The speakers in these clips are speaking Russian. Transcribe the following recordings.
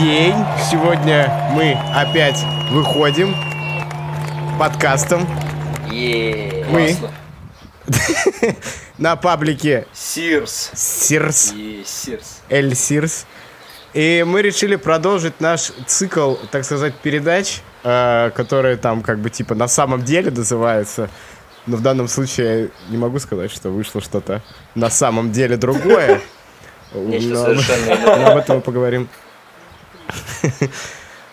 день. Сегодня мы опять выходим подкастом. Е, Мы на паблике Сирс. Сирс. Эль Сирс. И мы решили продолжить наш цикл, так сказать, передач, э, которые там как бы типа на самом деле называются. Но в данном случае я не могу сказать, что вышло что-то на самом деле другое. Но- об этом мы поговорим.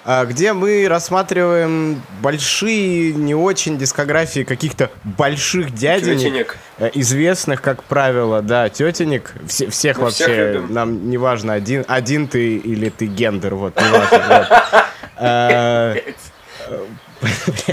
А, Где мы рассматриваем большие, не очень дискографии каких-то больших дяденек, Тетенек. э, известных, как правило, да, тетенек, все- всех Мы всех вообще, любим. нам не важно, один, один ты или ты гендер, вот, не важно. Э,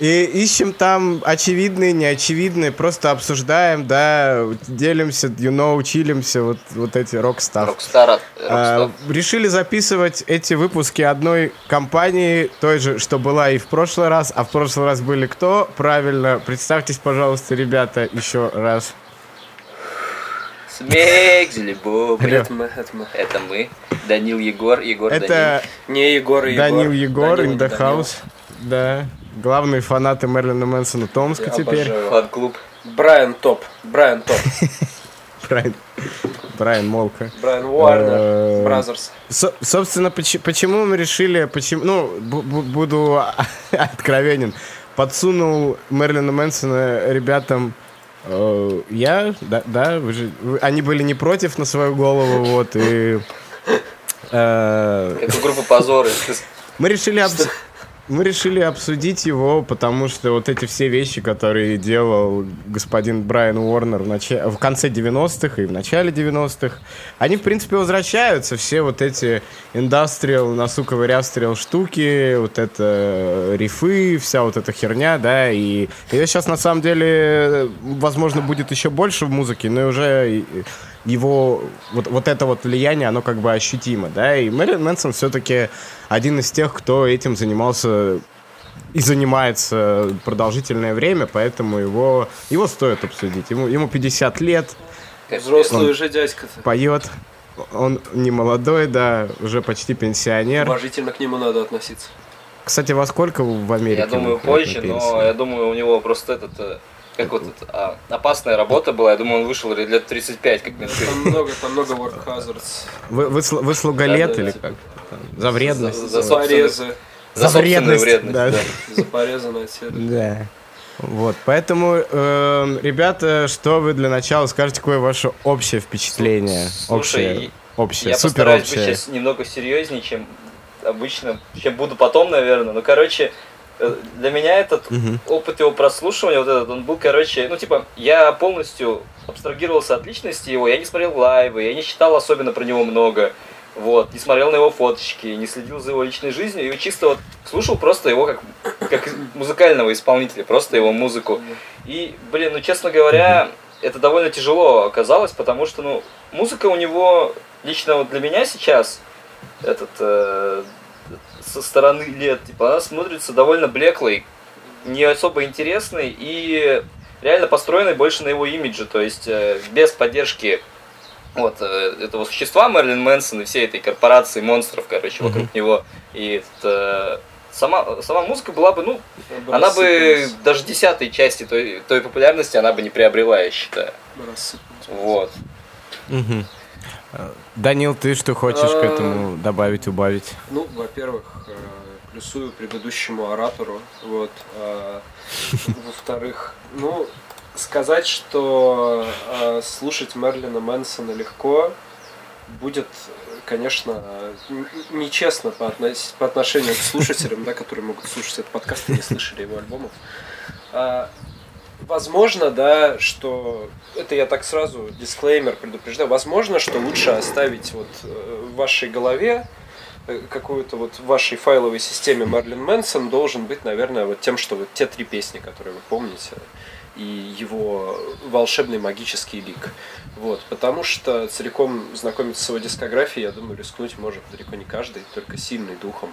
И ищем там очевидные, неочевидные, просто обсуждаем, да, делимся, you know, чилимся, вот, вот эти рок-став. Rockstar. А, Rockstar. решили записывать эти выпуски одной компании, той же, что была и в прошлый раз. А в прошлый раз были кто? Правильно, представьтесь, пожалуйста, ребята, еще раз. Смех, Зелебоб. Алло. Это мы, это мы. Данил Егор, Егор Это Не Егор и Данил Егор, Данил, in the Данил. house. Да. Главные фанаты Мерлина Мэнсона Томска Я теперь. Фан-клуб. Брайан Топ. Брайан Топ. Брайан, Брайан Молка. Брайан Уорнер. Э, Brothers. Со- собственно, поч- почему мы решили, почему, ну, бу- бу- буду откровенен, подсунул Мерлина Мэнсона ребятам э, я, да, да, вы же, вы- они были не против на свою голову, вот, и э, Это группа позоры. мы решили обс- мы решили обсудить его, потому что вот эти все вещи, которые делал господин Брайан Уорнер в, начале, в конце 90-х и в начале 90-х, они, в принципе, возвращаются. Все вот эти индастриал, носу ковырястрел штуки, вот это рифы, вся вот эта херня, да, и ее сейчас, на самом деле, возможно, будет еще больше в музыке, но уже его вот, вот это вот влияние, оно как бы ощутимо, да, и Мэрилин Мэнсон все-таки один из тех, кто этим занимался и занимается продолжительное время, поэтому его, его стоит обсудить. Ему, ему 50 лет, Взрослый уже дядька-то. поет, он не молодой, да, уже почти пенсионер. Уважительно к нему надо относиться. Кстати, во сколько в Америке? Я думаю, позже, но я думаю, у него просто этот, э, как вот это, а, опасная работа была, я думаю, он вышел лет 35, как менты. Там много, там много work hazards. Вы, выслу- выслуга лет Да-да, или типа. как? Там, За вредность? За- за За порезы. За собственную вредность, да. да. За порезы на теле. Да. Вот, поэтому, эм, ребята, что вы для начала скажете, какое ваше общее впечатление? Слушай, общее, общее, Я супер постараюсь быть общее. сейчас немного серьезнее, чем обычно, чем буду потом, наверное. Ну, короче, э, для меня этот Мгм. опыт его прослушивания, вот этот, он был, короче, ну, типа, я полностью абстрагировался от личности его, я не смотрел лайвы, я не читал особенно про него много, вот, не смотрел на его фоточки, не следил за его личной жизнью, и чисто вот слушал просто его как, как музыкального исполнителя, просто его музыку. И, блин, ну, честно говоря, это довольно тяжело оказалось, потому что, ну, музыка у него, лично вот для меня сейчас, этот, э, со стороны лет, типа, она смотрится довольно блеклой, не особо интересной и реально построенной больше на его имидже, то есть э, без поддержки вот э, этого существа Мерлин Мэнсон и всей этой корпорации монстров, короче, вокруг Мгм. него. И это, сама, сама музыка была бы, ну, бы она бы даже десятой части той, той популярности она бы не приобрела, я считаю. Рассыпалась. Вот. Мгм. Э, Данил, ты что хочешь к А, этому добавить, убавить? Ну, во-первых, э, плюсую предыдущему оратору. Вот. а, Во-вторых, ну, сказать, что э, слушать Мерлина Мэнсона легко, будет, конечно, нечестно по, относ- по отношению к слушателям, да, которые могут слушать этот подкаст и не слышали его альбомов. Возможно, да, что это я так сразу дисклеймер предупреждаю. Возможно, что лучше оставить вот э, в вашей голове э, какую-то вот в вашей файловой системе Мерлин Мэнсон должен быть, наверное, вот тем, что вот те три песни, которые вы помните, и его волшебный магический лик. Вот, потому что целиком знакомиться с его дискографией, я думаю, рискнуть может далеко не каждый, только сильный духом.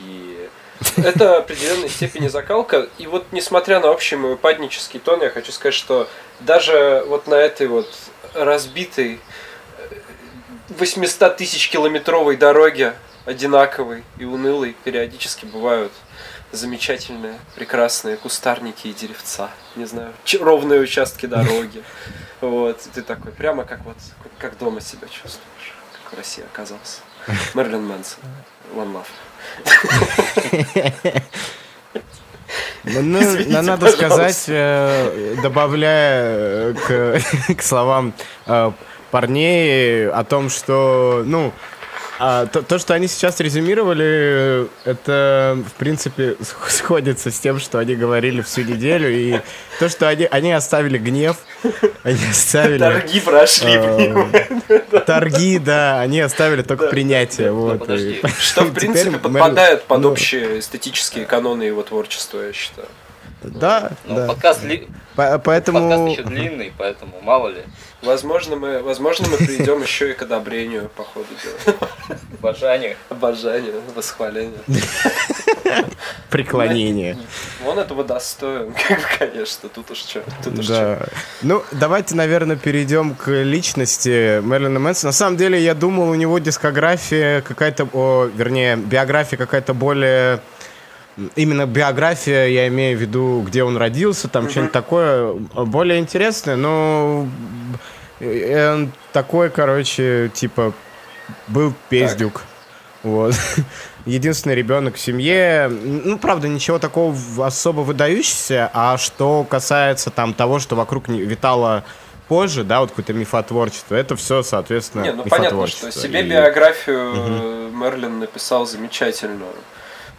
И это определенной степени закалка. И вот несмотря на общий мой паднический тон, я хочу сказать, что даже вот на этой вот разбитой э, 800 тысяч километровой дороге, одинаковой и унылой, периодически бывают замечательные, прекрасные кустарники и деревца. Не знаю, ровные участки дороги. Вот, и ты такой, прямо как вот, как дома себя чувствуешь, как в России оказался. Мерлин Мэнсон, One Love. Ну, ну, Извините, на- надо пожалуйста. сказать, э, добавляя к, к словам э, парней о том, что, ну, а, то, то, что они сейчас резюмировали, это, в принципе, сх- сходится с тем, что они говорили всю неделю, и то, что они, они оставили гнев, они оставили Торги прошли, э, понимаешь? торги, да, они оставили только принятие, вот. подожди. и Что, в принципе, Мерлин- подпадает под ну, общие эстетические каноны его творчества, я считаю. Да, Ну, да. подкаст, ли- По- Поэтому... подкаст еще длинный, поэтому мало ли. Возможно, мы, возможно, мы придем еще и к одобрению по ходу дела. Обожание. Обожанию, восхвалению. преклонение. Он этого достоин, конечно, тут уж что. Тут уж чё. Да. Ну, давайте, наверное, перейдем к личности Мерлина Мэнсона. На самом деле, я думал, у него дискография какая-то, о, вернее, биография какая-то более... Именно биография, я имею в виду, где он родился, там что-нибудь такое более интересное, но э, он такой, короче, типа, был пиздюк. Вот. Единственный ребенок в семье. Ну, правда, ничего такого особо выдающегося. А что касается там того, что вокруг витало позже, да, вот какое-то мифотворчество, это все, соответственно, Не, ну понятно, что себе И- биографию э, Мерлин написал замечательную.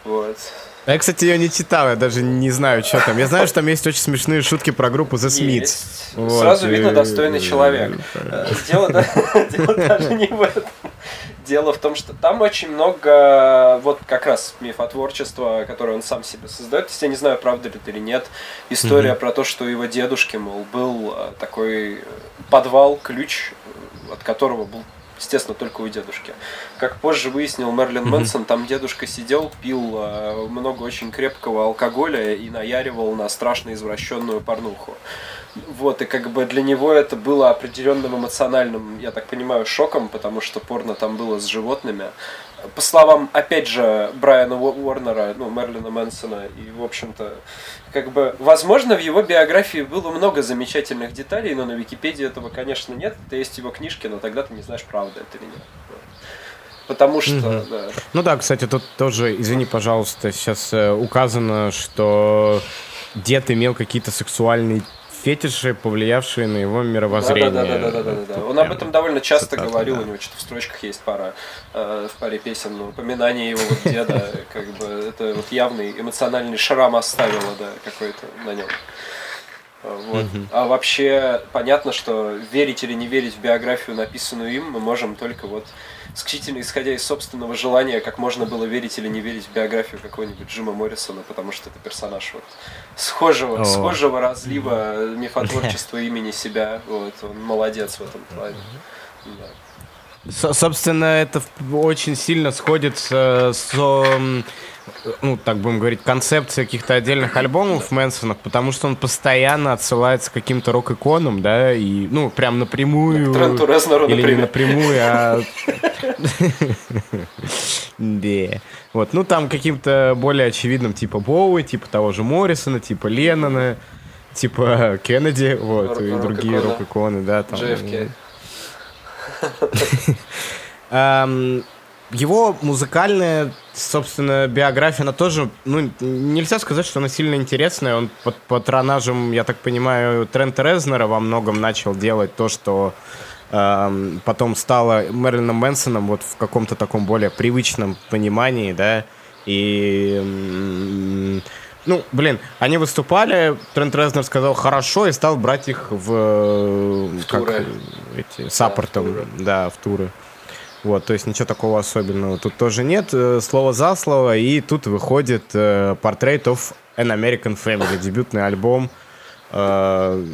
Вот. А Я, кстати, ее не читал, я даже не знаю, что там. Я знаю, что там есть очень смешные шутки про группу The Smiths. Вот, Сразу видно достойный человек. Э, Дело, да- дело даже не в этом. Дело в том, что там очень много вот как раз мифотворчества, которое он сам себе создает. То есть я не знаю, правда ли это или нет. История про то, что у его дедушки, мол, был э, такой э, подвал, ключ, от которого был естественно, только у дедушки. Как позже выяснил Мерлин Мэнсон, там дедушка сидел, пил э, много очень крепкого алкоголя и наяривал на страшно извращенную порнуху. Вот, и как бы для него это было определенным эмоциональным, я так понимаю, шоком, потому что порно там было с животными. По словам, опять же, Брайана Уо- Уорнера, ну, Мерлина Мэнсона, и, в общем-то, как бы, возможно, в его биографии было много замечательных деталей, но на Википедии этого, конечно, нет. Это есть его книжки, но тогда ты не знаешь, правда это или нет. Потому что, Мгм. да. Ну да, кстати, тут тоже, извини, пожалуйста, сейчас э, указано, что дед имел какие-то сексуальные фетиши, повлиявшие на его мировоззрение. Да, да, да, да, да, да, да. Он об этом довольно часто цитата, говорил, да. у него что-то в строчках есть пара, э, в паре песен, ну, упоминание его вот деда, как бы, это вот явный эмоциональный шрам оставило, да, какой-то на нем. Вот. А вообще понятно, что верить или не верить в биографию, написанную им, мы можем только вот исключительно исходя из собственного желания, как можно было верить или не верить в биографию какого-нибудь Джима Моррисона, потому что это персонаж вот схожего, О. схожего разлива мифотворчества имени себя. Вот, он молодец в этом плане. Да. Со- собственно, это очень сильно сходится с, ну, так будем говорить, концепцией каких-то отдельных альбомов Мэнсона, потому что он постоянно отсылается к каким-то рок-иконам, да, и, ну, прям напрямую... Тренту Резнору, Или не например. напрямую, а... Да. Вот, ну там каким-то более очевидным, типа Боуи, типа того же Моррисона, типа Леннона, типа Кеннеди, вот, и другие рок-иконы. рок-иконы, да, там. JFK. Его музыкальная, собственно, биография, она тоже, ну, нельзя сказать, что она сильно интересная. Он под патронажем, я так понимаю, Трента Резнера во многом начал делать то, что эм, потом стало Мерлином Мэнсоном вот в каком-то таком более привычном понимании, да, и... ну, блин, они выступали, Трент Резнер сказал хорошо и стал брать их в... э, как, туры. эти, саппортом, туры. да, в туры. Вот, то есть ничего такого особенного тут тоже нет. Э, Слово за слово, и тут выходит э, Portrait of an American Family, дебютный альбом э,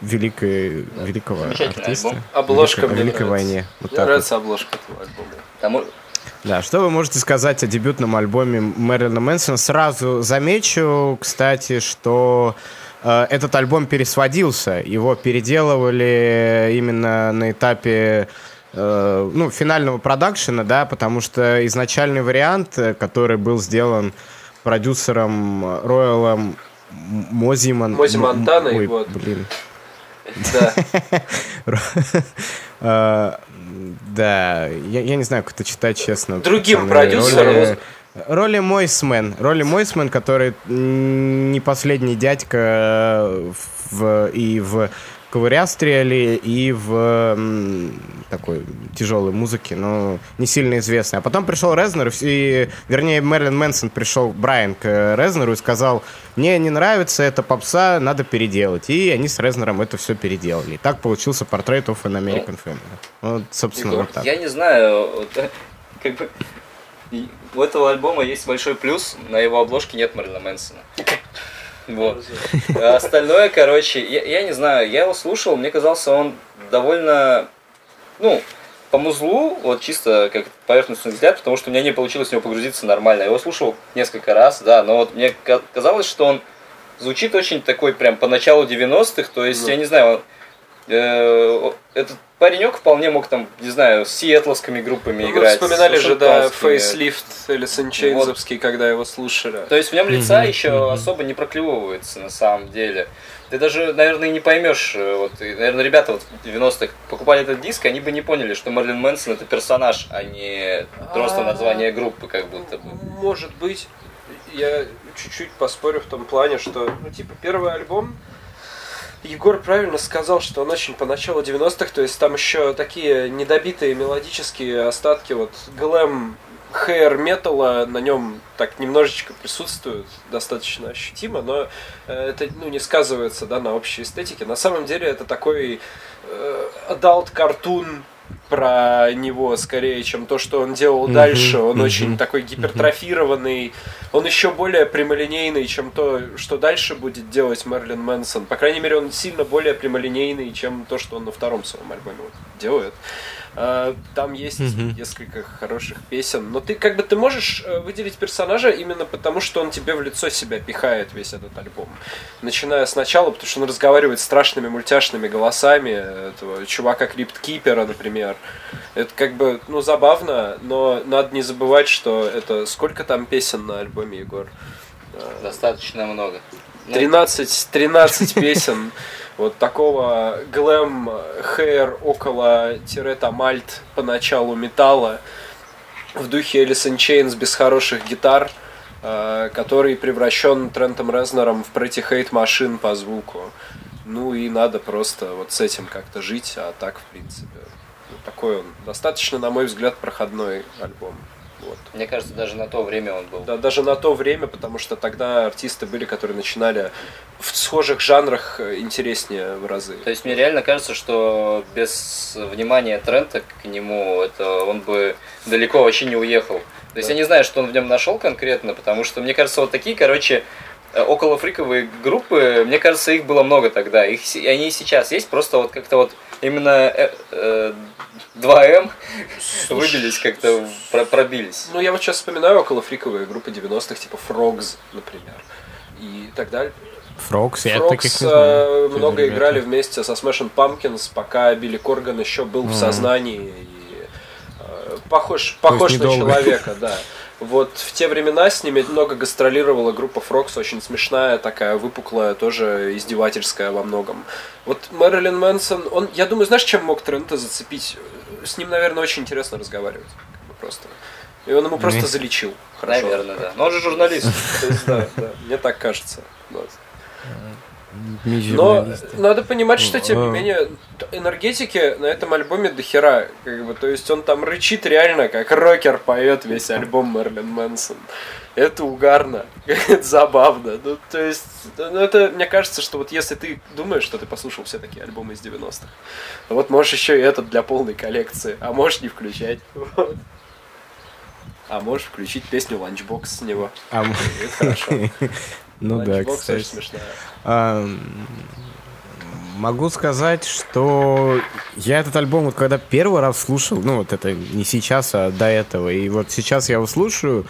великой, великого артиста. альбом. Обложка Великой- мне Великой нравится. войне. Вот Мне так вот. нравится обложка этого альбома. Да, что вы можете сказать о дебютном альбоме Мэрилина Мэнсона? Сразу замечу, кстати, что э, этот альбом пересводился. Его переделывали именно на этапе э, ну, финального продакшена, да, потому что изначальный вариант, э, который был сделан продюсером Роялом Мозиман... Мози Монтаной, Ой, вот. блин. Да. Э, Да, я, не знаю, как это читать, честно. Другим продюсером. Роли, Мойсмен. Роли Мойсмен, который не последний дядька в, и в ковырястреле, и в м, такой тяжелой музыке, но не сильно известный. А потом пришел Резнер, и, вернее, Мерлин Мэнсон пришел, Брайан, к Резнеру и сказал, мне не нравится эта попса, надо переделать. И они с Резнером это все переделали. И так получился портрет of an American Family. Вот, собственно, Егор, вот так. Я не знаю, вот, как бы у этого альбома есть большой плюс, на его обложке нет Мэрилина Мэнсона. Вот. А остальное, короче, я, я не знаю, я его слушал, мне казался он довольно, ну, по музлу, вот чисто как поверхностный взгляд, потому что у меня не получилось в него погрузиться нормально. Я его слушал несколько раз, да, но вот мне ка- казалось, что он звучит очень такой прям по началу 90-х, то есть, Ну. я не знаю, он, этот паренек вполне мог там, не знаю, с сиэтловскими группами Ну, Мы играть. вспоминали же, да, фейслифт Элисон Чейнзовский, когда его слушали. То есть в нем лица Мгм, еще мгм. особо не проклевывается на самом деле. Ты даже, наверное, не поймешь, э, вот, и, наверное, ребята вот в 90-х покупали этот диск, они бы не поняли, что Мерлин Мэнсон это персонаж, а не просто А. название группы, как будто бы. Может быть, я чуть-чуть поспорю в том плане, что, ну, типа, первый альбом, Егор правильно сказал, что он очень по началу 90-х, то есть там еще такие недобитые мелодические остатки вот глэм хейр металла на нем так немножечко присутствуют, достаточно ощутимо, но э, это ну, не сказывается да, на общей эстетике. На самом деле это такой э, adult картун про него скорее, чем то, что он делал Мгм, дальше. Он мгм, очень такой гипертрофированный, он еще более прямолинейный, чем то, что дальше будет делать Мерлин Мэнсон. По крайней мере, он сильно более прямолинейный, чем то, что он на втором своем альбоме вот делает. А, Там есть Мгм. несколько хороших песен, но ты как бы ты можешь э, выделить персонажа именно потому, что он тебе в лицо себя пихает весь этот альбом. Начиная сначала, потому что он разговаривает страшными мультяшными голосами этого чувака Крипткипера, например. Это как бы, ну, забавно, но надо не забывать, что это сколько там песен на альбоме, Егор? Достаточно много. Ну, 13, 13 песен вот такого глэм хейр около там альт по началу металла в духе Элисон Чейнс без хороших гитар, э, который превращен Трентом Резнером в Pretty Hate машин по звуку. Ну и надо просто вот с этим как-то жить, а так, в принципе, такой он достаточно, на мой взгляд, проходной альбом. Вот. Мне кажется, даже на то время он был. Да, даже на то время, потому что тогда артисты были, которые начинали в схожих жанрах э, интереснее в разы. То есть мне реально кажется, что без внимания Трента к нему это он бы далеко вообще не уехал. То есть Да. я не знаю, что он в нем нашел конкретно, потому что мне кажется, вот такие, короче, э, около фриковые группы, мне кажется, их было много тогда. Их, они и сейчас есть, просто вот как-то вот именно э, э, 2М выбились, как-то про- пробились. Ну, я вот сейчас вспоминаю около фриковые группы 90-х, типа Frogs, например, и так далее. Фрокс, я знаю. э, много ребята? играли вместе со Smashing Pumpkins, пока Билли Корган еще был в Мгм. сознании и э, похож, похож на недолго. человека, да. Вот в те времена с ними много гастролировала группа Фрокс, очень смешная, такая выпуклая, тоже издевательская во многом. Вот Мэрилин Мэнсон, он, я думаю, знаешь, чем мог Трента зацепить? С ним, наверное, очень интересно разговаривать. как бы Просто. И он ему просто залечил. Хорошо. Наверное, да. Но он же журналист. То есть, да, да, мне так кажется. Но надо понимать, что тем не А. менее энергетики на этом альбоме дохера. Как бы, то есть он там рычит реально, как рокер поет весь альбом Мерлин Мэнсон. Это угарно, это забавно. Ну, то есть, ну, это, мне кажется, что вот если ты думаешь, что ты послушал все такие альбомы из 90-х, вот можешь еще и этот для полной коллекции, а можешь не включать. Вот. А можешь включить песню Lunchbox с него. А, Это хорошо. Ну да, кстати. А, Могу сказать, что я этот альбом, вот когда первый раз слушал, ну вот это не сейчас, а до этого, и вот сейчас я его слушаю,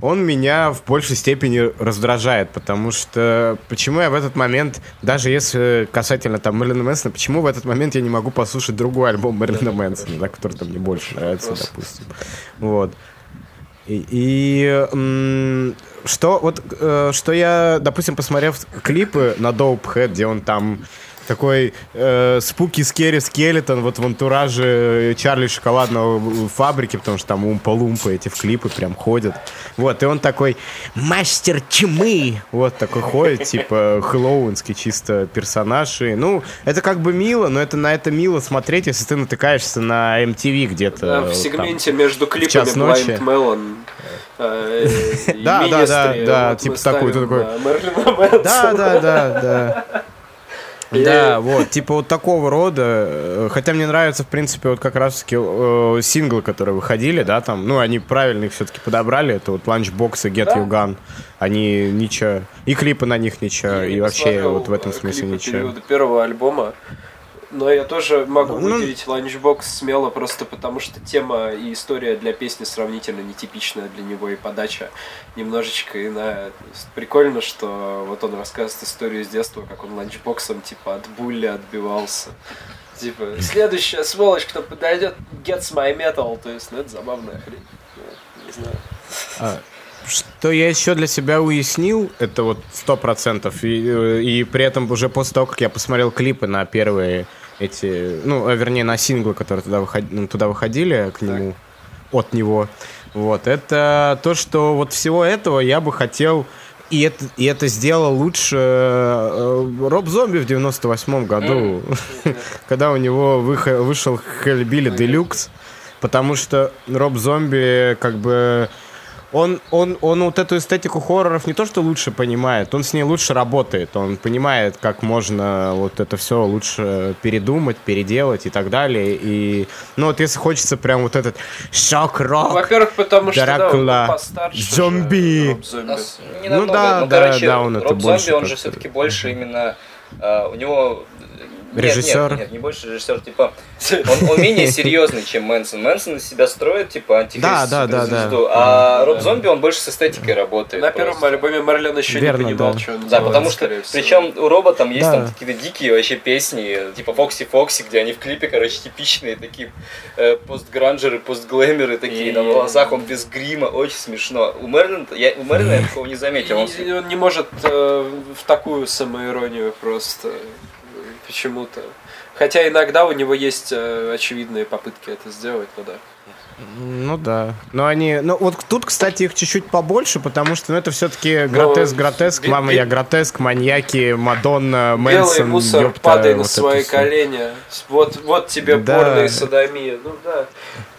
он меня в большей степени раздражает, потому что почему я в этот момент, даже если касательно там Мэрилина Мэнсона, почему в этот момент я не могу послушать другой альбом Мэрилина Мэнсона, да, который там мне больше нравится, допустим. Вот. И, и что вот э, что я, допустим, посмотрев клипы на Dope Head, где он там такой э, спуки скери скелетон вот в антураже Чарли шоколадного фабрики, потому что там умпа-лумпа эти в клипы прям ходят. Вот, и он такой мастер тьмы, вот такой ходит, типа хэллоуинский чисто персонаж. И, ну, это как бы мило, но это на это мило смотреть, если ты натыкаешься на MTV где-то. Да, в сегменте там, между клипами Blind Melon э, да, да, да, да, типа такой, ты такой. Да, да, да, да. Да, вот, типа вот такого рода. Э, хотя мне нравятся, в принципе, вот как раз-таки э, синглы, которые выходили, да, там, ну, они правильно их все-таки подобрали. Это вот Lunchbox и Get да? You Gun. Они ничего. И клипы на них ничего. и вообще вот в этом смысле ничего. первого альбома. Но я тоже могу ну, выделить Lunchbox смело, просто потому что тема и история для песни сравнительно нетипичная для него, и подача немножечко иная. Прикольно, что вот он рассказывает историю с детства, как он ланчбоксом типа от булли отбивался. Типа, следующая сволочь, кто подойдет, gets my metal. То есть, ну это забавная хрень. Не знаю. Что я еще для себя уяснил, это вот сто процентов, и, э, и при этом уже после того, как я посмотрел клипы на первые эти, ну, а, вернее, на синглы, которые туда, выход, ну, туда выходили к нему, так. от него. Вот, это то, что вот всего этого я бы хотел, и это, и это сделал лучше э, Роб Зомби в 98 году, когда у него вышел Хеллбилли Делюкс, потому что Роб Зомби как бы он, он, он вот эту эстетику хорроров не то что лучше понимает, он с ней лучше работает. Он понимает, как можно вот это все лучше передумать, переделать и так далее. И, ну вот если хочется прям вот этот шок-рок, Во-первых, потому что Дракула, да, постарше зомби. Ну да, ну, да, короче, да, он это больше. Зомби, он же все-таки больше именно... Uh, у него Режиссер? Нет, нет, не больше режиссер, типа, он, он менее серьезный, чем Мэнсон. Мэнсон из себя строит, типа, антихрист да, да, да, да. А Роб Зомби, он больше с эстетикой работает. На первом альбоме Марлен еще Верно, не понимал, да. что он Да, потому что, причем у Роба там есть да. там какие-то дикие вообще песни, типа Фокси Фокси, где они в клипе, короче, типичные такие э, постгранжеры, постглэмеры такие, на волосах он без грима, очень смешно. У Мерлина, я, у Мерлина я такого не заметил. Он, он не может э, в такую самоиронию просто почему-то. Хотя иногда у него есть э, очевидные попытки это сделать, но да. Ну да. Но они. Ну вот тут, кстати, их чуть-чуть побольше, потому что ну, это все-таки гротеск, гротеск, бе- мама, я гротеск, маньяки, Мадонна, Мэнсон. Белый мусор, ёпта, падай вот на свои колени. Вот, вот тебе да. порно и садомия. Ну да.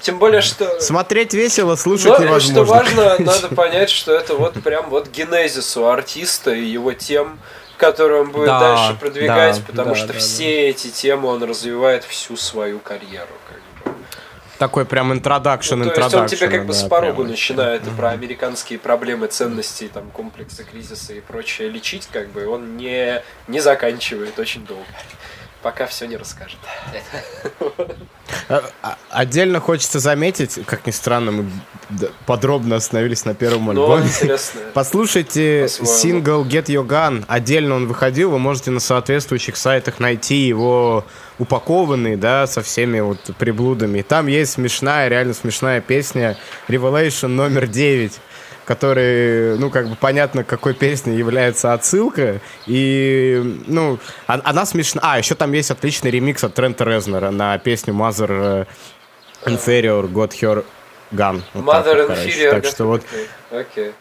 Тем более, что... Смотреть весело, слушать Но, невозможно. Что важно, надо понять, что это вот прям вот генезис у артиста и его тем которую он будет да, дальше продвигать, да, потому да, что да, все да. эти темы он развивает всю свою карьеру. Как бы. Такой прям интродакшн, ну, То есть он тебе как бы да, с порогу прям, начинает и про американские проблемы, ценности, там, комплексы, кризисы и прочее лечить, как бы он не, не заканчивает очень долго пока все не расскажет. А, а, отдельно хочется заметить, как ни странно, мы подробно остановились на первом ну, альбоме. Послушайте сингл Get Your Gun. Отдельно он выходил, вы можете на соответствующих сайтах найти его упакованный, да, со всеми вот приблудами. Там есть смешная, реально смешная песня Revelation номер 9 который, ну, как бы понятно, какой песне является отсылка. И, ну, а, она смешна. А, еще там есть отличный ремикс от Трента Резнера на песню Mother Inferior Got Her Gun. Вот Mother так, Inferior. Так что вот... Окей.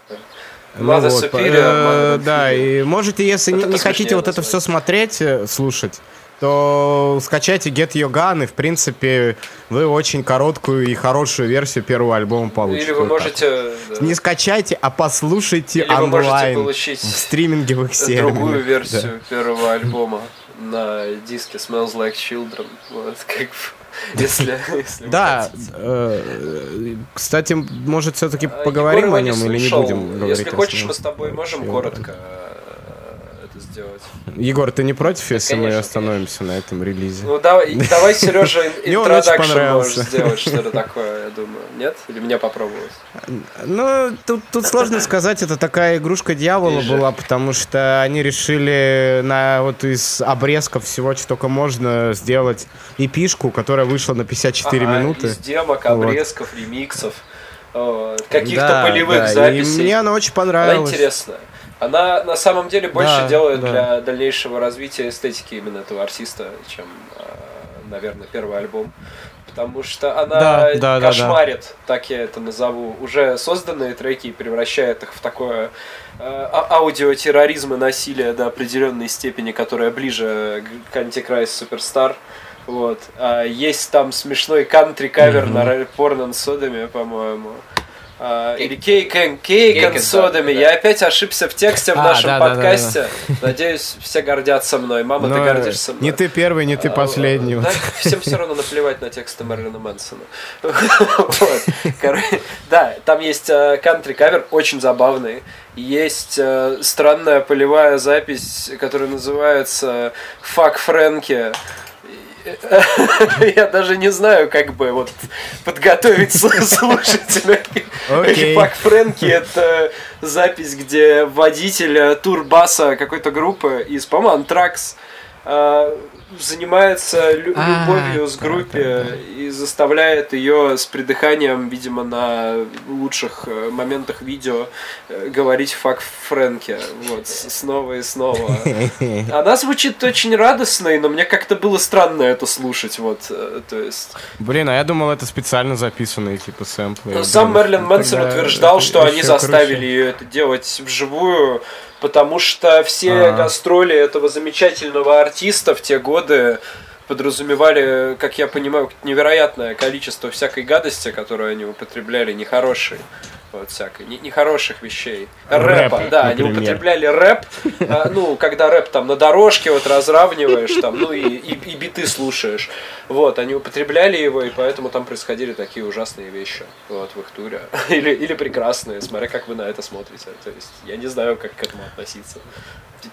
Ну Mother вот, Superior, э, да, и можете, если не, не хотите вот это все смотреть, э, слушать, то скачайте Get Your Gun, и, в принципе, вы очень короткую и хорошую версию первого альбома получите. Или вы можете... Да. Не скачайте, а послушайте Или онлайн в стриминговых сервисах. другую версию да. первого альбома на диске Smells Like Children. Вот, как если, если да, э, кстати, может все-таки поговорим о нем или не будем говорить? Если хочешь, мы с тобой можем коротко сделать. Егор, ты не против, Да, если мы конечно, остановимся на этом релизе? Ну давай, давай Сережа, интродакшн можешь сделать, что-то такое, я думаю. Нет? Или мне попробовать? Ну, тут, тут сложно сказать, это такая игрушка дьявола Ты же- была, потому что они решили на вот из обрезков всего, что только можно, сделать эпишку, которая вышла на 54 Ага, минуты. Из демок, Вот. обрезков, ремиксов, э, каких-то Да, полевых да, записей. И мне она очень Она понравилась. интересная. Она на самом деле больше Да, делает да. для дальнейшего развития эстетики именно этого артиста, чем, э, наверное, первый альбом. Потому что она Да, да, да, кошмарит, так я это назову, уже созданные треки и превращает их в такое э, а- аудиотерроризм и насилие до определенной степени, которая ближе к Antichrist Superstar. Вот. А есть там смешной кантри-кавер Мгм. на Порно Sodomy, по-моему. Cake- или Cake and, Cake Cake and and Sodomy. Я опять ошибся в тексте в А, нашем подкасте. Надеюсь, все гордятся мной. Мама, ты Но гордишься мной. не ты первый, не ты А, последний. Всем все равно наплевать на тексты Мэрилина Мэнсона. Да, там есть кантри-кавер, очень забавный. Есть э, странная полевая запись, которая называется «Фак Фрэнки». Я даже не знаю, как бы вот подготовить слу- слушателя. Фак Фрэнки это запись, где водитель э, турбаса какой-то группы из, по-моему, Антракс э, занимается лю- А, любовью с группе и заставляет ее с придыханием, видимо, на лучших э, моментах видео э, говорить фак Фрэнки. Вот, снова и снова. Она звучит очень радостной, но мне как-то было странно это слушать, вот, э, то есть... Блин, а я думал, это специально записанные типа сэмплы. Но сам Мерлин Мэнсон тогда утверждал, это что они заставили ее это делать вживую, потому что все А. гастроли этого замечательного артиста в те годы подразумевали, как я понимаю, невероятное количество всякой гадости, которую они употребляли, нехорошей. Вот всякой, не- нехороших вещей. Рэпа, Рэп, да, они например. употребляли рэп, а, ну, когда рэп там на дорожке вот разравниваешь, там, ну, и, и, и биты слушаешь. Вот, они употребляли его, и поэтому там происходили такие ужасные вещи, вот, в их туре. Или, или прекрасные, смотря как вы на это смотрите. То есть, я не знаю, как к этому относиться,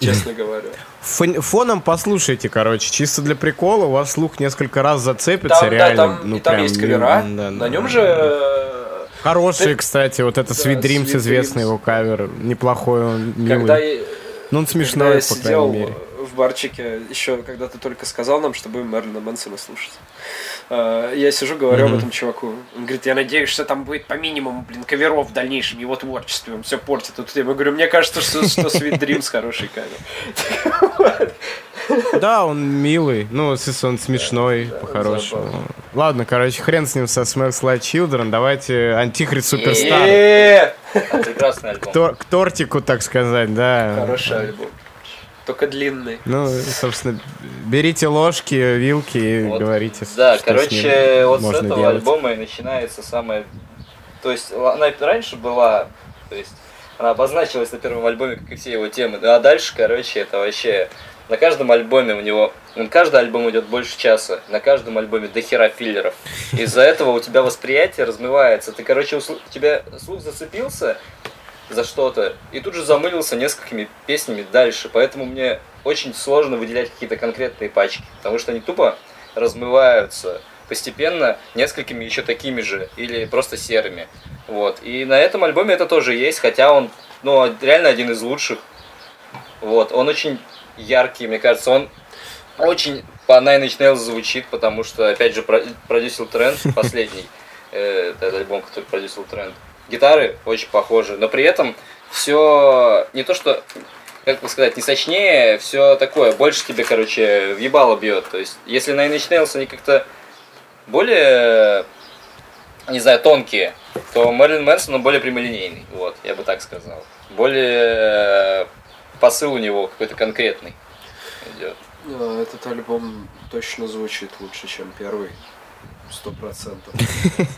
честно говоря. Фон- Фоном послушайте, короче, чисто для прикола, у вас слух несколько раз зацепится, да, реально. там, ну, и там прям, есть кавера, да, на да, нем да. же... Хороший, Ты- кстати, вот это Да, Sweet Dreams Sweet известный Dreams. его кавер. Неплохой он, милый. Когда я, Ну, он когда смешной, я по сидел мере. в барчике, еще когда ты только сказал нам, что будем Мерлина Мэнсона слушать. Э, Я сижу, говорю об Мгм. этом чуваку. Он говорит, я надеюсь, что там будет по минимуму, блин, каверов в дальнейшем, его творчестве, он все портит. Тут я говорю, мне кажется, что, что Sweet Dreams хороший кавер. Да, он милый. Ну, он смешной, по-хорошему. Ладно, короче, хрен с ним со Smells Like Children. Давайте Антихрист Суперстар. Прекрасный альбом. К тортику, так сказать, да. Хороший альбом. Только длинный. Ну, собственно, берите ложки, вилки и Вот, говорите, Да, что с короче, ним вот с можно этого делать. альбома и начинается самое... То есть она раньше была, то есть она обозначилась на первом альбоме, как и все его темы, да, а дальше, короче, это вообще... На каждом альбоме у него... На каждый альбом идет больше часа, на каждом альбоме до хера филлеров. Из-за этого у тебя восприятие размывается. Ты, короче, у тебя слух зацепился за что-то, и тут же замылился несколькими песнями дальше. Поэтому мне очень сложно выделять какие-то конкретные пачки, потому что они тупо размываются постепенно несколькими еще такими же или просто серыми. Вот. И на этом альбоме это тоже есть, хотя он ну, реально один из лучших. Вот. Он очень яркий, мне кажется, он очень по Nine Inch Nails звучит, потому что, опять же, про- продюсил тренд последний, э, этот альбом, который продюсил тренд. Гитары очень похожи, но при этом все не то, что как бы сказать, не сочнее, все такое, больше тебе, короче, въебало бьет. То есть, если на Inch Nails они как-то более, не знаю, тонкие, то Мэрилин Мэнсон, он более прямолинейный, вот, я бы так сказал. Более э, посыл у него какой-то конкретный идет. А, Этот альбом точно звучит лучше, чем первый. Сто процентов.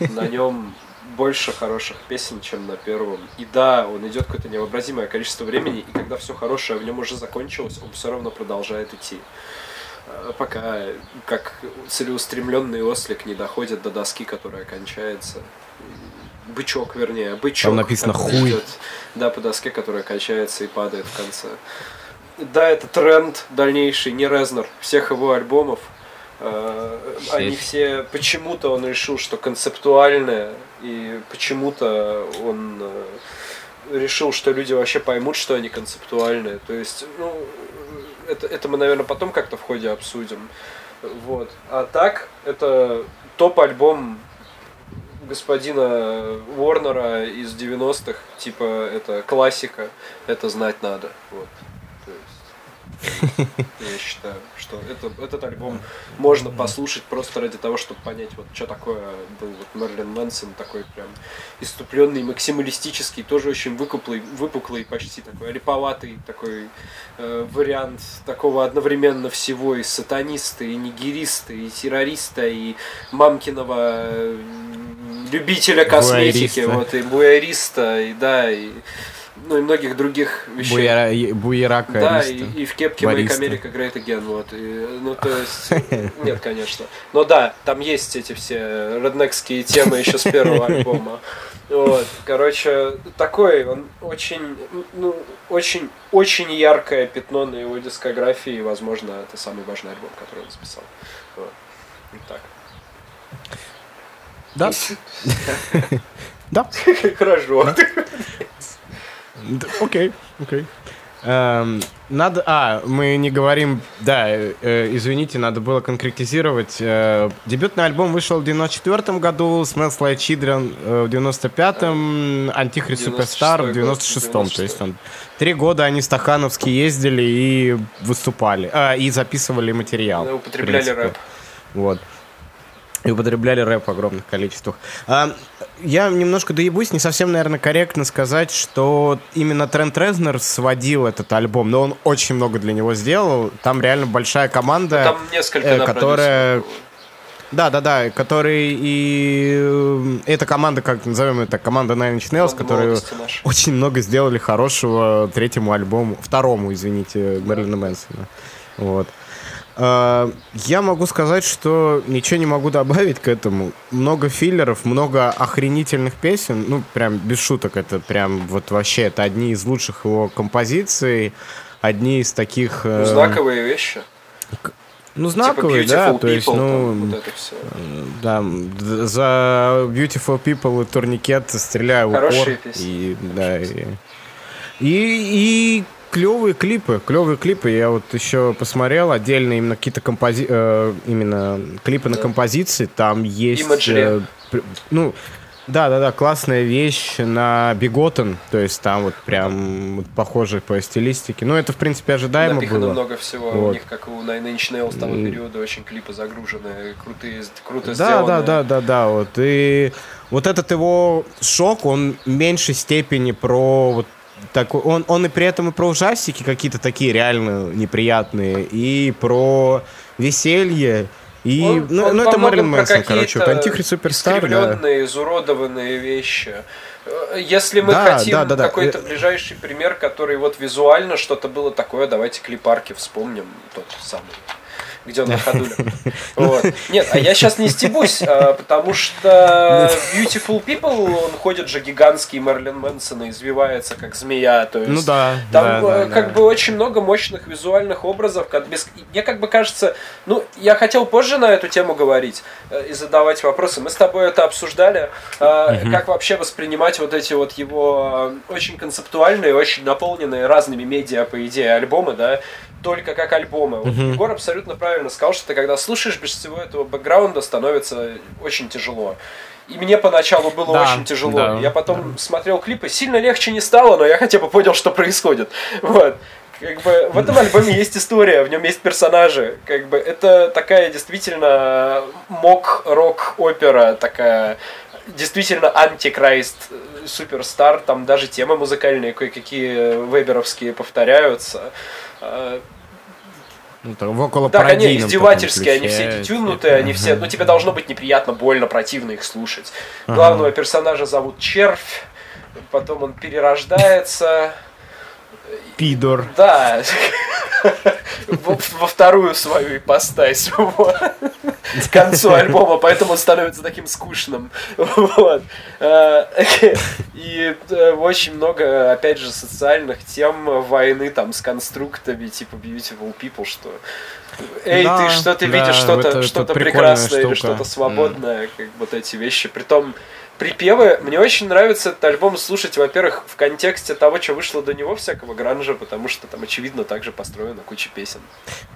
На нем больше хороших песен, чем на первом. И да, он идет какое-то невообразимое количество времени, и когда все хорошее в нем уже закончилось, он все равно продолжает идти. А, Пока как целеустремленный ослик не доходит до доски, которая кончается. Бычок, вернее, бычок. Там написано «хуй». идет, Да, по доске, которая качается и падает в конце. да, это тренд дальнейший, не Резнер, всех его альбомов. Э, Они все, почему-то он решил, что концептуальное, и почему-то он э, решил, что люди вообще поймут, что они концептуальные. То есть, ну, это, это мы, наверное, потом как-то в ходе обсудим. Вот. А так, это топ-альбом господина Уорнера из 90-х. Типа, это классика. Это знать надо. Вот. Я считаю, что это, этот альбом можно послушать просто ради того, чтобы понять, вот что такое был вот Мерлин Мэнсон, такой прям иступленный, максималистический, тоже очень выпуклый, выпуклый почти такой, липоватый такой э, вариант такого одновременно всего и сатаниста, и нигериста, и террориста, и мамкиного э, любителя косметики, Буяриста. вот, и буяриста, и да, и ну и многих других вещей. Буяра- Буерака. Да, и, и в кепке Make Бариста. America Great Again, вот. И, ну, то есть, нет, конечно. Но да, там есть эти все реднекские темы еще с первого альбома. Вот, короче, такой, он очень, ну, очень, очень яркое пятно на его дискографии, и, возможно, это самый важный альбом, который он записал. Вот. Вот так. Да. Да. Хорошо. Да, Окей, окей. Эм, надо, а, мы не говорим, да, э, э, извините, надо было конкретизировать. Э, дебютный альбом вышел в 94 году, Smells Like Children э, в 95-м, Антихрист 96-й Суперстар в год, 96-м. То есть он три года они стахановски ездили и выступали, а, и записывали материал. в Употребляли принципе. рэп. Вот. И употребляли рэп в огромных количествах. А, я немножко доебусь, не совсем, наверное, корректно сказать, что именно Трент Резнер сводил этот альбом, но он очень много для него сделал. Там реально большая команда, Там несколько э, да, которая... Да, да, да, который и... э, Эта команда, как назовем это, команда Nine Inch Nails, которые очень много сделали хорошего третьему альбому, второму, извините, Мерлина Мэнсона. Вот. А, Я могу сказать, что ничего не могу добавить к этому. Много филлеров, много охренительных песен. Ну, прям без шуток, это прям вот вообще, это одни из лучших его композиций, одни из таких... э, Ну, знаковые вещи. Ну, знаковые, типа да, Beautiful то есть, People, ну, там, вот это все. да, д- за Beautiful People и турникет стреляю в Хорошие упор. песни. И, да, и, и, и клевые клипы, клевые клипы. Я вот еще посмотрел отдельно именно какие-то компози... э, именно клипы на Да. композиции. Там есть... Э, ну, да, да, да, классная вещь на Биготен, то есть там вот прям вот похоже по стилистике. Ну, это, в принципе, ожидаемо Напихано было. много всего. У Вот. них, как у Nine Inch Nails, того периода очень клипы загружены, крутые, круто Да, сделаны. да, да, да, да, вот. И вот этот его шок, он в меньшей степени про вот такой, он, он и при этом и про ужастики какие-то такие реально неприятные, и про веселье, и, Он- ну, он ну это про Мэнсон, короче, вот Антихрист Суперстар, да. изуродованные вещи. Если мы Да, хотим да, да, да. какой-то ближайший пример, который вот визуально что-то было такое, давайте клипарки вспомним, тот самый где он на ходуле. Вот. Нет, а я сейчас не стебусь, а, потому что Beautiful People, он ходит же гигантский Мерлин Мэнсон и извивается как змея, то есть Ну да, там да, э, да, как да. бы очень много мощных визуальных образов. Как без... Мне как бы кажется, ну, я хотел позже на эту тему говорить э, и задавать вопросы. Мы с тобой это обсуждали, э, как вообще воспринимать вот эти вот его э, очень концептуальные, очень наполненные разными медиа, по идее, альбомы, да, только как альбомы. Вот Егор абсолютно правильно сказал, что ты когда слушаешь без всего этого бэкграунда, становится очень тяжело. И мне поначалу было Да, очень тяжело. да, я потом смотрел клипы, сильно легче не стало, но я хотя бы понял, что происходит. Вот. Как бы в этом альбоме есть история, в нем есть персонажи. Как бы это такая действительно мок-рок-опера, такая действительно антикрайст э, суперстар, там даже темы музыкальные кое-какие веберовские повторяются. Э, Ну, так, в около конечно, пародийном издевательские, они все детюнутые, они все, ну тебе должно быть неприятно, больно, противно их слушать. Главного персонажа зовут Червь, потом он перерождается, Пидор. да, во, вторую свою ипостась. к концу альбома, поэтому он становится таким скучным. Вот. Э, И э, очень много, опять же, социальных тем войны там с конструктами, типа Beautiful People, что Эй, Да, ты что ты да, видишь что-то что-то прикольная прекрасное или штука. что-то свободное, как вот эти вещи. Притом припевы, мне очень нравится этот альбом слушать, во-первых, в контексте того, что вышло до него, всякого гранжа, потому что там, очевидно, также построена куча песен.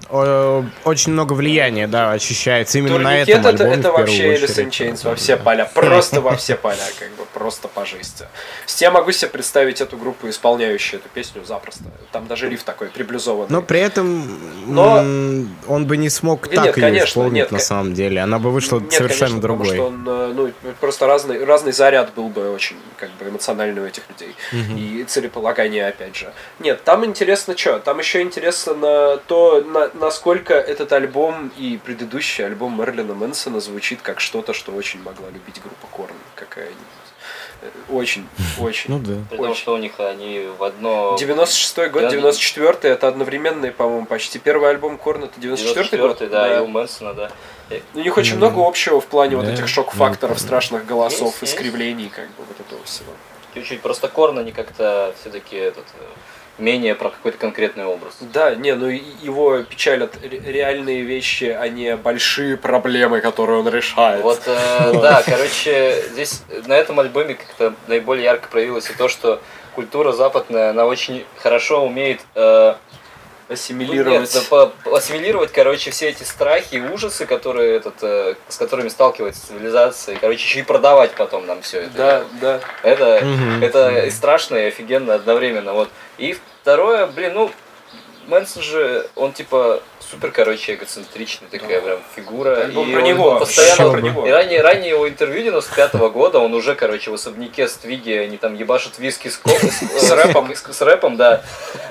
О, Очень много влияния, да, ощущается именно на Турникет этом это, альбоме это вообще Alice in. Chains во все поля. Просто во все поля, как бы, просто по жести. Я могу себе представить эту группу, исполняющую эту песню запросто. Там даже риф такой приблюзованный. Но при этом Но- он бы не смог Нет, так ее конечно, исполнить нет, на самом деле. Она бы вышла Нет, совершенно конечно, другой. Потому что он, э, ну, просто разный, разный заряд был бы очень как бы эмоциональный у этих людей. И целеполагание, опять же. Нет, там интересно что? Там еще интересно на то, на- насколько этот альбом и предыдущий альбом Мерлина Мэнсона звучит как что-то, что очень могла любить группа Корн какая-нибудь. Э, Очень, очень. Ну да. При том, Очень. что у них они в одно... 96-й год, Я- 94-й, это одновременные, по-моему, почти. Первый альбом Корн это 94-й год? 94-й, да, и у Мэнсона, да. У них очень много общего в плане вот этих шок-факторов, страшных голосов, искривлений, как бы вот этого всего. Чуть-чуть просто Корн, они как-то все-таки этот э, менее про какой-то конкретный образ. Да, не, ну его печалят ре- реальные вещи, а не большие проблемы, которые он решает. Вот, э, да, короче, здесь на этом альбоме как-то наиболее ярко проявилось и то, что культура западная, она очень хорошо умеет э, Ассимилировать. Нет, да, по- ассимилировать, короче, все эти страхи и ужасы, которые этот, э, с которыми сталкивается цивилизация, и, короче, еще и продавать потом нам все это. Да, да. Это, Мгм. это и страшно, и офигенно одновременно. Вот. И второе, блин, ну, Мэнсон же, он типа супер, короче, эгоцентричный такая прям фигура. Альбом и про он него. Постоянно про него. и ранее, ранее его интервью 95 года, он уже, короче, в особняке с Твиги, они там ебашут виски с, коп- С рэпом. С, с рэпом, да.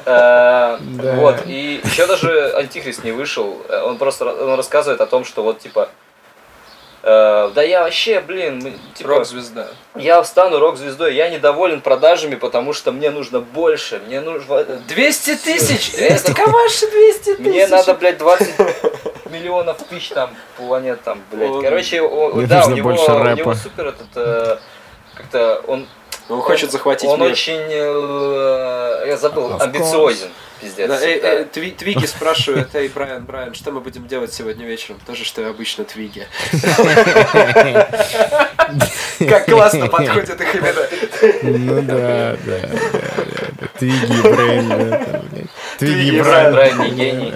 Э, Да. Вот. И еще даже Антихрист не вышел. Э, Он просто он рассказывает о том, что вот, типа, да я вообще, блин, типа, Рок-звезда. я стану рок-звездой, я недоволен продажами, потому что мне нужно больше, мне нужно... 200 тысяч! Это- 200 каваши, 200 тысяч! Мне надо, блядь, 20 миллионов тысяч там планет там, блядь. Короче, да, у него супер этот, э, как-то он... Он хочет захватить Он мир. очень, э, я забыл, Of амбициозен, пиздец. Да, да. эй, Тви- Твиги спрашивает, эй, Брайан, Брайан, что мы будем делать сегодня вечером? То же, что и обычно Твиги. Как классно подходят их имена. Ну да, да, да. Твиги и блядь. Твиги и Брайан. Брайан не гений.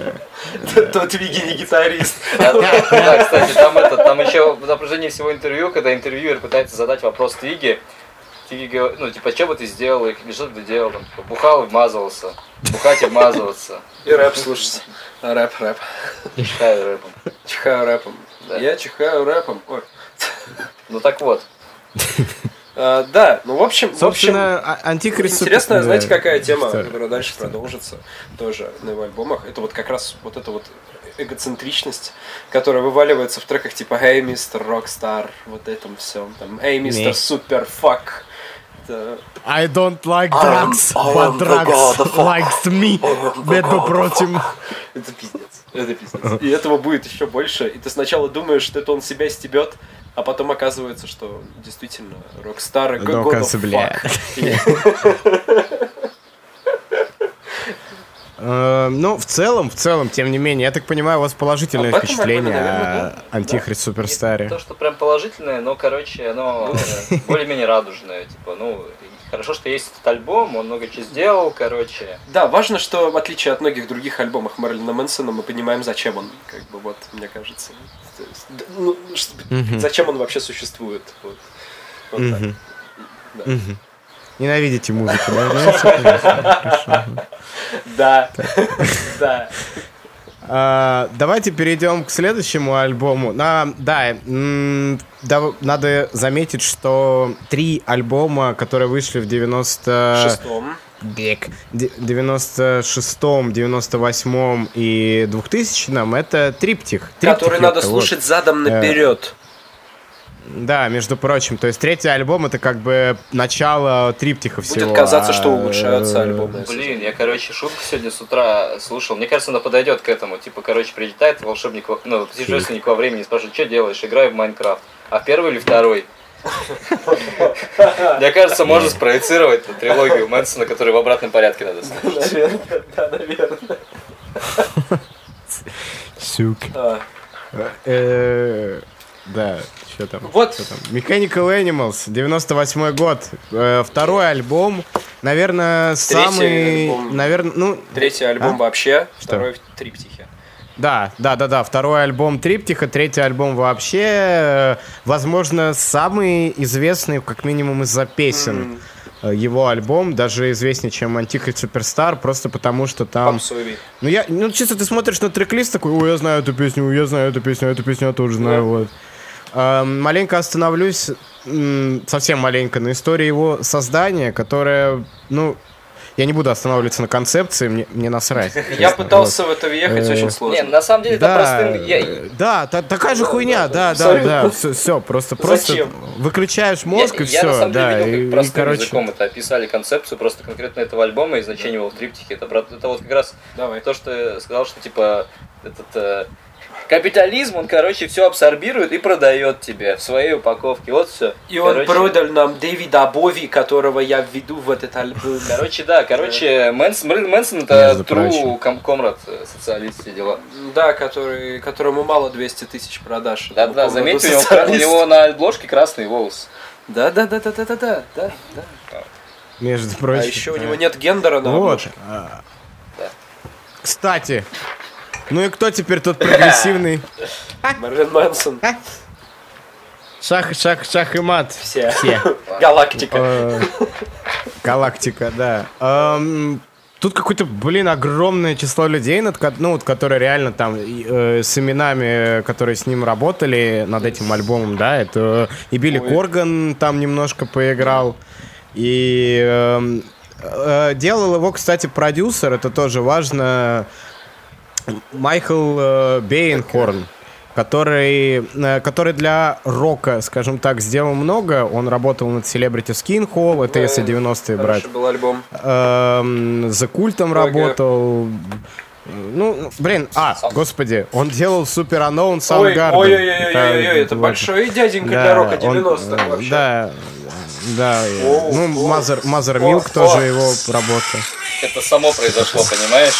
То Твиги не гитарист. Да, да, кстати, там это, там еще в напряжении всего интервью, когда интервьюер пытается задать вопрос Твиги, Твиги говорит, ну, типа, что бы ты сделал, и что бы ты делал, там, типа, бухал и вмазывался, бухать и вмазываться, И рэп слушать. Рэп, рэп. чихаю рэпом. Чихаю рэпом. Да. Я чихаю рэпом. Ой. Ну, так вот, А, Да, ну в общем, в общем, а- антихрист... Интересно, да, знаете, какая тема, что- которая дальше продолжится тоже на его альбомах? Это вот как раз вот эта вот эгоцентричность, которая вываливается в треках типа «Hey, mister Rockstar», вот этом всем, там «Hey, мистер Не. Superfuck». Это- I don't like am- drugs, but am the drugs likes me. Между прочим. Это пиздец. Это пиздец. И этого будет еще больше. И ты сначала думаешь, что это он себя стебет, а потом оказывается, что действительно rockstar и Ну, бля. Э, Ну, в целом, в целом, тем не менее, я так понимаю, у вас положительное этом впечатление наверное, о да. Антихрист не Суперстаре. то, что прям положительное, но, короче, оно э, более-менее радужное, типа, ну, хорошо, что есть этот альбом, он много чего сделал, короче, Да, важно, что в отличие от многих других альбомов Мэрилина Мэнсона, мы понимаем, зачем он, как бы, вот, мне кажется. То есть, ну, ш- Мгм. Зачем он вообще существует. Вот, Вот так. Мгм. Да. Мгм. Ненавидите музыку, да? Да, да. А, Давайте перейдем к следующему альбому. На, да, да, надо заметить, что три альбома, которые вышли в 90... Шестом. Бег. Де- 96-м, 98-м и 2000-м это триптих. Триптих, Который надо ёпта, вот. слушать задом наперед. Да, между прочим. То есть третий альбом это как бы начало триптиха всего. Будет казаться, а, что улучшаются э, альбомы. Блин, я, короче, шутку сегодня с утра слушал. Мне кажется, она подойдет к этому. Типа, короче, прилетает волшебник, во- ну, путешественник во времени, спрашивает, что делаешь, играю в Майнкрафт. А первый или второй? Мне кажется, можно спроецировать трилогию Мэнсона, которую в обратном порядке надо ставить. Наверное, да, наверное. Сук. А, Да, что там? Вот. Что там? Mechanical Animals, 98 год. Э, Второй альбом. Наверное, самый... альбом. Наверное, ну, Третий альбом А? вообще, Что? второй в триптихе. Да, да, да, да. Второй альбом Триптиха, третий альбом вообще, э, возможно, самый известный, как минимум, из-за песен. Э, Его альбом даже известнее, чем Антихрист Суперстар, просто потому что там... Попсовый. Ну, я, ну, чисто ты смотришь на трек-лист такой, ой, я знаю эту песню, я знаю эту песню, эту песню я тоже знаю, Да. вот. Эм, маленько остановлюсь, совсем маленько, на истории его создания, которая, ну, я не буду останавливаться на концепции, мне, мне насрать. Я пытался в это въехать Э, очень Не, сложно. на самом деле, это да, простым... я- да, та- такая же хуйня, да, да, да, все, все, просто, просто Зачем? выключаешь мозг я, и я, на самом деле видел, и, как и, простым короче, языком это описали концепцию просто конкретно этого альбома и значение его в триптихе. Это, это вот как раз Давай. то, что я сказал, что типа этот э, капитализм, он, короче, все абсорбирует и продает тебе в своей упаковке. Вот все. И он продал нам Дэвида Бови, которого я введу в этот альбом. Короче, да, короче, Мэнс- Мэрилин Мэнсон это true com- comrade э, социалист все дела. Да, который, которому мало 200 тысяч продаж. Да, да, заметьте, у него, у него на обложке красный волос. Да, да, да, да, да, да, да, да, да. между А прочим. еще у него нет гендера на Вот. обложке. а. Кстати, ну и кто теперь тот прогрессивный? Мерлин Мэнсон. Шах, шах, шах и мат. Все. Все. Галактика. Э, Галактика, да. Эм, Тут какое-то, блин, огромное число людей, над, ну, вот, которые реально там э, с именами, которые с ним работали над этим альбомом, да, это и Билли Ой. Корган там немножко поиграл, и эм, э, делал его, кстати, продюсер, это тоже важно, Майкл э, Бейнхорн, который, э, который для рока, скажем так, сделал много. Он работал над Celebrity Skin Hall, это если 90-е брать. Был альбом. Эм, За культом работал. Ну, блин, а, господи, он делал Super Unknown Ой, Soundgarden. ой, ой, ой, ой, ой, это вот. большой дяденька Да, для рока он, 90-х э, вообще. Да, да. О, ну, о, Mother, Mother о, Milk о. тоже его работа. Это само произошло, понимаешь?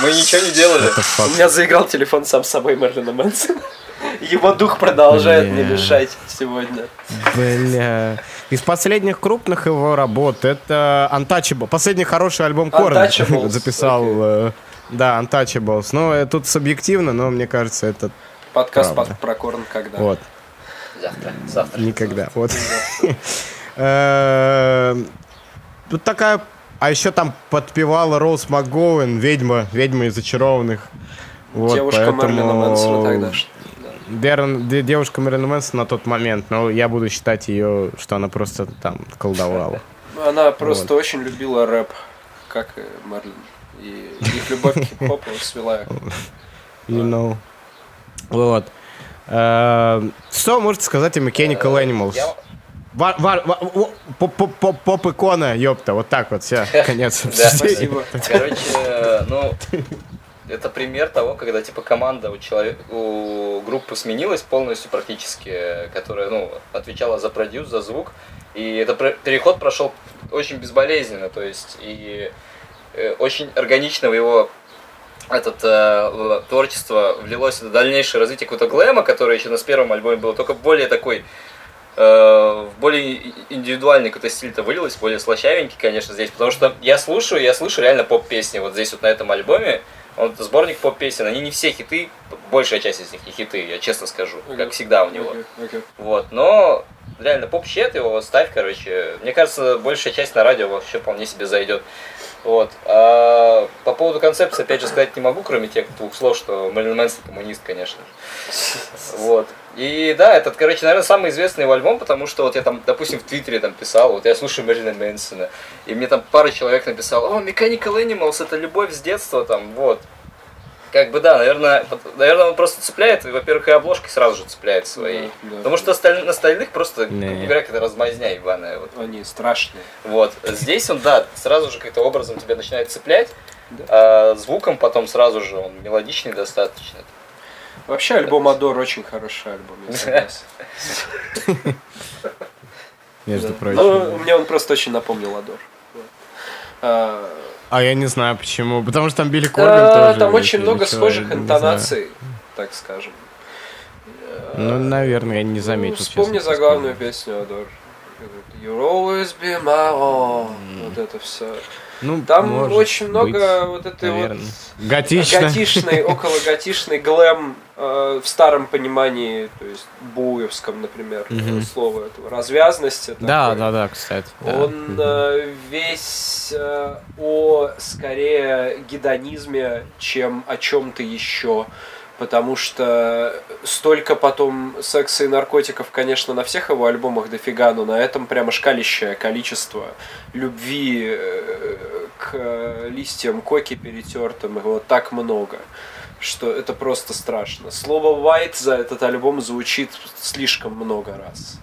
Мы ничего не делали. У меня заиграл телефон сам собой Мерлина Мэнсона. Его дух продолжает мне Бля. мешать сегодня. Бля. Из последних крупных его работ это Untouchable. Последний хороший альбом Корн записал. окей. э, Да, Untouchables. Ну, э, тут субъективно, но мне кажется, это Подкаст Правда. под- про Корн когда? вот. Завтра, завтра. Никогда. Вот. Э, Тут такая... А еще там подпевала Роуз МакГоуэн, ведьма, ведьма из зачарованных. Вот, Девушка Мерлина поэтому Мэнсона тогда. Дерн- де- девушка Мэрилин Мэнсон на тот момент, но я буду считать ее, что она просто там колдовала. Ну, Она просто очень любила рэп, как и Мерлин. И их любовь к хип-хопу свела. You know. Вот. Э, Что можете сказать о Mechanical Animals? Ва- ва- ва- о, поп- поп- поп- Поп-икона, ёпта, вот так вот, все, конец. Да, Спасибо. Короче, э, ну, это пример того, когда типа команда у человека, у группы сменилась полностью практически, которая, ну, отвечала за продюс, за звук, и этот переход прошел очень безболезненно, то есть и э, очень органично в его этот э, творчество влилось в дальнейшее развитие какого-то глэма, который еще на первом альбоме был, только более такой в более индивидуальный какой-то стиль-то вылилось, более слащавенький, конечно, здесь, потому что я слушаю, я слышу реально поп-песни, вот здесь вот на этом альбоме, вот сборник поп-песен, они не все хиты, большая часть из них не хиты, я честно скажу, как всегда у него. Окей, окей. Вот, но реально поп-щет его ставь, короче. Мне кажется, большая часть на радио вообще вполне себе зайдет. Вот. А по поводу концепции, опять же, сказать не могу, кроме тех двух слов, что Мэрилин Мэнсон коммунист, конечно. Вот. И да, этот, короче, наверное, самый известный его альбом, потому что вот я там, допустим, в Твиттере там писал, вот я слушаю Мэрилина Мэнсона, и мне там пара человек написал, о, Mechanical Animals, это любовь с детства, там, вот. Как бы да, наверное, наверное, он просто цепляет, и, во-первых, и обложкой сразу же цепляет своей. Да, да. Потому что осталь- на остальных просто, Не. говоря, какая-то размазня ебаная. Вот. Они страшные. Вот. Здесь он, да, сразу же каким-то образом тебя начинает цеплять, Да. а звуком потом сразу же он мелодичный достаточно. Вообще альбом Адор очень хороший альбом, я согласен. Между прочим. Ну, мне он просто очень напомнил Адор. А, А я не знаю почему. Потому что там Билли Корбин тоже. Там очень много схожих интонаций, так скажем. Ну, наверное, я не заметил. Ну, Вспомни честно заглавную песню Адор. You'll always be my all. Вот это все. Ну, Там очень много быть, вот этой вот наверное. Готично. готичный, около готичный глэм э, в старом понимании, то есть буевском, например, Мгм. слово этого, развязности. Да, такой. да, да, кстати. да. Он э, весь э, о скорее гедонизме, чем о чем-то еще. Потому что столько потом секса и наркотиков, конечно, на всех его альбомах дофига, но на этом прямо шкалящее количество любви э, к э, листьям коки перетертым, его так много, что это просто страшно. Слово «white» за этот альбом звучит слишком много раз.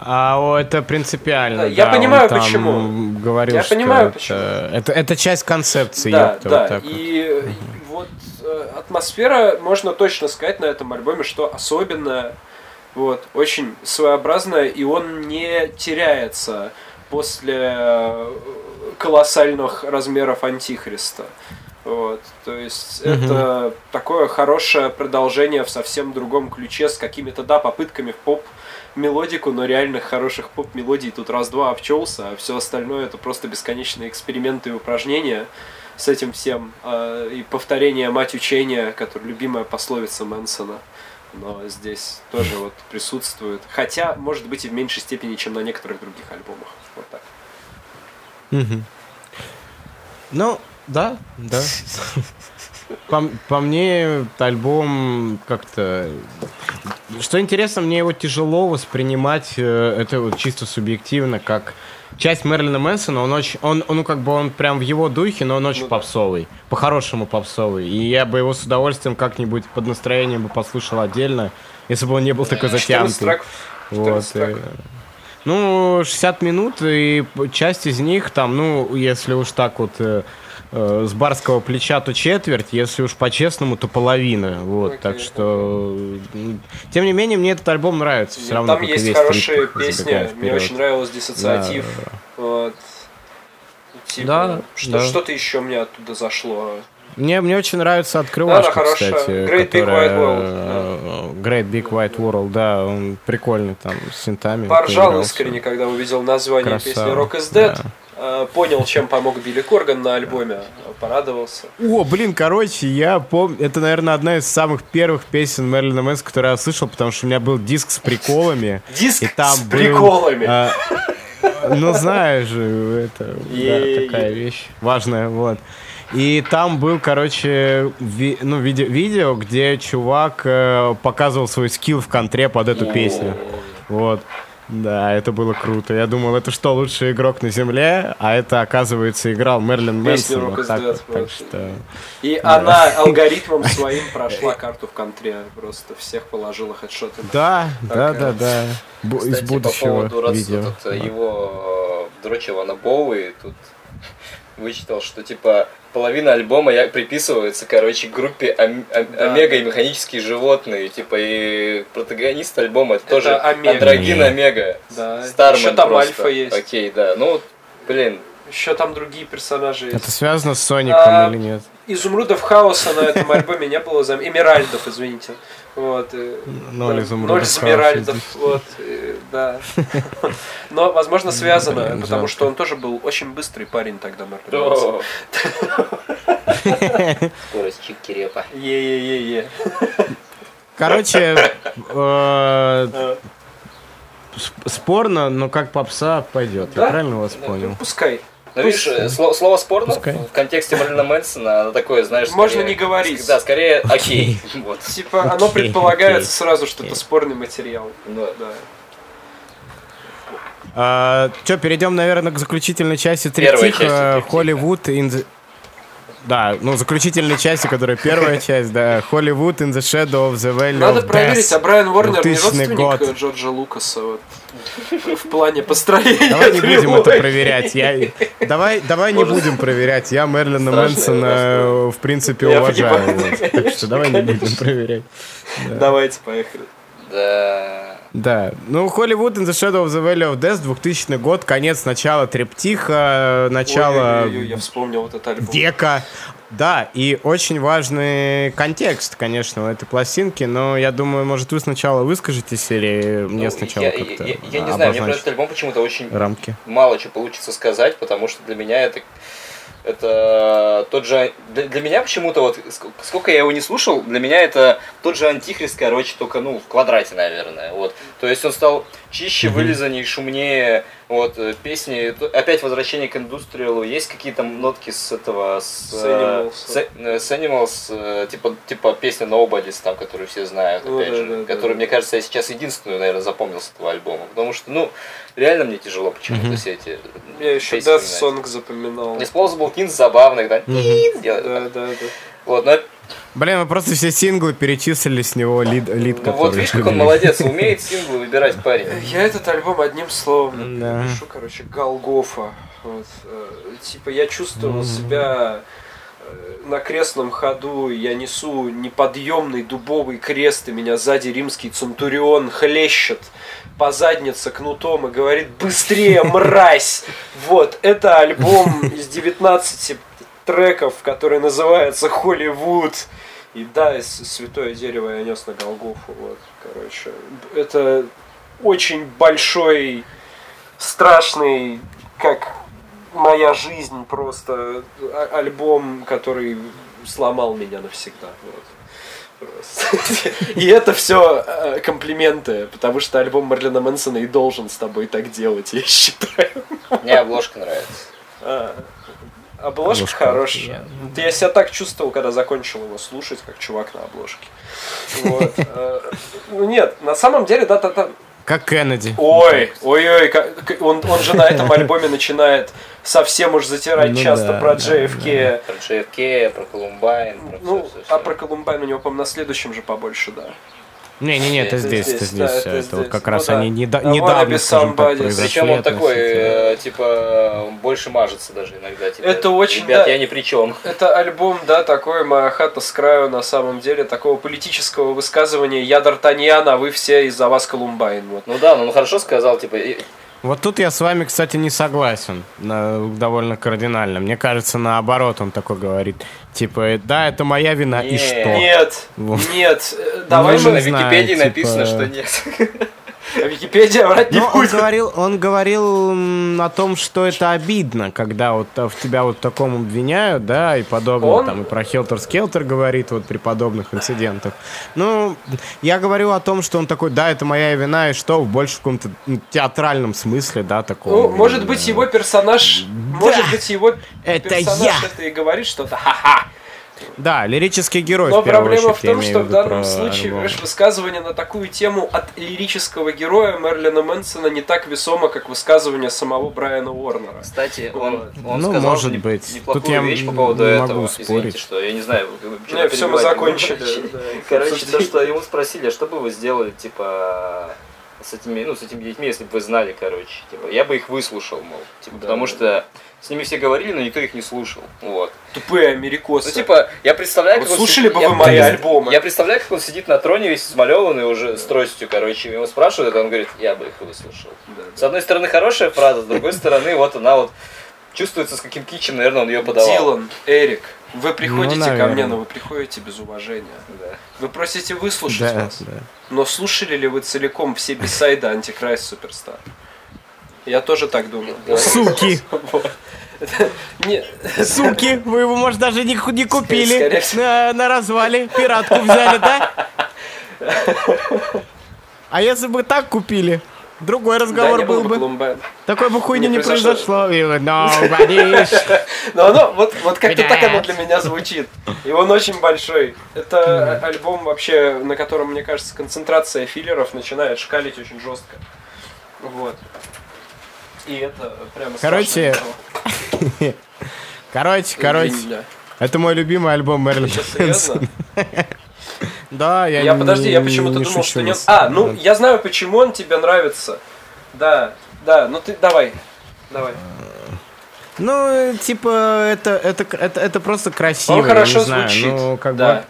А это принципиально. Да, я да, понимаю, он там почему. Говорил, Я что понимаю, это, почему. Это, это часть концепции. Да, да. вот так вот. и э, вот э, атмосфера, можно точно сказать на этом альбоме, что особенная, вот, очень своеобразная, и он не теряется после э, колоссальных размеров Антихриста. Вот, то есть Мгм. это такое хорошее продолжение в совсем другом ключе с какими-то, да, попытками в поп мелодику, но реальных хороших поп-мелодий тут раз-два обчелся, а все остальное это просто бесконечные эксперименты и упражнения с этим всем. а, И повторение мать учения, которая любимая пословица Мэнсона. Но здесь тоже вот присутствует. Хотя, может быть, и в меньшей степени, чем на некоторых других альбомах. Вот так. Ну, да, да. По, по мне, альбом как-то... Что интересно, мне его тяжело воспринимать, э, это вот чисто субъективно, как часть Мерлина Мэнсона, он очень, он, он, ну, как бы он прям в его духе, но он очень Ну да. попсовый, по-хорошему попсовый. И я бы его с удовольствием как-нибудь под настроением бы послушал отдельно, если бы он не был такой 14 затянутый. Вот, 14 э, ну, 60 минут, и часть из них там, ну, если уж так вот э, с барского плеча, то четверть, если уж по-честному, то половина. Вот, Окей, так что... Тем не менее, мне этот альбом нравится. Все равно, Там есть весь хорошие песни. Мне очень нравилось диссоциатив. Да. Вот. Типа, Да, что, да. что-то еще мне оттуда зашло. Мне, мне очень нравится открывашка, Да, она хорошая. кстати. Great Big которая, White World, э, Great Big White World, да, он прикольный там, с синтами. Поржал искренне, когда увидел название Красава, песни Rock is Dead. да. Э, Понял, чем помог Билли Корган на альбоме. э, Порадовался. О, блин, короче, я помню, это, наверное, одна из самых первых песен Мерлина Мэнса, которую я слышал, потому что у меня был диск с приколами. Диск И там с был, приколами. а, ну, знаешь же, это да, такая вещь важная, вот. И там был, короче, ви- ну, виде- видео, где чувак э, показывал свой скилл в контре под эту песню. Вот. Да, это было круто. Я думал, это что, лучший игрок на земле? А это, оказывается, играл Мерлин Мэнсон. Вот так, вот, так что... И она алгоритмом своим прошла карту в контре. Просто всех положила хедшотами. Да, да, Такая. да, да. Бу- из Кстати, по будущего поводу видео. тут Да. его э, дрочила на Боуи, тут вычитал, что типа половина альбома я приписывается, короче, группе Ом- Ом- Да. Омега и механические животные, типа и протагонист альбома это, Это тоже Омега. Андрогин Не. Омега. Да. Стармен Еще там просто. Альфа есть. Окей, да. Ну, блин, Еще там другие персонажи есть. Это связано с Соником А, или нет? Изумрудов хаоса на этом альбоме не было. Эмеральдов, извините. Вот. и- Ноль да, изумрудов Ноль Смиральдов. Вот. и, Да. Но, возможно, связано, потому жалко. что он тоже был очень быстрый парень тогда, о. скорость чикки репа. Е-е-е-е. Короче, э, сп- спорно, но как попса пойдет. Да? Я правильно вас понял? Пускай. Ну, видишь, э, сло- слово спорно Пускай. в контексте Марлина Мэнсона, оно такое, знаешь, Можно скорее- не говорить. Да, скорее окей. Вот. Типа, оно Окей, предполагается окей, сразу, что окей. это спорный материал. Ну, Да. А, Че, перейдем, наверное, к заключительной части триптиха. Холливуд the... да, ну, заключительной части, которая первая часть, да, Hollywood in the Shadow of the Valley Надо of проверить, а Death. Брайан Уорнер не 2000 родственник год. э, Джорджа Лукаса вот, в плане построения Давай не будем это проверять. Я... Давай, давай не будем проверять. Я Мерлина Мэнсона, э, в принципе, уважаю. Так что давай не будем проверять. Давайте, поехали. Да. Да. Ну, Hollywood in the Shadow of the Valley of Death, 2000 год, конец, начало Трептиха, начало Ой-ой-ой, я вспомнил вот этот альбом. века. Да, и очень важный контекст, конечно, у этой пластинки, но я думаю, может, вы сначала выскажетесь или мне Ну, сначала я, как-то я, я не знаю, мне про этот альбом почему-то очень рамки? мало чего получится сказать, потому что для меня это это тот же для, меня почему-то вот ск- сколько я его не слушал, для меня это тот же антихрист, короче, только ну в квадрате, наверное. Вот. То есть он стал чище, вылизаннее, шумнее. Вот э, песни, опять возвращение к индустриалу. Есть какие-то нотки с этого с, С э, Animals. с, э, с Animals, э, типа типа песня Nobody's, там, которую все знают, Ну опять да, же, да, да, которую, да. мне кажется, я сейчас единственную, наверное, запомнил с этого альбома, потому что, ну, реально мне тяжело почему-то все эти Я еще Death. Song запоминал. Disposable Kings забавных, да? Делает. Да, да, да. Вот, но Блин, мы просто все синглы перечислили с него лид, лид ну, который... вот видишь, как он молодец, умеет синглы выбирать парень. Я этот альбом одним словом Да. напишу, короче, Голгофа. Вот, э, типа я чувствовал себя э, на крестном ходу, я несу неподъемный дубовый крест, и меня сзади римский центурион хлещет по заднице кнутом и говорит «Быстрее, мразь!» Вот, это альбом из 19 треков, который называется «Холливуд». И да, святое дерево я нес на Голгофу. Вот, короче. Это очень большой, страшный, как моя жизнь просто а- альбом, который сломал меня навсегда. Вот. И это все комплименты, потому что альбом Марлина Мэнсона и должен с тобой так делать, я считаю. Мне обложка нравится. Обложка Обложка хорошая. Вот Я себя так чувствовал, когда закончил его слушать, как чувак на обложке. Вот. э, Ну нет, на самом деле, да, да, да. Как Кеннеди. Ой, ой, ой, как- к- он, он же на этом альбоме начинает совсем уж затирать Ну часто да, про да, JFK. Про JFK, про Колумбайн, про Ну, а про Колумбайн у него, по-моему, на следующем же побольше, да. Не-не-не, это Это здесь, это здесь, да, это Это вот как Ну раз да. они be недавно, скажем так, Причем он такой, относительно. э, типа, больше мажется даже иногда. Типа, Это очень, Ребят, да. я ни при чем. Это альбом, да, такой «Моя хата с краю» на самом деле, такого политического высказывания «Я Д'Артаньян, а вы все из-за вас Колумбайн». Вот. Ну да, ну он хорошо сказал, типа, Вот тут я с вами, кстати, не согласен. на- довольно кардинально. Мне кажется, наоборот, он такой говорит. Типа, э, да, это моя вина, и Не. что? Нет, Вот. нет, э, давай Ну, же на не знаю, Википедии типа- написано, что нет. Википедия врать не Ну, он будет. говорил, он говорил о том, что это обидно, когда вот э, в тебя вот таком обвиняют, да, и подобное, Он- там и про Хелтер Скелтер говорит вот при подобных инцидентах. Ну, я говорю о том, что он такой, да, это моя вина, и что, в больше в каком-то ну, театральном смысле, да, такого. Ну, может быть, его персонаж, может быть, его Это персонаж я. это и говорит что-то, ха-ха. Да, лирический герой, Но в проблема очередь, в том, что в данном случае, альбом. высказывание на такую тему от лирического героя Мерлина Мэнсона не так весомо, как высказывание самого Брайана Уорнера. Кстати, он, он Ну, сказал может быть. неплохую Тут я вещь по поводу не этого. могу Извините, спорить. что я не знаю. Ну, все, мы закончили. да, Короче, то, что ему спросили, а что бы вы сделали, типа, с этими, ну, с этими детьми, если бы вы знали, короче. Типа, я бы их выслушал, мол. Типа, Да, потому да, что с ними все говорили, но никто их не слушал. Вот. Тупые америкосы. Ну, типа, я представляю, Вот как он слушали сидит- бы я- вы мои я- альбомы. Я представляю, как он сидит на троне весь смалеванный уже с тростью, короче, его спрашивают, а он говорит, я бы их выслушал. Да, да. С одной стороны, хорошая фраза, с другой стороны, вот она вот чувствуется, с каким кичем, наверное, он ее подавал. Дилан, Эрик, вы приходите ко наверное. мне, но вы приходите без уважения. Да. Вы просите выслушать Да, вас. да. Но слушали ли вы целиком все бисайды Антикрайст Суперстар? Я тоже так думаю. Суки! Суки! Вы его, может, даже не, ку- не купили. На, развале. Пиратку взяли, да? А если бы так купили? Другой разговор был бы. Такой бы хуйни Не не произошло. Но оно, вот, вот как-то так оно для меня звучит. И он очень большой. Это альбом вообще, на котором, мне кажется, концентрация филлеров начинает шкалить очень жестко. Вот. И это прямо Короче. Короче, короче. Это мой любимый альбом Мерлин серьезно? Да, я Я, не- подожди, я почему-то думал, что нет. А, ну, я знаю, почему он тебе нравится. Да, да, ну ты давай. Давай. Ну, типа, это, это, это, это просто красиво. Он хорошо знаю, звучит. Ну, как да. бы...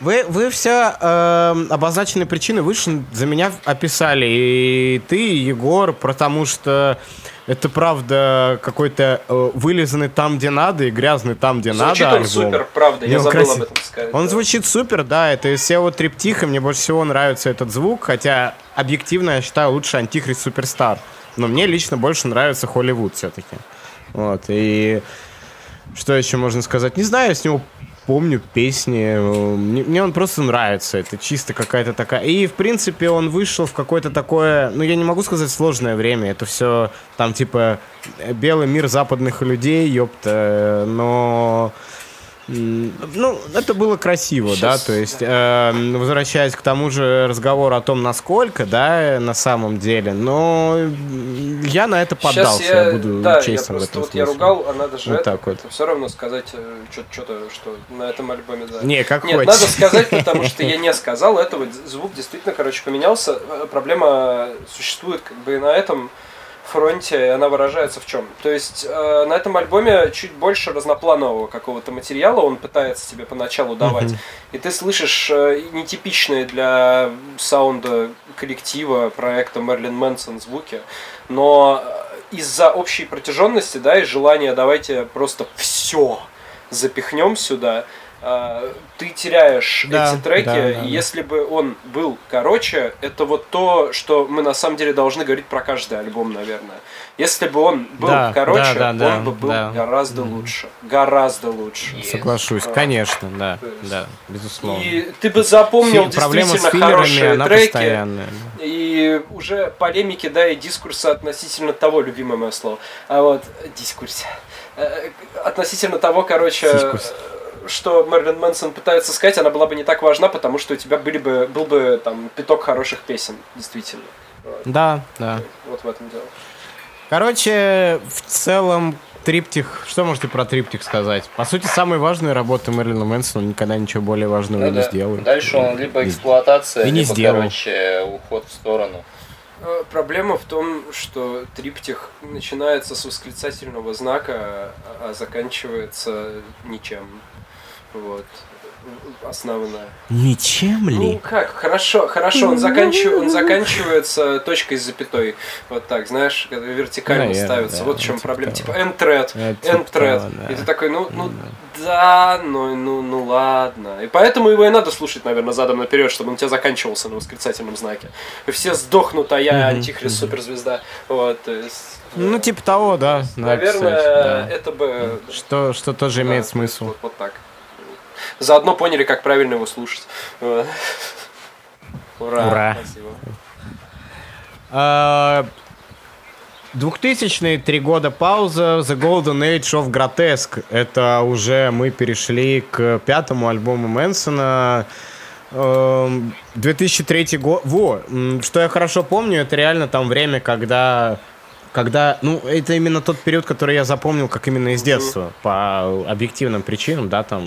Вы, вы все э, обозначенные причины выше за меня описали. И ты, и Егор, потому что это правда какой-то э, вылизанный там, где надо, и грязный там, где Звучит надо. он альбом. супер, правда, я он забыл красив- об этом сказать. Он да. звучит супер, да, это из всего триптиха, мне больше всего нравится этот звук, хотя объективно я считаю лучше Антихрист Суперстар. Но мне лично больше нравится Холливуд все-таки. Вот, и что еще можно сказать? Не знаю, я с него помню песни. э, Мне, мне он просто нравится. Это чисто какая-то такая. И, в принципе, он вышел в какое-то такое. Ну, я не могу сказать сложное время. Это все там, типа, белый мир западных людей, ёпта. э, Но. Ну, это было красиво, да, Щас, то есть, э, возвращаясь к тому же разговору о том, насколько, да, на самом деле, но я на это поддался, я, буду да, я честным в просто этом вот я смысле. ругал, а надо же Вот это, так вот. все равно сказать что-то, что на этом альбоме, да. Не, как Нет, хочешь. надо сказать, потому что я не сказал этого. Звук действительно, короче, поменялся. Э, Проблема существует как бы и на этом фронте, она выражается в чем? То есть э, на этом альбоме чуть больше разнопланового какого-то материала он пытается тебе поначалу давать. И ты слышишь э, нетипичные для саунда коллектива проекта Мерлин Мэнсон звуки, но э, из-за общей протяженности, да, и желания давайте просто все запихнем сюда, ты теряешь Да, эти треки, да, да, да. если бы он был короче, это вот то, что мы на самом деле должны говорить про каждый альбом, наверное. Если бы он был Да, короче, да, да, да, он бы был да. гораздо лучше. Гораздо лучше. Соглашусь, А. конечно, да, есть- да, безусловно. И ты бы запомнил Фи- Проблема с действительно хорошие треки. постоянная. И уже полемики, да, и дискурса относительно того, любимое мое слово. А вот дискурс. Э, Относительно того, короче, Дискурс. Что Мерлин Мэнсон пытается сказать, она была бы не так важна, потому что у тебя были бы, был бы там пяток хороших песен, действительно. Вот, Да, да. вот в этом дело. Короче, в целом, триптих... Что можете про триптих сказать? По сути, самые важные работы Мэрилина Мэнсона он никогда ничего более важного Ну не да. сделает. Дальше он либо эксплуатация, и не либо, сделал. короче, уход в сторону. Э, Проблема в том, что триптих начинается с восклицательного знака, а а заканчивается ничем. Вот. Основная. Ничем Ну ли? как, хорошо, хорошо, он, заканчив- он заканчивается точкой с запятой. Вот так, знаешь, вертикально Наверное, ставится. да, вот в чем типа проблема. того. Типа end-thread, Э, типа да. И ты такой, ну, ну да, ну, ну, ну ладно. И поэтому его и надо слушать, наверное, задом наперед, чтобы он у тебя заканчивался на восклицательном знаке. И все сдохнут, а я антихрист суперзвезда. Вот, то есть. Ну, типа того, да. да, Наверное, кстати, да. это бы Что, что тоже да, имеет смысл. Вот, вот так. Заодно поняли, как правильно его слушать. Ура! Ура. Спасибо. А, 2000-е, три года пауза, The Golden Age of Grotesque. Это уже мы перешли к пятому альбому Мэнсона. Эм, 2003 год. Во, что я хорошо помню, это реально там время, когда когда, ну, это именно тот период, который я запомнил, как именно из детства, по объективным причинам, да, там,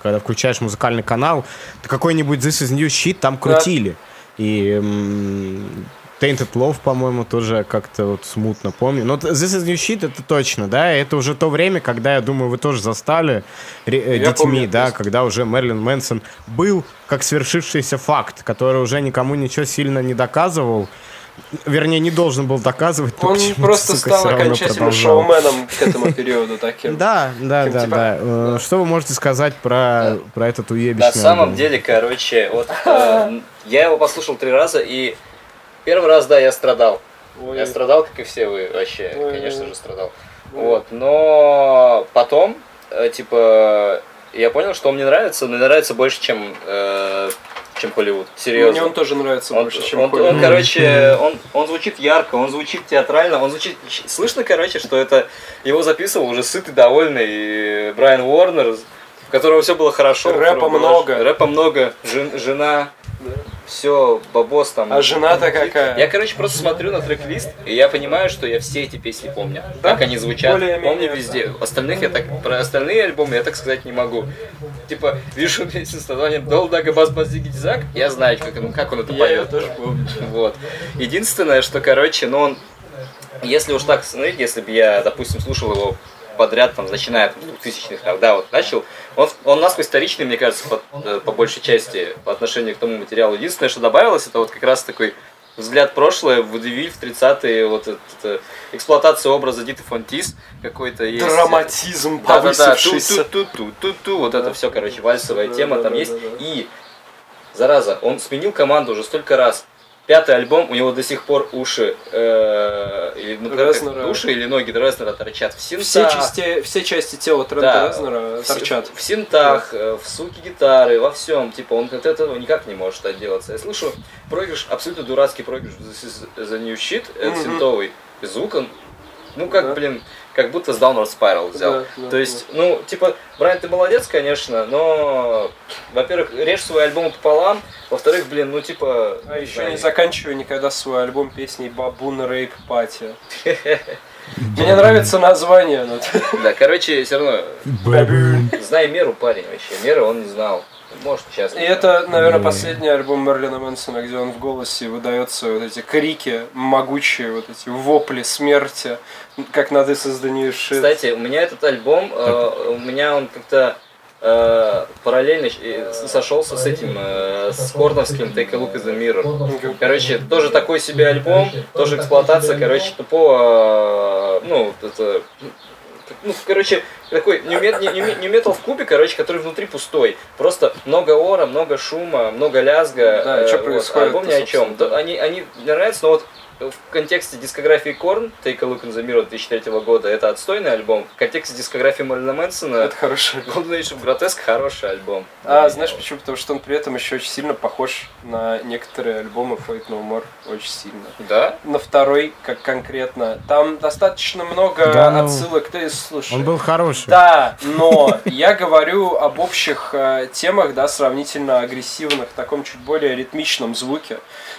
когда включаешь музыкальный канал, какой-нибудь This is New Shit там крутили. И м, Tainted Love, по-моему, тоже как-то вот смутно помню. Но This is New Shit это точно, да, это уже то время, когда, я думаю, вы тоже застали ре- э, детьми, помню, да, есть- когда уже Мерлин Мэнсон был как свершившийся факт, который уже никому ничего сильно не доказывал, вернее, не должен был доказывать, Он просто сука, стал окончательно шоуменом к этому периоду таким. Да, да, Таким да, типа- да. Э, Что вы можете сказать про, про этот уебищный На самом альбом? деле, короче, вот э, я его послушал три раза, и первый раз, да, я страдал. Ой. Я страдал, как и все вы, вообще, Ой. конечно же, страдал. Вот, но потом, э, типа, я понял, что он мне нравится, но мне нравится больше, чем, э, чем Холливуд. Серьезно. Мне он тоже нравится Он, больше, чем он- Холли. он, короче, он, он звучит ярко, он звучит театрально, он звучит... Слышно, короче, что это его записывал уже сытый, довольный Брайан Уорнер, у которого все было хорошо. Рэпа много. Рэпа много, жен- жена, все, бабос там. А жена-то какая? Я, короче, просто смотрю на трек-лист, и я понимаю, что я все эти песни помню. Как они звучат, Более-менее, помню везде. Остальных я так, про остальные альбомы я так сказать не могу. Типа, вижу песню с названием Дол Дага Бас Бас Дизак, я знаю, как он, как он это Я ее поет. тоже помню. Вот. Единственное, что, короче, ну он, если уж так смотреть, если бы я, допустим, слушал его подряд, там, начиная от 2000-х, когда вот начал, он, он насквозь вторичный, мне кажется, по, э, по большей части, по отношению к тому материалу. Единственное, что добавилось, это вот как раз такой взгляд прошлое, в Водевиль, в 30-е, вот это, это эксплуатация образа Диты Фонтис какой-то есть. Драматизм Да-да-да, повысившийся. ту-ту-ту-ту-ту, вот это все, короче, вальсовая Да, тема да, там да, есть. да, да. И, зараза, он сменил команду уже столько раз. Пятый альбом, у него до сих пор уши, э, или, ну, Резнера. уши или ноги Резнера торчат в синтах. Все части, все части тела Трента Да. Резнера в- торчат. В, синтах, э, в суке гитары, во всем. Типа, он от этого никак не может отделаться. Я слышу проигрыш, абсолютно дурацкий проигрыш is the New Shit, э, Мгм. синтовый. Звук он, ну, как, Да. блин, как будто с Downward Spiral взял. Да, да, То есть, ну, типа, Брайан, ты молодец, конечно, но, во-первых, режь свой альбом пополам, во-вторых, блин, ну, типа... А еще знаю, не заканчиваю никогда свой альбом песней Бабун Рейп Пати. Мне нравится название. Да, короче, все равно, знай меру, парень, вообще. Меры он не знал. Может, сейчас. И это, наверное, последний альбом Мерлина Мэнсона, где он в голосе выдается вот эти крики могучие, вот эти вопли смерти, как на This is the New Shit. Кстати, у меня этот альбом, э, у меня он как-то э, параллельно э, сошелся с этим, э, с Корновским Take a Look in the Mirror. Короче, тоже такой себе альбом, тоже эксплуатация, короче, тупого, э, ну, вот это, ну, короче, такой нью метал в кубе, короче, который внутри пустой. Просто много ора, много шума, много лязга. Да, э, чё вот, происходит-то, Альбом ни о чем. да. Они, они мне нравятся, но вот в контексте дискографии Корн, Take a Look in the Mirror 2003 года, это отстойный альбом. В контексте дискографии Марлина Мэнсона, Это хороший альбом. Golden Age of Grotesque хороший альбом. А, знаешь почему? Потому что он при этом еще очень сильно похож на некоторые альбомы Fate No More. Очень сильно. Да? На второй, как конкретно. Там достаточно много Да, ну, отсылок. Ты слушай. Он был хороший. Да, но я говорю об общих э, темах, да, сравнительно агрессивных, таком чуть более ритмичном звуке.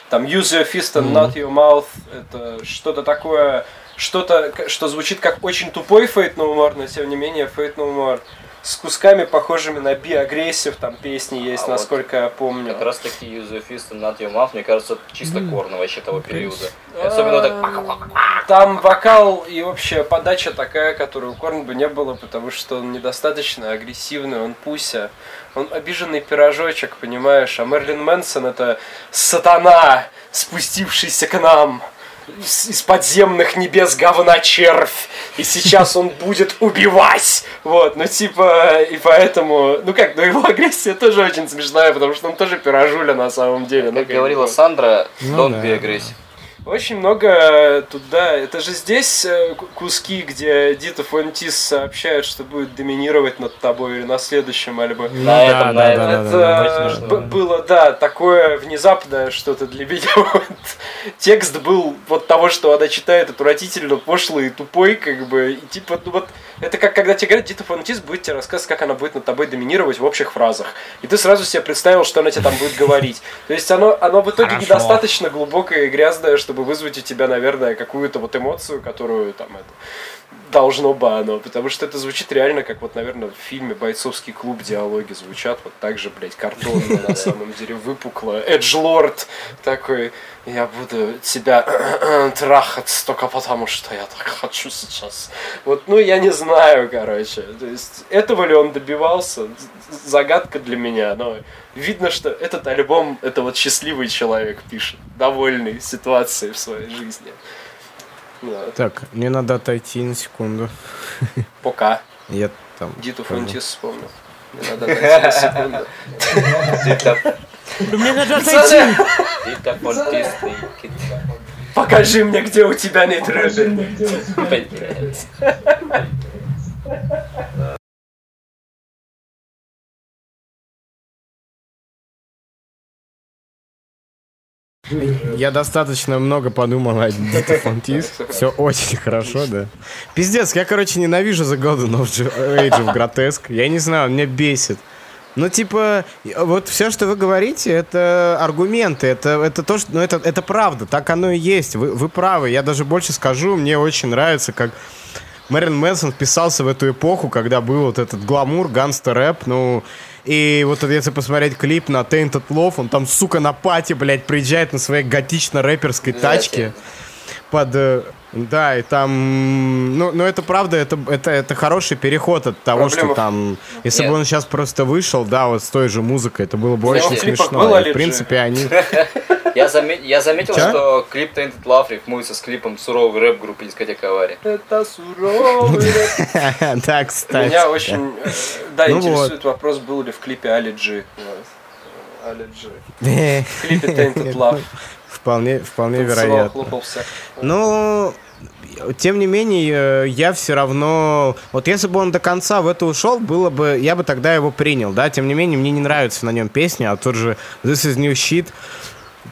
Там use your fist and not your mouth, это что-то такое, что-то, что звучит как очень тупой Fate No More, но тем не менее Fate No More с кусками, похожими на Be Aggressive, там песни есть, А вот насколько я помню. Как раз таки Use Your Fist and Not Your Mouth, мне кажется, чисто корно вообще того периода. И Особенно так... Там вокал и общая подача такая, которую у Корн бы не было, потому что он недостаточно агрессивный, он пуся. Он обиженный пирожочек, понимаешь? А Мерлин Мэнсон это сатана, спустившийся к нам из, из подземных небес говна червь, и сейчас он будет убивать. Вот, ну типа, и поэтому, ну как, ну его агрессия тоже очень смешная, потому что он тоже пирожуля на самом деле. ну, Как как говорила. Сандра, Ну don't да. be aggressive. Очень много туда. Это же здесь э, ку- куски, где Дита Фонтис сообщает, что будет доминировать над тобой или на следующем альбоме. Ну На да, этом, да, на да, этом. да, Это да, да. э, было, да, такое внезапное что-то для меня. Вот. Текст был вот того, что она читает, отвратительно пошлый и тупой, как бы, и типа, ну вот, это как когда тебе говорят, Дита Фонтис будет тебе рассказывать, как она будет над тобой доминировать в общих фразах. И ты сразу себе представил, что она тебе там будет говорить. То есть оно, оно в итоге Хорошо. недостаточно глубокое и грязное, чтобы вызвать у тебя, наверное, какую-то вот эмоцию, которую там это должно бы оно, потому что это звучит реально как вот, наверное, в фильме «Бойцовский клуб» диалоги звучат вот так же, блядь, картонно на самом деле, выпукло. Эджлорд такой, я буду тебя трахать только потому, что я так хочу сейчас. Вот, ну, я не знаю, короче. То есть, этого ли он добивался? Загадка для меня, но видно, что этот альбом, это вот счастливый человек пишет, довольный ситуацией в своей жизни. Да. Так, мне надо отойти на секунду. Пока. Я там... Диту хожу. Фонтис вспомнил. Не надо дать на секунду. Мне надо отойти! Дита Фонтис, ты- Покажи мне, где у тебя нет рыбы. Блядь. Я достаточно много подумал о Дите Фонтис. Все очень хорошо, да. Пиздец, я, короче, ненавижу The Golden Age of Grotesque. Я не знаю, он меня бесит. Ну, типа, вот все, что вы говорите, это аргументы, это, это то, что, ну, это, это правда, так оно и есть, вы, вы правы. Я даже больше скажу, мне очень нравится, как Мэрин Мэнсон вписался в эту эпоху, когда был вот этот гламур, гангстер-рэп, ну, и вот если посмотреть клип на Tainted Love, он там, сука, на пати, блядь, приезжает на своей готично-рэперской тачке под... э, Да, и там... Ну, ну это правда, это, это, это хороший переход от того, Проблема- что там... Если Нет. бы он сейчас просто вышел, да, вот с той же музыкой, это было бы него очень смешно. было И, в принципе, они... Я, заме- я заметил, Чё? что клип Tainted Love рифмуется с клипом суровый рэп группы дискотека Авария. Это суровый. Да, кстати. Меня очень, э, да, Ну интересует вопрос, был ли в клипе Али Джи. Али Джи. В клипе Tainted Love. Вполне, вполне вероятно. хлопался. Ну, тем не менее, э, я все равно... Вот если бы он до конца в это ушел, было бы... Я бы тогда его принял, да? Тем не менее, мне не нравится на нем песня, а тот же This is New Shit,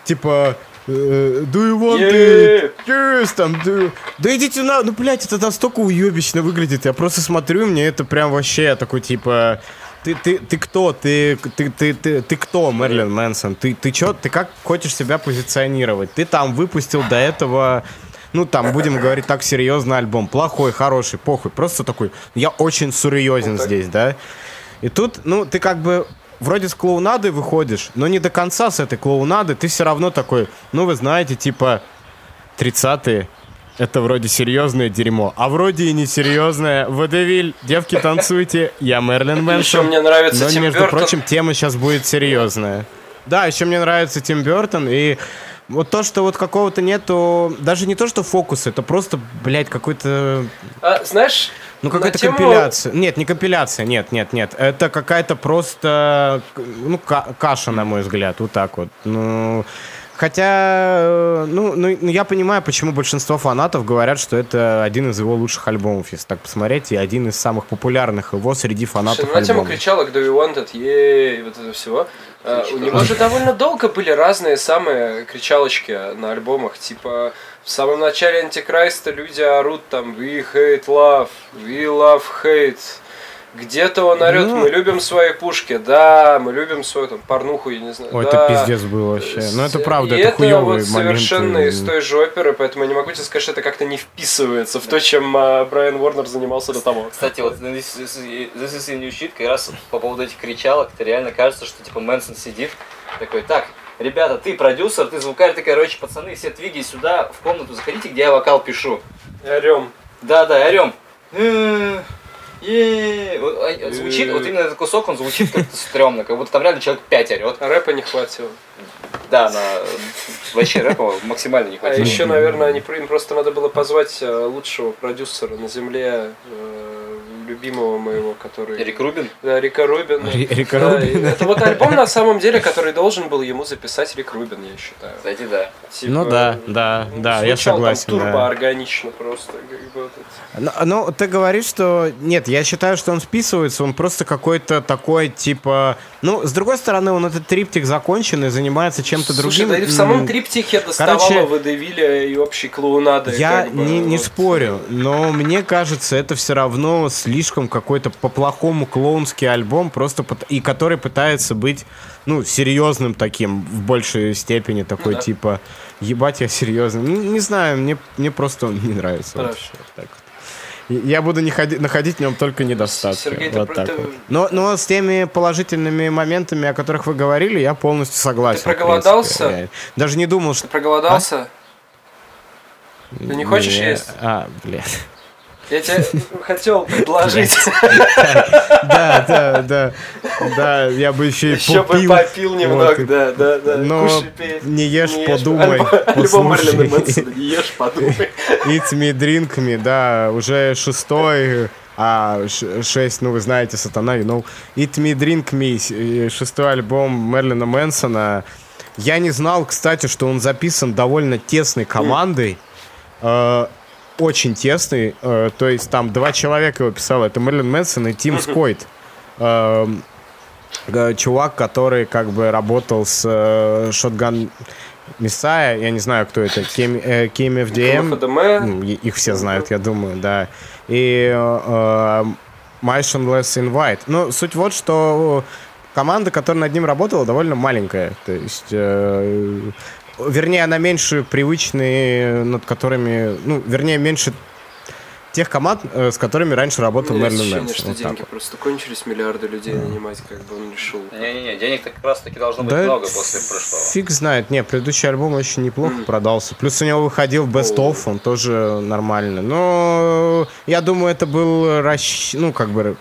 типа... э, Do you want it? Yes, там, do... Да идите на... Ну, блядь, это настолько уебищно выглядит. Я просто смотрю, мне это прям вообще такой, типа... Ты, ты, ты кто? Ты, ты, ты, ты, ты кто, Мерлин Мэнсон? Ты, ты чё? Ты как хочешь себя позиционировать? Ты там выпустил до этого ну, там, будем говорить так, серьезный альбом. Плохой, хороший, похуй. Просто такой, я очень серьезен здесь, да? И тут, ну, ты как бы вроде с клоунадой выходишь, но не до конца с этой клоунады. Ты все равно такой, ну, вы знаете, типа, 30-е, это вроде серьезное дерьмо, а вроде и не серьезное. Водевиль, девки, танцуйте, я Мерлин Мэнсон. мне нравится Но, Тим между Бёртон. прочим, тема сейчас будет серьезная. Да, еще мне нравится Тим Бертон, и вот то, что вот какого-то нету, даже не то, что фокуса, это просто, блядь, какой-то, А, знаешь, ну какая-то тему- компиляция. Нет, не компиляция, нет, нет, нет. Это какая-то просто, ну, ка- каша, на мой взгляд, вот так вот. Ну, хотя, э, ну, ну, ну, я понимаю, почему большинство фанатов говорят, что это один из его лучших альбомов, если так посмотреть, и один из самых популярных его среди фанатов Слушай, ну, альбома. кричалок Do You Want It, ей, вот это всего. А, у него же довольно долго были разные самые кричалочки на альбомах. Типа, в самом начале Антикрайста люди орут там We hate love, we love hate. Где-то он орет, Ну. мы любим свои пушки, да, мы любим свою там порнуху, я не знаю. Ой, да. это пиздец был вообще. Ну, это правда, И это это хуёвый вот момент. совершенно из той же оперы, поэтому я не могу тебе сказать, что это как-то не вписывается в то, чем а, Брайан Уорнер занимался до того. Кстати, вот This is, this is a new shit, как раз по поводу этих кричалок, это реально кажется, что типа Мэнсон сидит такой, так, ребята, ты продюсер, ты звукарь, ты, короче, пацаны, все двигай сюда, в комнату заходите, где я вокал пишу. Орем. Да-да, орем. Э, а, Звучит, вот именно этот кусок, он звучит как-то стрёмно, как будто там реально человек 5 орет. Рэпа не хватило. Да, на вообще рэпа максимально не А хватило. еще, наверное, им просто надо было позвать э, лучшего продюсера на земле, э, любимого моего, который... Эрик Рубин. Да, Рика Рубин. Ри- Рика Да, Рубин. и Это вот альбом, на самом деле, который должен был ему записать Рик Рубин, я считаю. Кстати, да. Типа, Ну да, да, он да, я согласен, Там да. турбо органично просто. как бы вот это. Ну, ну, ты говоришь, что... Нет, я считаю, что он списывается, он просто какой-то такой, типа... Ну, с другой стороны, он этот триптих закончен и занимается чем-то Слушай, другим. да и в самом М, триптихе доставало короче, Водевиля и общей клоунады. Я как бы, не, не вот. спорю, но мне кажется, это все равно слишком какой-то по-плохому клоунский альбом, просто пот- и который пытается быть, ну, серьезным таким, в большей степени, такой Ну да. типа, ебать, я серьезный. Не, не знаю, мне, мне просто он не нравится. Вот Хорошо. всё, так вот. Я буду не ходи- находить в нем только недостатки. Сергей, ты вот про- так ты- вот. но, но с теми положительными моментами, о которых вы говорили, я полностью согласен. в проголодался? Я даже не думал, Ты что... проголодался? Ты не хочешь Не- есть? А, блядь. Я тебе хотел предложить. Да, да, да. Да, я бы еще и Еще бы попил. попил немного, да, да, да. Но не ешь, подумай, Альбом Мерлина. Мэнсона, не ешь, подумай. Eat me, drink me, да, уже шестой, а шесть, ну вы знаете, Сатана, you know. Eat me, drink me, э, шестой альбом Мерлина Мэнсона. Я не знал, кстати, что он записан довольно тесной командой. Э, очень тесный. э, то есть там два человека его писал. Это Мерлин Мэнсон и Тим Скойт. Эм, э, чувак, который как бы работал с э, Shotgun Messiah, я не знаю, кто это, Кем, э, KMFDM, ФДМ. ну, их все знают, я думаю, да. И э, Motionless Invite. Ну, суть вот, что команда, которая над ним работала, довольно маленькая. То есть, э, вернее, она меньше привычные, над которыми, ну, вернее, меньше тех команд, э, с которыми раньше работал Мерлин ощущение, Мэнсон. что Вот деньги вот. просто кончились, миллиарды людей нанимать, как бы он решил. Не-не-не, денег-то как раз таки должно быть Да много после прошлого. Фиг знает. Не, предыдущий альбом очень неплохо продался. Плюс у него выходил Best О. Of, он тоже нормально. Но я думаю, это был расщ... ну, как бы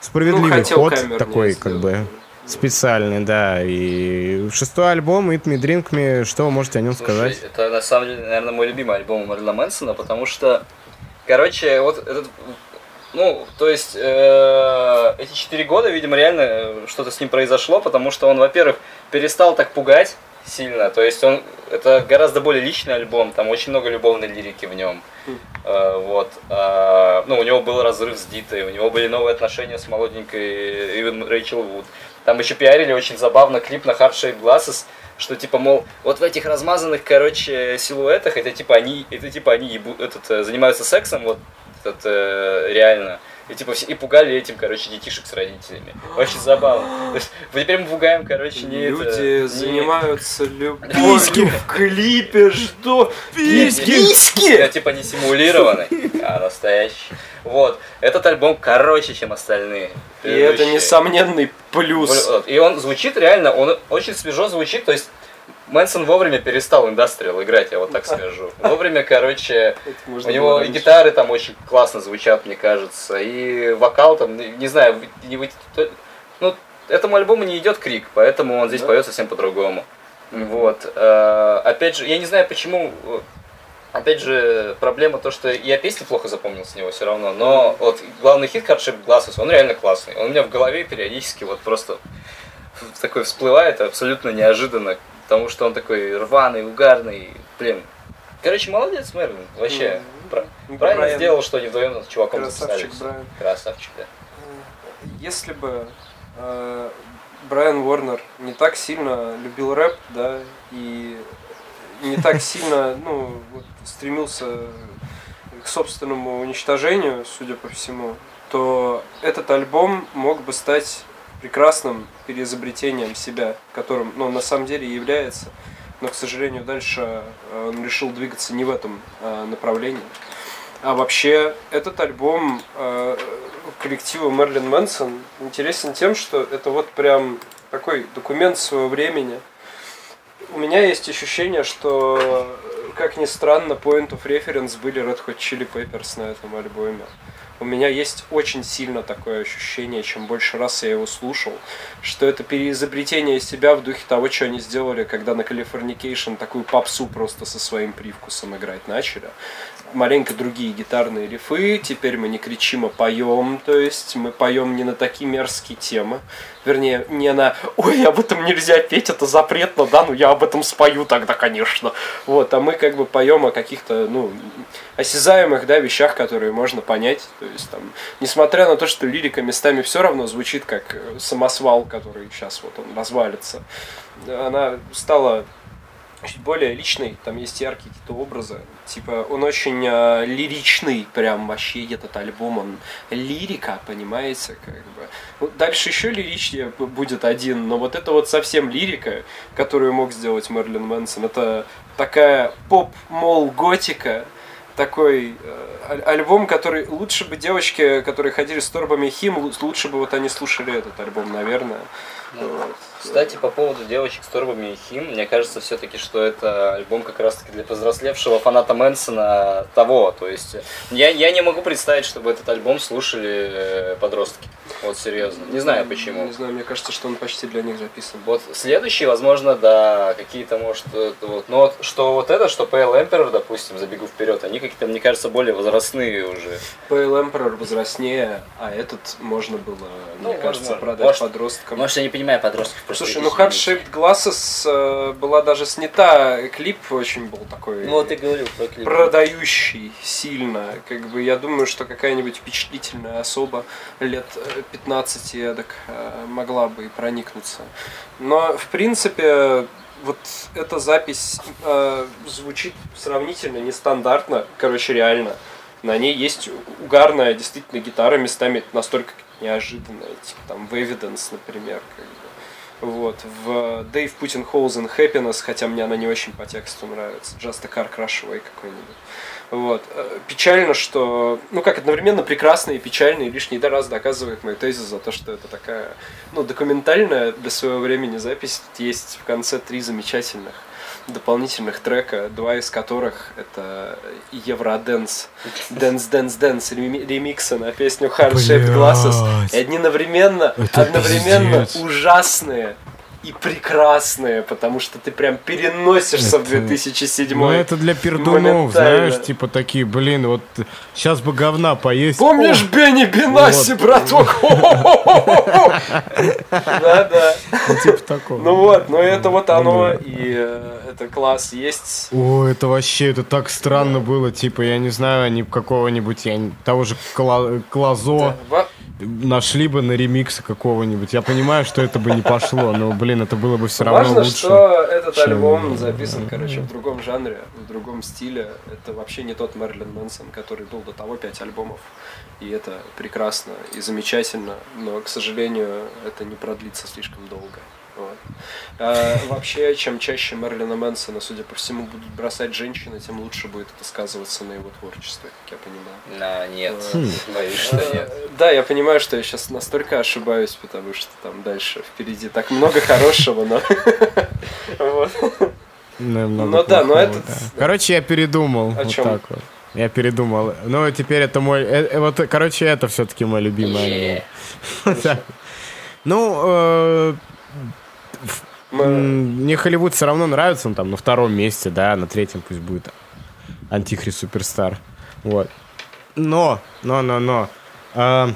справедливый Ну, ход камернее такой, как бы специальный, да. И шестой альбом Eat Me Drink Me, что вы можете о нем Слушай, сказать? это на самом деле, наверное, мой любимый альбом Мэрила Мэнсона, потому что, короче, вот этот, ну, то есть, э, эти четыре года, видимо, реально э, что-то с ним произошло, потому что он, во-первых, перестал так пугать сильно, то есть он, это гораздо более личный альбом, там очень много любовной лирики в нем, Э, вот, А, ну, у него был разрыв с Дитой, у него были новые отношения с молоденькой Ивен Рэйчел Вуд, там еще пиарили очень забавно клип на Hard Shaped Glasses, что типа, мол, вот в этих размазанных, короче, силуэтах, это типа они, это типа они ебу- этот, э, занимаются сексом, вот, этот, э, реально. И типа все, и пугали этим, короче, детишек с родителями. Очень забавно. То есть, теперь мы пугаем, короче, не это, Люди не- занимаются любовью Письки. в клипе, что? Письки! Письки! Это типа не симулированный, а настоящий. Вот. Этот альбом короче, чем остальные. И это несомненный плюс. И он звучит реально, он очень свежо звучит, то есть Мэнсон вовремя перестал индастриал играть, я вот так скажу. Вовремя, короче, у него и гитары там очень классно звучат, мне кажется, и вокал там, не знаю, не вы- ну, этому альбому не идет крик, поэтому он здесь Да? поет совсем по-другому. Вот. э, Опять же, я не знаю почему, э, опять же, проблема то, что я песни плохо запомнил с него все равно, но вот главный хит Hard Shaped Glasses, он реально классный. Он у меня в голове периодически вот просто такой всплывает абсолютно неожиданно, потому что он такой рваный, угарный, блин. Короче, молодец, Мерлин, вообще. Ну, Правильно Брайан, сделал, что они вдвоем с чуваком Красавчик записались. Брайан. Красавчик, да. Если бы э, Брайан Уорнер не так сильно любил рэп, да, и не так сильно, ну, вот, стремился к собственному уничтожению, судя по всему, то этот альбом мог бы стать прекрасным переизобретением себя, которым, ну, на самом деле является. Но, к сожалению, дальше э, он решил двигаться не в этом э, направлении. А вообще, этот альбом э, коллектива Мерлин Мэнсон интересен тем, что это вот прям такой документ своего времени. У меня есть ощущение, что, как ни странно, Point of Reference были Red Hot Chili Peppers на этом альбоме. У меня есть очень сильно такое ощущение, чем больше раз я его слушал, что это переизобретение себя в духе того, что они сделали, когда на Californication такую попсу просто со своим привкусом играть начали. Маленько другие гитарные рифы, теперь мы не кричим, а поем, то есть мы поем не на такие мерзкие темы, вернее, не на «Ой, об этом нельзя петь, это запретно, да, ну я об этом спою тогда, конечно». Вот, а мы как бы поем о каких-то, ну, осязаемых, да, вещах, которые можно понять. То есть там, несмотря на то, что лирика местами все равно звучит как э, самосвал, который сейчас вот он развалится, она стала чуть более личной, там есть яркие какие-то образы. Типа, он очень э, лиричный, прям вообще этот альбом, он лирика, понимаете, как бы. Дальше еще лиричнее будет один, но вот это вот совсем лирика, которую мог сделать Мерлин Мэнсон, это такая поп-мол готика, такой э, аль- альбом, который лучше бы девочки, которые ходили с торбами хим, лу- лучше бы вот они слушали этот альбом, наверное. Вот. Кстати, по поводу девочек с торбами и хим, мне кажется все-таки, что это альбом как раз-таки для повзрослевшего фаната Мэнсона того. То есть я, я не могу представить, чтобы этот альбом слушали э, подростки. Вот серьезно. Не знаю почему. Не знаю, мне кажется, что он почти для них записан. Вот следующий, возможно, да, какие-то, может, э, вот, но вот, что вот это, что Pale Emperor, допустим, забегу вперед, они какие-то, мне кажется, более возрастные уже. Pale Emperor возрастнее, а этот можно было, Ну, мне кажется, возможно. продать Может, подросткам. Может, я не понимаю подростков просто. Слушай, ну Hard Shaped Glasses э, была даже снята, клип очень был такой Ну вот ты говорил про клип. продающий сильно. Как бы я думаю, что какая-нибудь впечатлительная особа лет э, 15 эдак могла бы и проникнуться. Но, в принципе, вот эта запись э, звучит сравнительно нестандартно, короче, реально. На ней есть угарная действительно гитара, местами настолько неожиданное, типа там в Evidence, например, как бы. Вот, в Dave Putin Holes in Happiness, хотя мне она не очень по тексту нравится, Just a Car Crash Away какой-нибудь. Вот. Э, печально, что, ну как, одновременно прекрасно и печально, и лишний раз доказывает мою тезис за то, что это такая, ну, документальная для своего времени запись. Есть в конце три замечательных дополнительных трека, два из которых это Евроденс, Dance Dance Dance ремиксы на песню Hard Shaped Glasses. И одновременно, Это одновременно пиздец. ужасные и прекрасные, потому что ты прям переносишься в Это- 2007 Ну, это для пердунов, знаешь, типа такие, блин, вот сейчас бы говна поесть. Помнишь Бенни Бенаси, Вот. браток? Да-да. Ну, типа такого. Ну вот, но это вот оно, и э, это класс есть. О, это вообще, это так странно было, типа, я не знаю, они какого-нибудь, я того же Кла- Клазо нашли бы на ремиксы какого-нибудь. Я понимаю, что это бы не пошло, но, блин, это было бы все равно Важно, лучше. что этот чем- альбом записан, короче, в другом жанре, в другом стиле. Это вообще не тот Мерлин Мэнсон, который был до того пять альбомов. И это прекрасно и замечательно, но, к сожалению, это не продлится слишком долго. Вот. А, вообще, чем чаще Мерлина Мэнсона, судя по всему, будут бросать женщины, тем лучше будет это сказываться на его творчестве, как я понимаю. Да, нет. Боюсь, что нет. Э, Да, я понимаю, что я сейчас настолько ошибаюсь, потому что там дальше впереди так много хорошего, но... Вот. Ну, Ну да, но да. Короче, я передумал. О вот. Я передумал. Ну, теперь это мой... э, э, вот, короче, это все-таки мой любимый. Ну, э, Мы- м, мне Холливуд все равно нравится, он там на втором месте, да, на третьем пусть будет Антихрист Суперстар. Вот. Но, но, но, но. э,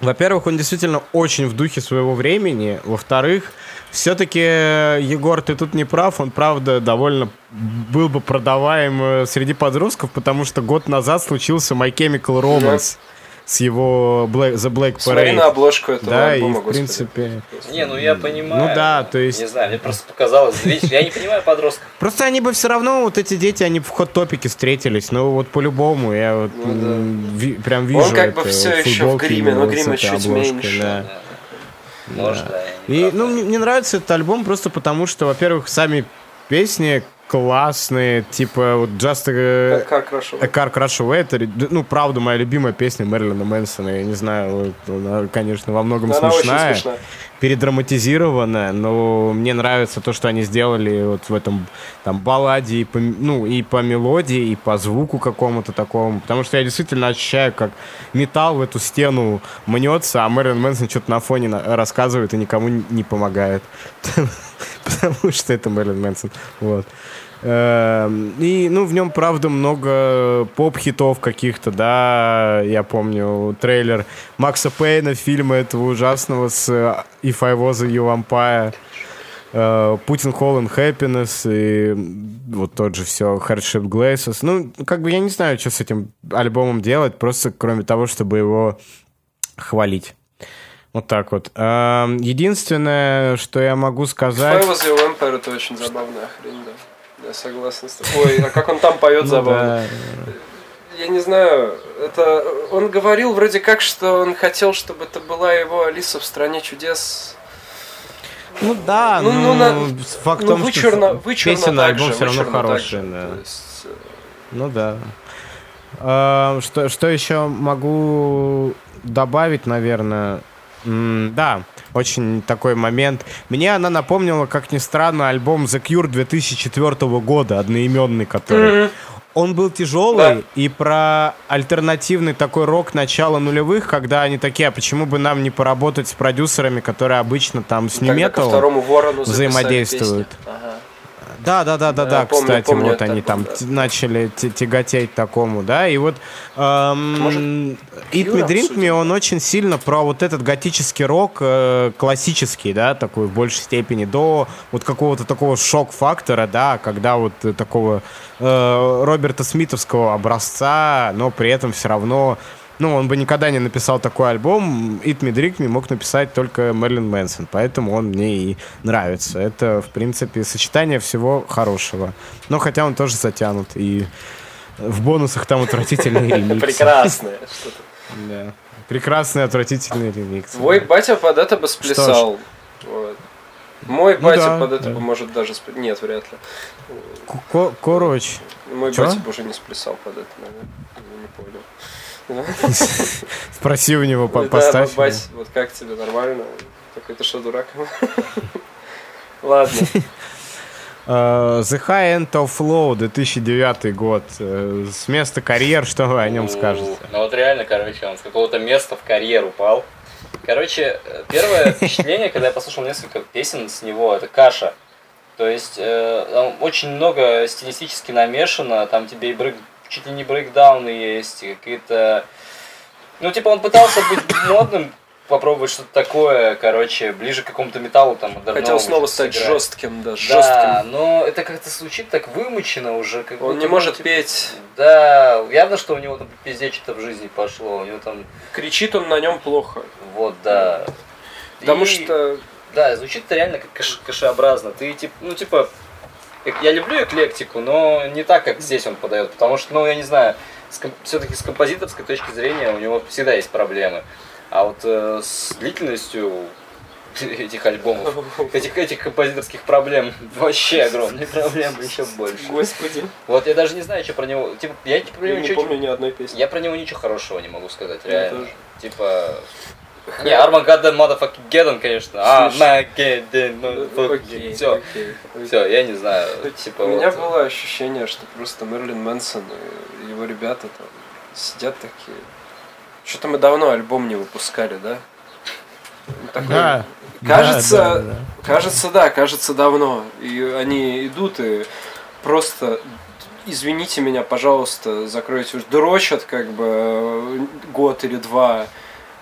во-первых, он действительно очень в духе своего времени. Во-вторых, все-таки, Егор, ты тут не прав. Он, правда, довольно был бы продаваем э, среди подростков, потому что год назад случился My Chemical Romance с его Black- The Black Смотри на Parade. обложку этого Да, и альбома, в господи. принципе... Не, ну я понимаю. Ну да, то есть- Не знаю, мне просто показалось. Видишь, я не понимаю подростков. Просто они бы все равно, вот эти дети, они в хот-топике встретились. Ну вот по-любому, я вот Ну да. м, ви- прям вижу Он как бы вот еще в гриме, но грима чуть меньше. да. Да. Может, да. И, ну, мне, мне нравится этот альбом просто потому, что, во-первых, сами песни классные, типа вот Just a, Как хорошо. a Car Crash Away, это, ну, правда, моя любимая песня Мэрилина Мэнсона. Я не знаю, вот, она, конечно, во многом Она смешная, смешная. передраматизированная, но мне нравится то, что они сделали вот в этом там балладе, и по, ну, и по мелодии, и по звуку какому-то такому, потому что я действительно ощущаю, как металл в эту стену мнется, а Мэрилин Мэнсон что-то на фоне рассказывает и никому не помогает. Потому что это Мэрилин Мэнсон. Вот. Эм, И, ну, в нем, правда, много поп-хитов каких-то, да, я помню трейлер Макса Пейна, фильма этого ужасного с э, If I Was a You Vampire, э, Путин Hall and Happiness и вот тот же все Hardship Glasses. Ну, как бы я не знаю, что с этим альбомом делать, просто кроме того, чтобы его хвалить. Вот так вот. Эм, Единственное, что я могу сказать... Was your Vampire это очень забавная хрень, да. Я согласен с тобой. Ой, а как он там поет Ну забавно. Я не знаю, это... Он говорил вроде как, что он хотел, чтобы это была его Алиса в стране чудес. Ну да, Ну, ну, ну, на- факт ну, том, вычурно, что вычурно песен так альбом все равно хороший, да. Есть, э, Ну да. А, что, что еще могу добавить, наверное? М, да, очень такой момент. Мне она напомнила, как ни странно, альбом The Cure 2004 года, одноименный, который... Он был тяжелый Да. и про альтернативный такой рок начала нулевых, когда они такие, а почему бы нам не поработать с продюсерами, которые обычно там с записали взаимодействуют. Ага. Да, да, да, да, Да, да, помню, кстати, помню вот они там да. начали тяготеть такому, да, и вот эм, Может, Eat Me, Drink Me, он очень сильно про вот этот готический рок, э, классический, да, такой в большей степени, до вот какого-то такого шок-фактора, да, когда вот такого э, Роберта Смитовского образца, но при этом все равно ну, он бы никогда не написал такой альбом. Eat Me, Drink Me мог написать только Мерлин Мэнсон, поэтому он мне и нравится. Это, в принципе, сочетание всего хорошего. Но хотя он тоже затянут, и в бонусах там отвратительные ремиксы. Прекрасное что-то. Да. Прекрасный, отвратительный ремикс. Твой батя под это бы сплясал. Мой Ну батя под это бы может даже Нет, вряд ли. Ко- Короче, Мой батя бы уже не сплясал под это, наверное. Не понял. спроси у него, по- Да, поставь. бать, вот как тебе, нормально? Такой, ты что, дурак? Ладно. Э, The High End of Low, 2009 год. Э, С места карьер, что вы о нем скажете? Ну вот реально, короче, он с какого-то места в карьер упал. Короче, э, первое впечатление, когда я послушал несколько песен с него, это каша. То есть э, там очень много стилистически намешано, там тебе и брейк, чуть ли не брейкдауны есть, и какие-то... Ну, типа, он пытался быть модным, попробовать что-то такое, короче, ближе к какому-то металлу там. Хотел снова стать сыграть. жестким, да, Да, жестким. но это как-то звучит так вымучено уже. Как Он не может типа, петь. Да, явно, что у него там пиздец что-то в жизни пошло. У него там, Кричит он на нем плохо. вот, да. Потому И- что Да, звучит это реально как каш- кашеобразно. Ты, типа, ну, типа, я люблю эклектику, но не так, как здесь он подает. Потому что, ну, я не знаю, все-таки с композиторской точки зрения у него всегда есть проблемы. А вот э, с длительностью этих альбомов, этих, этих композиторских проблем вообще огромные проблемы, еще больше. Господи. Вот я даже не знаю, что про него. Типа, я типа, про Я него не ничего, помню ни одной песни. я про него ничего хорошего не могу сказать, Я реально. тоже. Типа. Не, Армагадден Motherfucking Гедден, конечно. Армагадден Окей, Все, окей, окей. все, я не знаю. Типа, У меня было ощущение, что просто Мерлин Мэнсон и его ребята там сидят такие. Что-то мы давно альбом не выпускали, да? Ну, такой- Да. Кажется, Да, да, да. кажется, да, кажется давно. И они идут и просто, извините меня, пожалуйста, закройте уж, дрочат как бы год или два.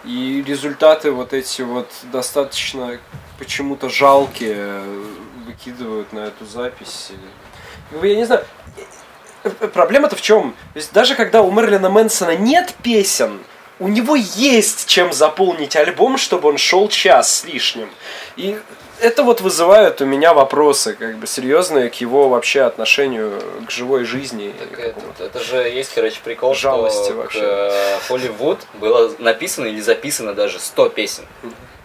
И результаты вот эти вот достаточно почему-то жалкие э, выкидывают на эту запись. Ну, Я не знаю, э, э, проблема-то в чем? Есть даже когда у Мерлина Мэнсона нет песен, у него есть чем заполнить альбом, чтобы он шел час с лишним. И это вот вызывает у меня вопросы, как бы серьезные к его вообще отношению к живой жизни. Так это, это же есть, короче, прикол, Жалости что вообще. к э, Hollywood было написано или записано даже 100 песен.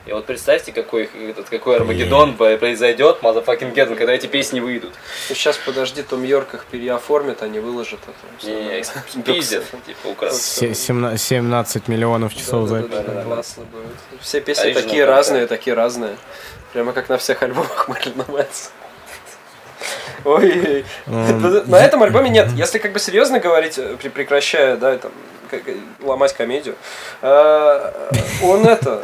И вот представьте, какой, этот, какой Армагеддон произойдет, motherfucking Гедден, когда эти песни выйдут. Ну, сейчас подожди, Том Йорк их переоформит, они выложат это. Их пиздят, типа, семна- 17 миллионов часов записи. Все песни такие разные, такие разные. Прямо как на всех альбомах Мерлина Мэнсона. Ой, на этом альбоме нет. Если как бы серьезно говорить, э, прекращая, да, там, ломать комедию, э, он это...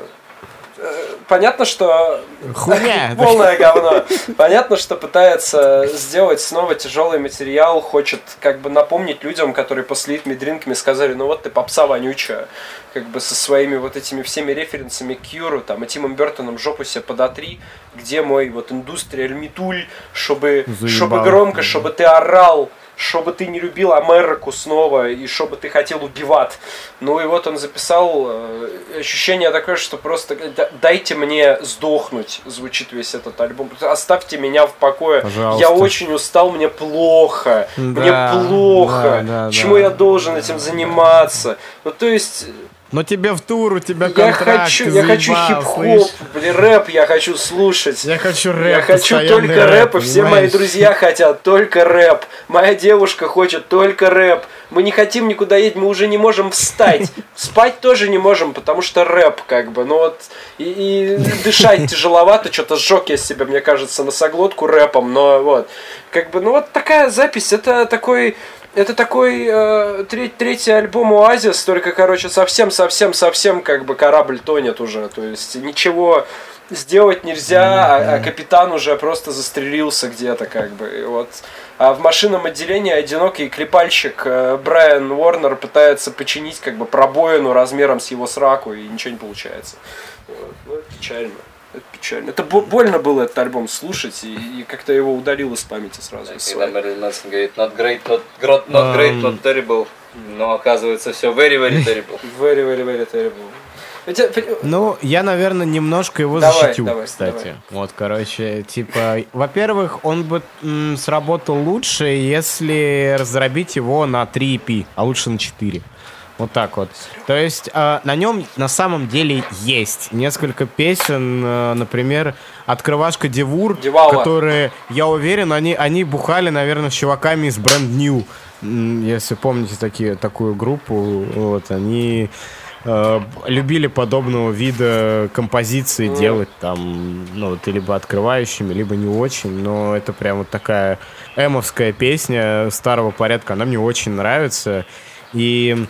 э, Понятно, что Хуйня. полное говно. Понятно, что пытается сделать снова тяжелый материал, хочет как бы напомнить людям, которые после Eat Me Drink Me сказали, ну вот ты попса вонючая, как бы со своими вот этими всеми референсами к Кьюру, там, и Тимом Бертоном жопу себе подотри, где мой вот индустриаль метуль, чтобы, Заебал. чтобы громко, чтобы ты орал, чтобы ты не любил Америку снова, и чтобы ты хотел убивать. Ну и вот он записал э, ощущение такое, что просто «Да- дайте мне сдохнуть, звучит весь этот альбом. Оставьте меня в покое. Пожалуйста. Я очень устал, мне плохо. мне Да, плохо. да, да, Почему да. я должен этим заниматься? Ну то есть Но тебе в тур, у тебя я контракт, хочу, ты я хочу хип-хоп, блин, рэп я хочу слушать. Я хочу рэп, Я хочу только рэп, и все мои понимаешь? друзья хотят только рэп. Моя девушка хочет только рэп. Мы не хотим никуда едать, мы уже не можем встать. Спать тоже не можем, потому что рэп, как бы. Ну вот, и, и дышать тяжеловато, что-то сжег я себе, мне кажется, носоглотку рэпом, но вот. Как бы, ну вот такая запись, это такой... Это такой э, треть- третий альбом Оазис, только, короче, совсем-совсем-совсем как бы корабль тонет уже. То есть ничего сделать нельзя, а, а капитан уже просто застрелился где-то, как бы. И вот. А в машинном отделении одинокий клепальщик э, Брайан Уорнер пытается починить как бы пробоину размером с его сраку, и ничего не получается. Вот. Ну, печально. Это печально. Это бо- больно было этот альбом слушать, и, и как-то его удалил из памяти сразу. из Когда. Мэрилин Мэнсон говорит, not great, not, gro- not great, not terrible. Но оказывается все very, very terrible. Very, very, very terrible. Ну, я, наверное, немножко его Давай, защитил, давай, кстати. давай. Вот, короче, типа, во-первых, он бы м, сработал лучше, если раздробить его на 3 EP, а лучше на 4. Вот так вот. То есть э, на нем на самом деле есть несколько песен, э, например, «Открывашка Девур», Девауа. которые, я уверен, они, они бухали, наверное, с чуваками из Brand New. Если помните такие, такую группу, вот, они э, любили подобного вида композиции делать там, ну, вот, либо открывающими, либо не очень, но это прям вот такая эмовская песня старого порядка, она мне очень нравится. И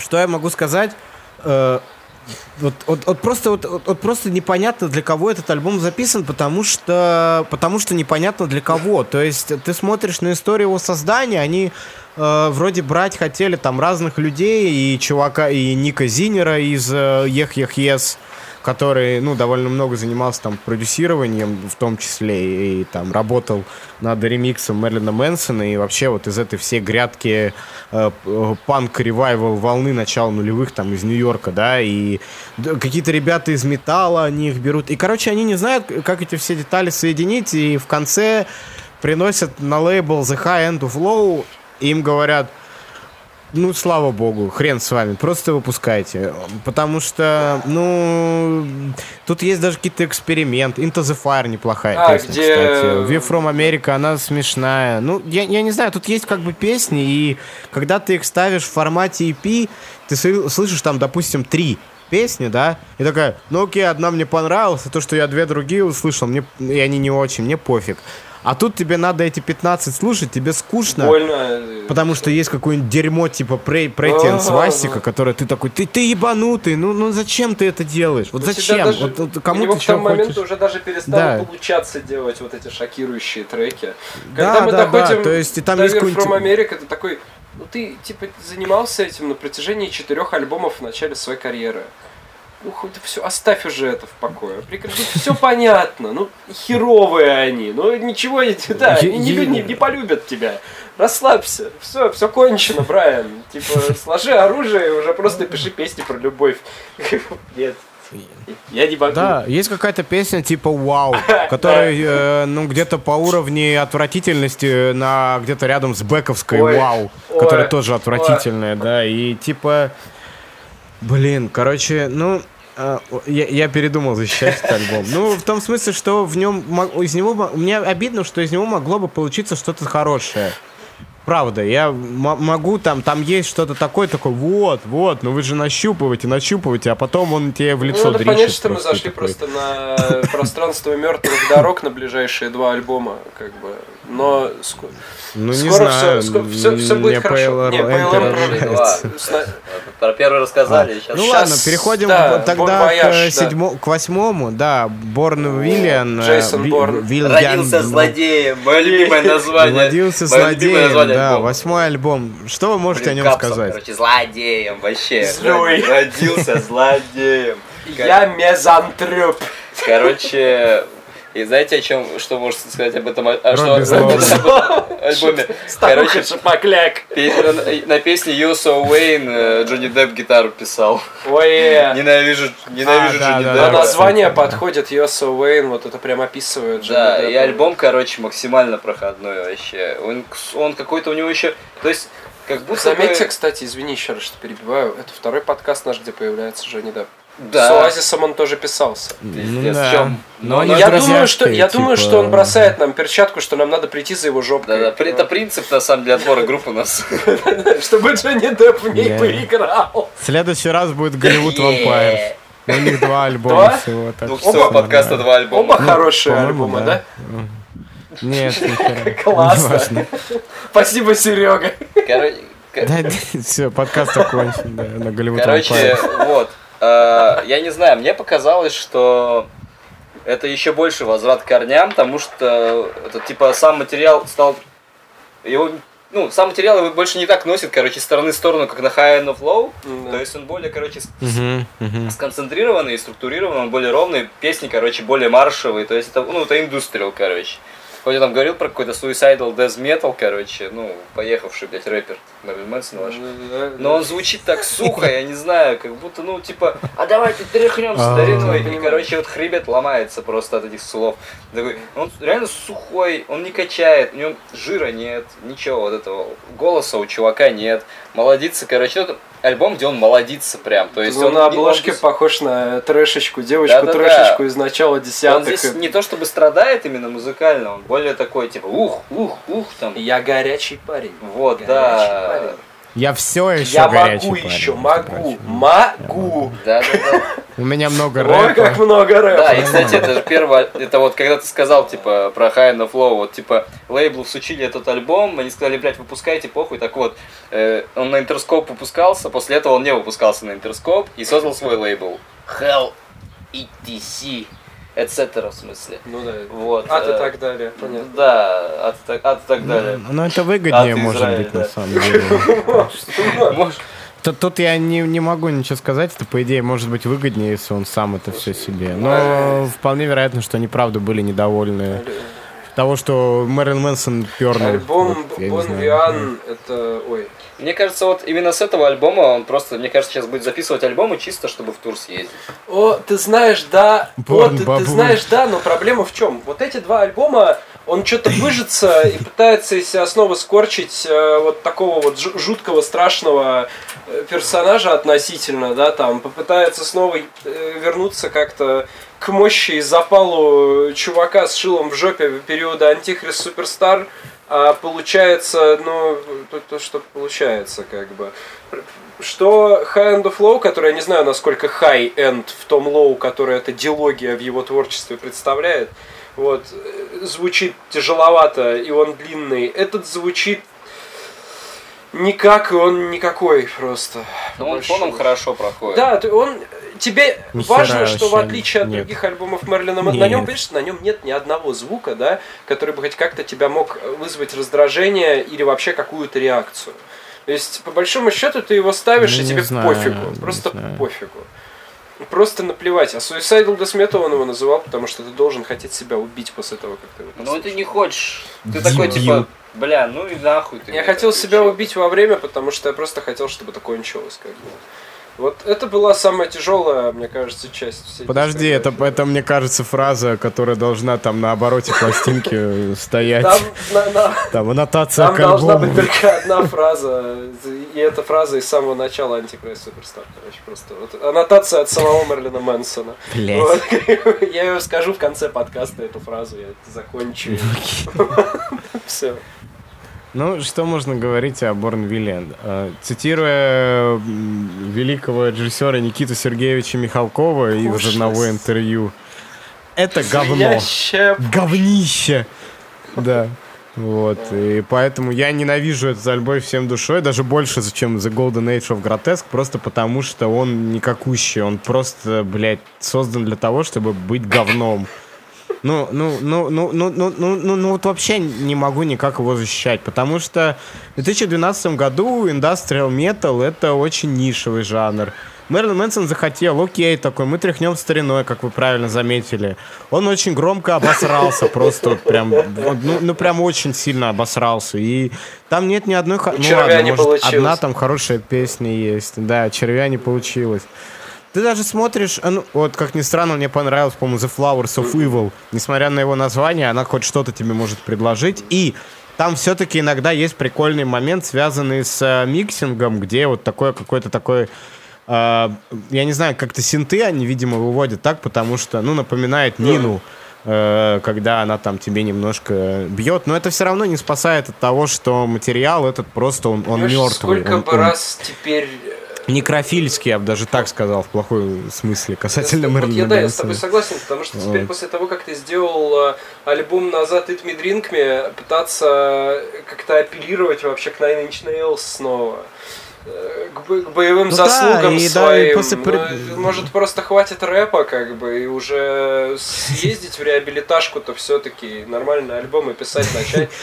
что я могу сказать? Э, вот, вот, вот просто вот, вот- просто непонятно для кого этот альбом записан, потому что потому что непонятно для кого. То есть ты смотришь на историю его создания, они э, вроде брать хотели там разных людей и чувака и Ника Зинера из э, Ех Ех Ес, который ну довольно много занимался там продюсированием, в том числе и, там работал над ремиксом Мерлина Мэнсона. И вообще вот из этой всей грядки э, п- панк ревайвал волны начала нулевых там из Нью-Йорка, да, и какие-то ребята из металла, они их берут. И, короче, они не знают, как эти все детали соединить, и в конце приносят на лейбл The High End of Low, и им говорят, ну, слава богу, хрен с вами, просто выпускайте. Потому что, ну, тут есть даже какие-то эксперименты. Into the Fire неплохая А, песня, где- кстати. View from America, она смешная. Ну, я, я не знаю, тут есть как бы песни, и когда ты их ставишь в формате EP, ты слышишь там, допустим, три песни, да, и такая, ну окей, одна мне понравилась, а то, что я две другие услышал, мне, и они не очень, мне пофиг. А тут тебе надо эти 15 слушать, тебе скучно. Больно. Потому что есть какое-нибудь дерьмо типа Пре- Претиан. Свастика, который ты такой, ты, ты ебанутый, ну, ну зачем ты это делаешь? Вот зачем? даже- вот, вот кому ты тому моменту хочешь? уже даже перестало Да. получаться делать вот эти шокирующие треки. Да, Когда мы да, доходим да, то есть и там до есть From America, ты такой, ну ты типа занимался этим на протяжении четырех альбомов в начале своей карьеры. Ну хоть все, оставь уже это в покое. Прекрати, все понятно. Ну херовые они. Ну ничего не, да, они не, не, не полюбят тебя. Расслабься. Все, все кончено, Брайан. Типа, сложи оружие и уже просто пиши песни про любовь. Нет. Я не могу. Да, есть какая-то песня типа «Вау», которая, э, ну, где-то по уровню отвратительности на где-то рядом с Бековской Ой, «Вау», которая тоже отвратительная, да, и типа, блин, короче, ну, э, я, я передумал защищать этот альбом. Ну, в том смысле, что в нем, из него, мне обидно, что из него могло бы получиться что-то хорошее. Правда, я могу там, там есть что-то такое, такое, вот, вот, но вы же нащупываете, нащупываете, а потом он тебе в лицо Ну, надо понять, что мы зашли такой. просто на пространство мертвых дорог на ближайшие два альбома, как бы. Но ск- Ну, не скоро знаю. все, все, все будет мне хорошо. Не, PLR Хорошие про- первый рассказали, сейчас Ну Щас, ладно, переходим да, тогда к, Voyage, да. седьмо- к восьмому, да, Борн Виллиан. э, Джейсон Борн. Родился злодеем, мое любимое название. Родился злодеем, да, восьмой альбом. Что вы можете о нем сказать? Короче, злодеем вообще. Родился злодеем. Я мезантроп. Короче, и знаете, о чем, что можете сказать об этом, а, что, об этом альбоме? Короче, Шапокляк. на, песне You So Wayne э, Джонни Депп гитару писал. Ой. Ненавижу, ненавижу А, Джонни. Деппа. название подходит Йосо Уэйн, вот это прям описывает. Джонни Да, и альбом, короче, максимально проходной вообще. Он, он какой-то у него еще... То есть, как будто Заметьте, бы... кстати, извини еще раз, что перебиваю, это второй подкаст наш, где появляется Джонни Депп. Да. С Оазисом он тоже писался. Пиздец, да. чем? Но Ну, они я думаю, что, я думаю, типа, что он бросает нам перчатку, что нам надо прийти за его жопкой. Да, да, это принцип, на самом деле, отбора группы у нас. Чтобы Джонни Депп в ней поиграл. В следующий раз будет Голливуд Vampires. У них два альбома Два? всего. что подкаста, два альбома. Оба хорошие По-моему, альбомы, да? Нет. Классно. Спасибо, Серега. Короче, ко- Да, все, подкаст окончен, да, на Голливуд Короче, вот. Э, Я не знаю, мне показалось, что это еще больше возврат к корням, потому что это типа сам материал стал его ну, сам материал его больше не так носит, короче, с стороны в сторону, как на High End of Low. Да. То есть он более, короче, Мгм, мгм. сконцентрированный и структурированный, он более ровный, песни, короче, более маршевые, то есть это, ну, это индустриал, короче. Хоть я там говорил про какой-то suicidal death metal, короче, ну, поехавший, блядь, рэпер Мэрилин Мэнсон ваш. Но он звучит так сухо, я не знаю, как будто, ну, типа, а давайте тряхнемся А. стариной. И, короче, вот хребет ломается просто от этих слов. Такой, он реально сухой, он не качает, у него жира нет, ничего вот этого. Голоса у чувака нет. Молодится, короче, ну, это альбом, где он молодится прям. То есть ну, он на он обложке здесь- похож на трэшечку, девочку Да-да-да. трэшечку из начала Он десятых. здесь не то чтобы страдает именно музыкально, он более такой, типа, ух, ух, ух, там. Я горячий парень. Вот, Горячий да. парень. Я все еще Я горячий могу парень, еще, могу, могу. Да, да, да. У меня много Ой, как рэпа. много рэпа. Да, и, кстати, это же первое, это вот когда ты сказал, типа, про High and Flow, вот, типа, лейблу всучили этот альбом, они сказали, блядь, выпускайте, похуй, так вот, э, он на Интерскоп выпускался, после этого он не выпускался на Интерскоп и создал свой лейбл. Hell, ETC, etc. в смысле. Ну да. Вот. А ты э, так далее, понятно. Да, от, так- от так далее. Ну, ну, это выгоднее, От может Израиля, быть, на да. самом деле. Тут, тут я не, не могу ничего сказать, это, по идее, может быть выгоднее, если он сам это все себе. Но вполне вероятно, что они, правда, были недовольны того, что Мэрилин Мэнсон пернул. Альбом Вот, Бон. Виан, это... Ой, Мне кажется, вот именно с этого альбома он просто, мне кажется, сейчас будет записывать альбомы чисто, чтобы в тур съездить. О, ты знаешь, да, о, Борн ты, знаешь, да, но проблема в чем? Вот эти два альбома, он что-то выжится и пытается из себя снова скорчить э, вот такого вот жу- жуткого, страшного э, персонажа относительно, да, там, попытается снова э, вернуться как-то к мощи и запалу чувака с шилом в жопе периода Антихрист Суперстар, а получается, ну, то, то, что получается, как бы. Что High End of Low, который я не знаю, насколько high end в том low, который эта дилогия в его творчестве представляет, вот, звучит тяжеловато, и он длинный. Этот звучит никак, и он никакой просто. Но он Большой. хорошо проходит. Да, он тебе Ни хера важно, что в отличие от нет. других альбомов Мерлина на нем, понимаешь, на нем нет ни одного звука, да, который бы хоть как-то тебя мог вызвать раздражение или вообще какую-то реакцию. То есть, по большому счету, ты его ставишь, Ну, и тебе знаю, пофигу. Просто знаю. пофигу. Просто наплевать. А Suicidal Death Metal он его называл, потому что ты должен хотеть себя убить после того, как ты его Ну ты не хочешь. Ты такой Дебил. типа, бля, ну и нахуй ты. Я хотел себя включил». убить во время, потому что я просто хотел, чтобы это кончилось. Как бы. Вот это была самая тяжелая, мне кажется, часть всей Подожди, это, это, мне кажется, фраза, которая должна там на обороте пластинки стоять. Там, на- на- Там аннотация там должна быть только одна фраза, и эта фраза из самого начала Антикрайст Суперстар, короче, просто. Вот, аннотация от самого Мерлина Мэнсона. Блядь. Вот. Я ее скажу в конце подкаста, эту фразу, я закончу. Все. Ну, что можно говорить о Борн Виллиан? Цитируя великого режиссера Никиту Сергеевича Михалкова из Пошлость. одного интервью. Это говно. Говнище. Да. Вот. И поэтому я ненавижу этот альбом всем душой, даже больше, чем The Golden Age of Grotesque, просто потому что он никакущий. Он просто, блядь, создан для того, чтобы быть говном. Ну, ну, ну, ну, ну, ну, ну, ну, ну, вот вообще не могу никак его защищать, потому что в 2012 году Industrial Metal это очень нишевый жанр. Мерлин Мэнсон захотел, окей, такой, мы тряхнем стариной, как вы правильно заметили. Он очень громко обосрался, просто вот прям, ну, ну прям очень сильно обосрался. И там нет ни одной, ну ладно, может, одна там хорошая песня есть, да, червя не получилось. Ты даже смотришь, а ну, вот как ни странно, мне понравилось, по-моему, The Flowers of Evil. Несмотря на его название, она хоть что-то тебе может предложить. И там все-таки иногда есть прикольный момент, связанный с э, миксингом, где вот такое какое-то такое... э, я не знаю, как-то синты они, видимо, выводят так, потому что, ну, напоминает Нину, э, когда она там тебе немножко бьет. Но это все равно не спасает от того, что материал этот просто, он, он мертвый. Сколько он- бы он- раз теперь... э, Некрофильский, я бы даже так сказал, в плохой смысле, касательно Вот Мерлина я, да, я с тобой согласен, потому что теперь Вот. после того, как ты сделал э, альбом назад It Me Drink Me, пытаться как-то апеллировать вообще к Nine Inch Nails снова. э, К, бо- к боевым Ну да, заслугам и да, и своим. после Ну, при- может, просто хватит рэпа, как бы, и уже съездить в реабилиташку-то все-таки нормальные альбомы писать начать.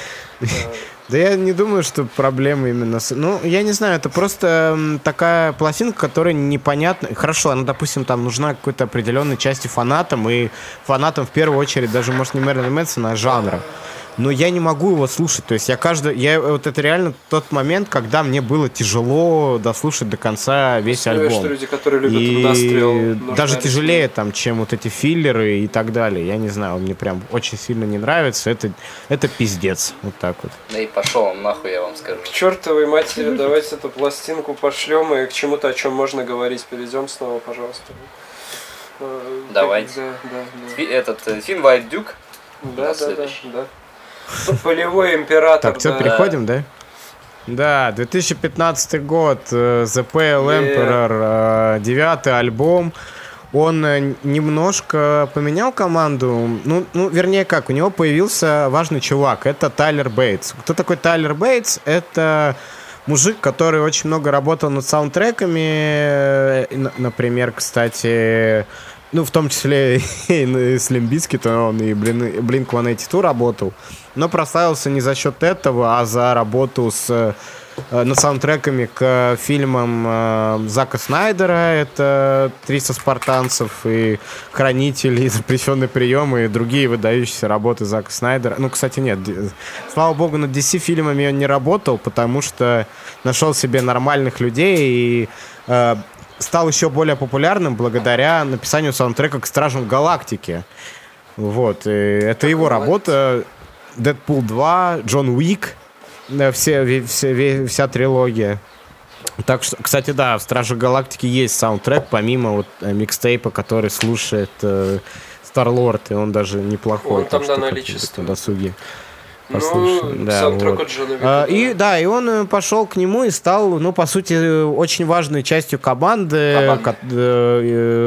Да я не думаю, что проблема именно с... Ну, я не знаю, это просто такая пластинка, которая непонятна. Хорошо, она, допустим, там нужна какой-то определенной части фанатам, и фанатам в первую очередь даже, может, не Мерлина Мэнсона, а жанра. Но я не могу его слушать. То есть я каждый... Я, вот это реально тот момент, когда мне было тяжело дослушать до конца весь Представляешь, альбом. что люди, которые любят И индастриал, даже объяснить. тяжелее, там, чем вот эти филлеры и так далее. Я не знаю, он мне прям очень сильно не нравится. Это, это пиздец. Вот так так вот. Да и пошел он нахуй, я вам скажу. К чертовой матери, давайте эту пластинку пошлем и к чему-то, о чем можно говорить. Перейдем снова, пожалуйста. Э, Давайте. Да, да, Фи- Этот фильм White Duke. да. Да, да, да, да. Полевой император. Так, что, да. переходим, да? Да, 2015 год, The Pale Yeah. Emperor, девятый альбом. Он э, немножко поменял команду. Ну, ну, вернее, как, у него появился важный чувак. Это Тайлер Бейтс. Кто такой Тайлер Бейтс? Это мужик, который очень много работал над саундтреками. э, Например, кстати, ну, в том числе и на Слимбиски, то он и Blink-182 работал. Но прославился не за счет этого, а за работу с, над саундтреками к фильмам э, Зака Снайдера. Это «300 спартанцев» и «Хранители», и «Запрещенный прием» и другие выдающиеся работы Зака Снайдера. Ну, кстати, нет. Слава богу, над DC-фильмами он не работал, потому что нашел себе нормальных людей и э, стал еще более популярным благодаря написанию саундтрека к «Стражам Галактики». Вот, и это его работа. Дэдпул 2, Джон Уик, э, все, все- вся трилогия. Так что, кстати, да, в Страже Галактики есть саундтрек, помимо вот э, микстейпа, который слушает Старлорд, и он даже неплохой. Он там так что на как-нибудь наличестве. на досуге. Ну. Да, вот. от Джона да. И да, и он э, пошел к нему и стал, ну, по сути, э, очень важной частью команды, Команды. ко- э,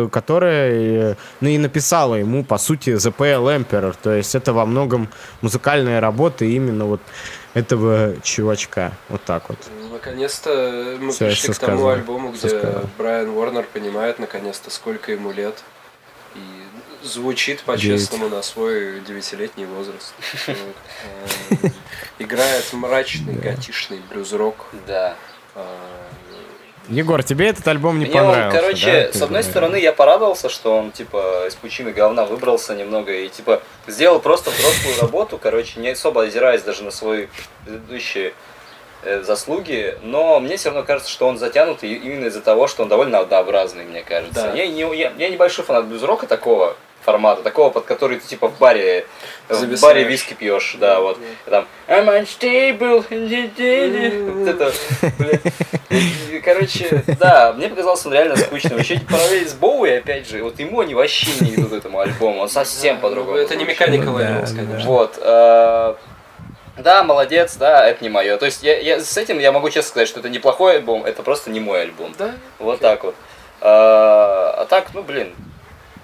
э, которая э, ну, и написала ему, по сути, The Pale Emperor. То есть это во многом музыкальная работа именно вот этого чувачка. Вот так вот. Наконец-то мы Всё, я пришли к тому сказал. альбому, где. Брайан Уорнер понимает наконец-то, сколько ему лет. И звучит по-честному на свой девятилетний возраст. Э, Играет мрачный, готишный блюз-рок. Да. Егор, тебе этот альбом не Мне он, понравился, короче, да? с одной стороны, я порадовался, что он, типа, из пучины говна выбрался немного и, типа, сделал просто взрослую работу, короче, не особо озираясь даже на свои предыдущие э, заслуги, но мне все равно кажется, что он затянут именно из-за того, что он довольно однообразный, мне кажется. Да. Я, не, я, я небольшой фанат блюз-рока такого формата, такого, под который ты, типа, в баре, в баре виски пьешь, да, вот. Там, I'm unstable, вот это, Короче, да, мне показался он реально скучным. Еще эти параллели с Боуи, опять же, вот ему они вообще не идут этому альбому, он совсем по-другому. Это не механика да. конечно. Вот. э, Да, молодец, да, это не мое. То есть я, я с этим я могу честно сказать, что это неплохой альбом, это просто не мой альбом. Да. Вот так вот. А а так, ну блин,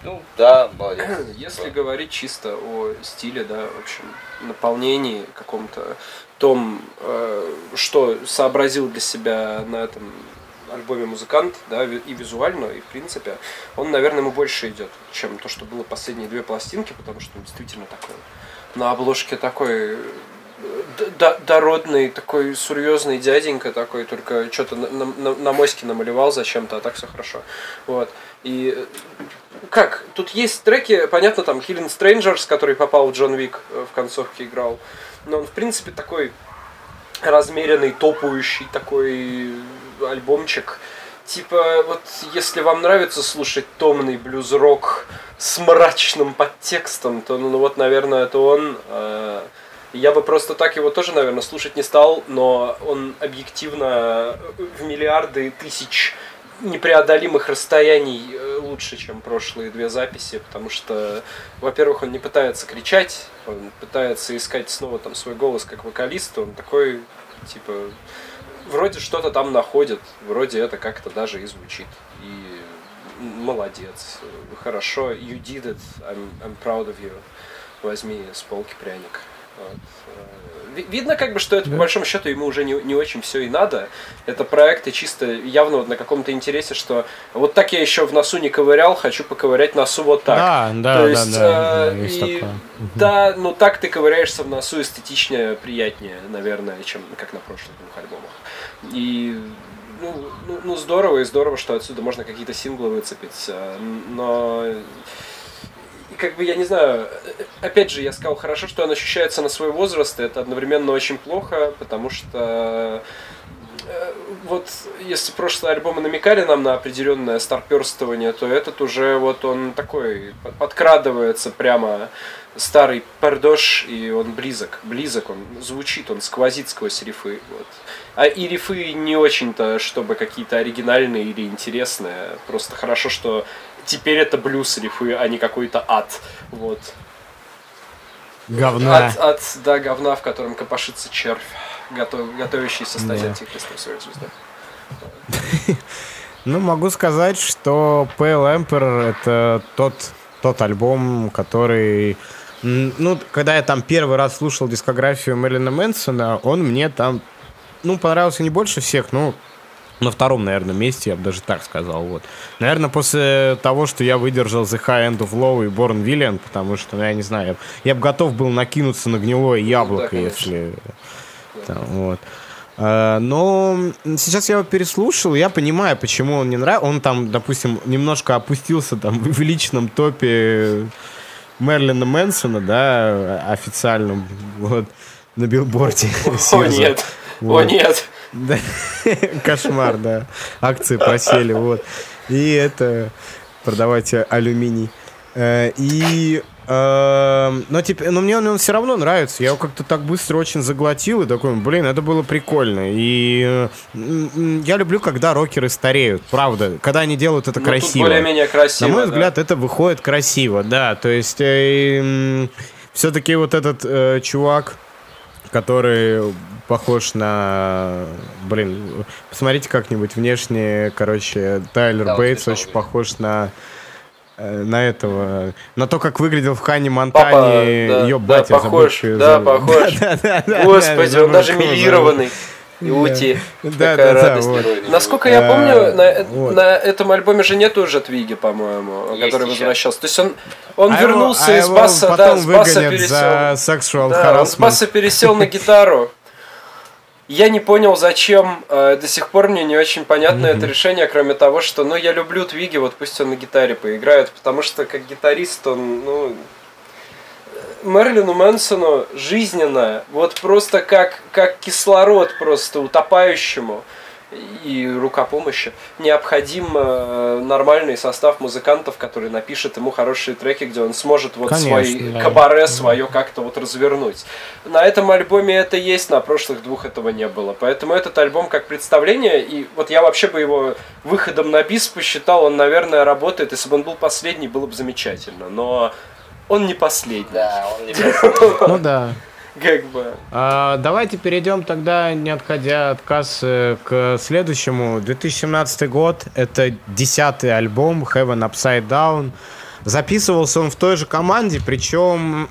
ну да, молодец. Если говорить чисто о стиле, да, в общем, наполнении каком-то, том, э, что сообразил для себя на этом альбоме музыкант, да, и визуально, и в принципе, он, наверное, ему больше идет, чем то, что было последние две пластинки, потому что он действительно такой на обложке такой э, дородный, такой серьезный дяденька такой, только что-то на, на, на- на моське намалевал зачем-то, а так все хорошо. Вот. И э, как? Тут есть треки, понятно, там Killing Strangers, который попал в Джон Вик э, в концовке играл. Но он, в принципе, такой размеренный, топающий такой альбомчик. Типа, вот если вам нравится слушать томный блюз-рок с мрачным подтекстом, то, ну, вот, наверное, это он. Э, Я бы просто так его тоже, наверное, слушать не стал, но он объективно в миллиарды тысяч непреодолимых расстояний э, лучше, чем прошлые две записи, потому что, во-первых, он не пытается кричать, он пытается искать снова там свой голос как вокалист, он такой, типа, вроде что-то там находит, вроде это как-то даже и звучит. И молодец, хорошо, you did it, I'm, I'm proud of you. Возьми с полки пряник. Вот. Э, ви- Видно, как бы, что это, по большому счету, ему уже не, не очень все и надо. Это проекты чисто явно вот на каком-то интересе, что вот так я еще в носу не ковырял, хочу поковырять носу вот так. Да, да, То да, есть, да, э, да, есть и-. Да, ну так ты ковыряешься в носу эстетичнее, приятнее, наверное, чем как на прошлых двух альбомах. И ну, ну, ну, здорово, и здорово, что отсюда можно какие-то синглы выцепить. а, Но и как бы, я не знаю, опять же, я сказал, хорошо, что он ощущается на свой возраст, и это одновременно очень плохо, потому что э, вот если прошлые альбомы намекали нам на определенное старперствование, то этот уже вот он такой подкрадывается прямо старый пердош, и он близок, близок, он звучит, он сквозит сквозь рифы. Вот. А и рифы не очень-то, чтобы какие-то оригинальные или интересные. Просто хорошо, что теперь это блюз рифы, а не какой-то ад. Вот. Говна. От, от, да, говна, в котором копошится червь, готов, готовящийся стать Да. антихристом своей звезды. Ну, могу сказать, что Pale Emperor это тот, тот альбом, который... Ну, когда я там первый раз слушал дискографию Мэрилина Мэнсона, он мне там, ну, понравился не больше всех, ну, на втором, наверное, месте, я бы даже так сказал. Вот. Наверное, после того, что я выдержал The High End of Low и Born Villain, потому что, ну, я не знаю, я, бы готов был накинуться на гнилое яблоко, конечно. если... там, вот. А, Но сейчас я его переслушал, я понимаю, почему он не нравится. Он там, допустим, немножко опустился там в личном топе Мерлина Мэнсона, да, официальном, вот, на билборде. О нет, о нет. Кошмар, да. Акции просели, вот. И это продавайте алюминий. Э, И э, но, теперь, но мне он, все равно нравится. Я его как-то так быстро очень заглотил и такой, блин, это было прикольно. И э, я люблю, когда рокеры стареют, правда. Когда они делают это Ну, красиво. более-менее красиво. На мой да. взгляд, это выходит красиво, да. То есть все-таки вот этот э, чувак, который похож на, блин, посмотрите как-нибудь внешне, короче, Тайлер Да, вот Бейтс прикол, очень да. похож на э, на этого, на то, как выглядел в Хане Папа, Монтане да, ее да, батя. забыл, похож, её да, похож. Господи, забыл, он даже милированный. Иути. Да, Такая да, да, радость. вот. Насколько я Э, помню, на, вот. на этом альбоме же нету уже Твиги, по-моему, который возвращался. То есть он, он А вернулся а из баса, да, с баса пересел. за Да, он с баса пересел на гитару. Я не понял, зачем. э, До сих пор мне не очень понятно это решение, кроме того, что, ну, я люблю Твиги, вот пусть он на гитаре поиграет, потому что как гитарист он, ну, э, Мерлину Мэнсону жизненно, вот просто как, как кислород просто утопающему и рука помощи, необходим э, нормальный состав музыкантов, который напишет ему хорошие треки, где он сможет вот Конечно, свой да. кабаре свое как-то вот развернуть. На этом альбоме это есть, на прошлых двух этого не было. Поэтому этот альбом как представление, и вот я вообще бы его выходом на бис посчитал, он, наверное, работает. Если бы он был последний, было бы замечательно. Но он не последний. Да, он не Ну да. Как бы. А, давайте перейдем тогда, не отходя от кассы, к следующему. 2017 год. Это десятый альбом Heaven Upside Down. Записывался он в той же команде, причем,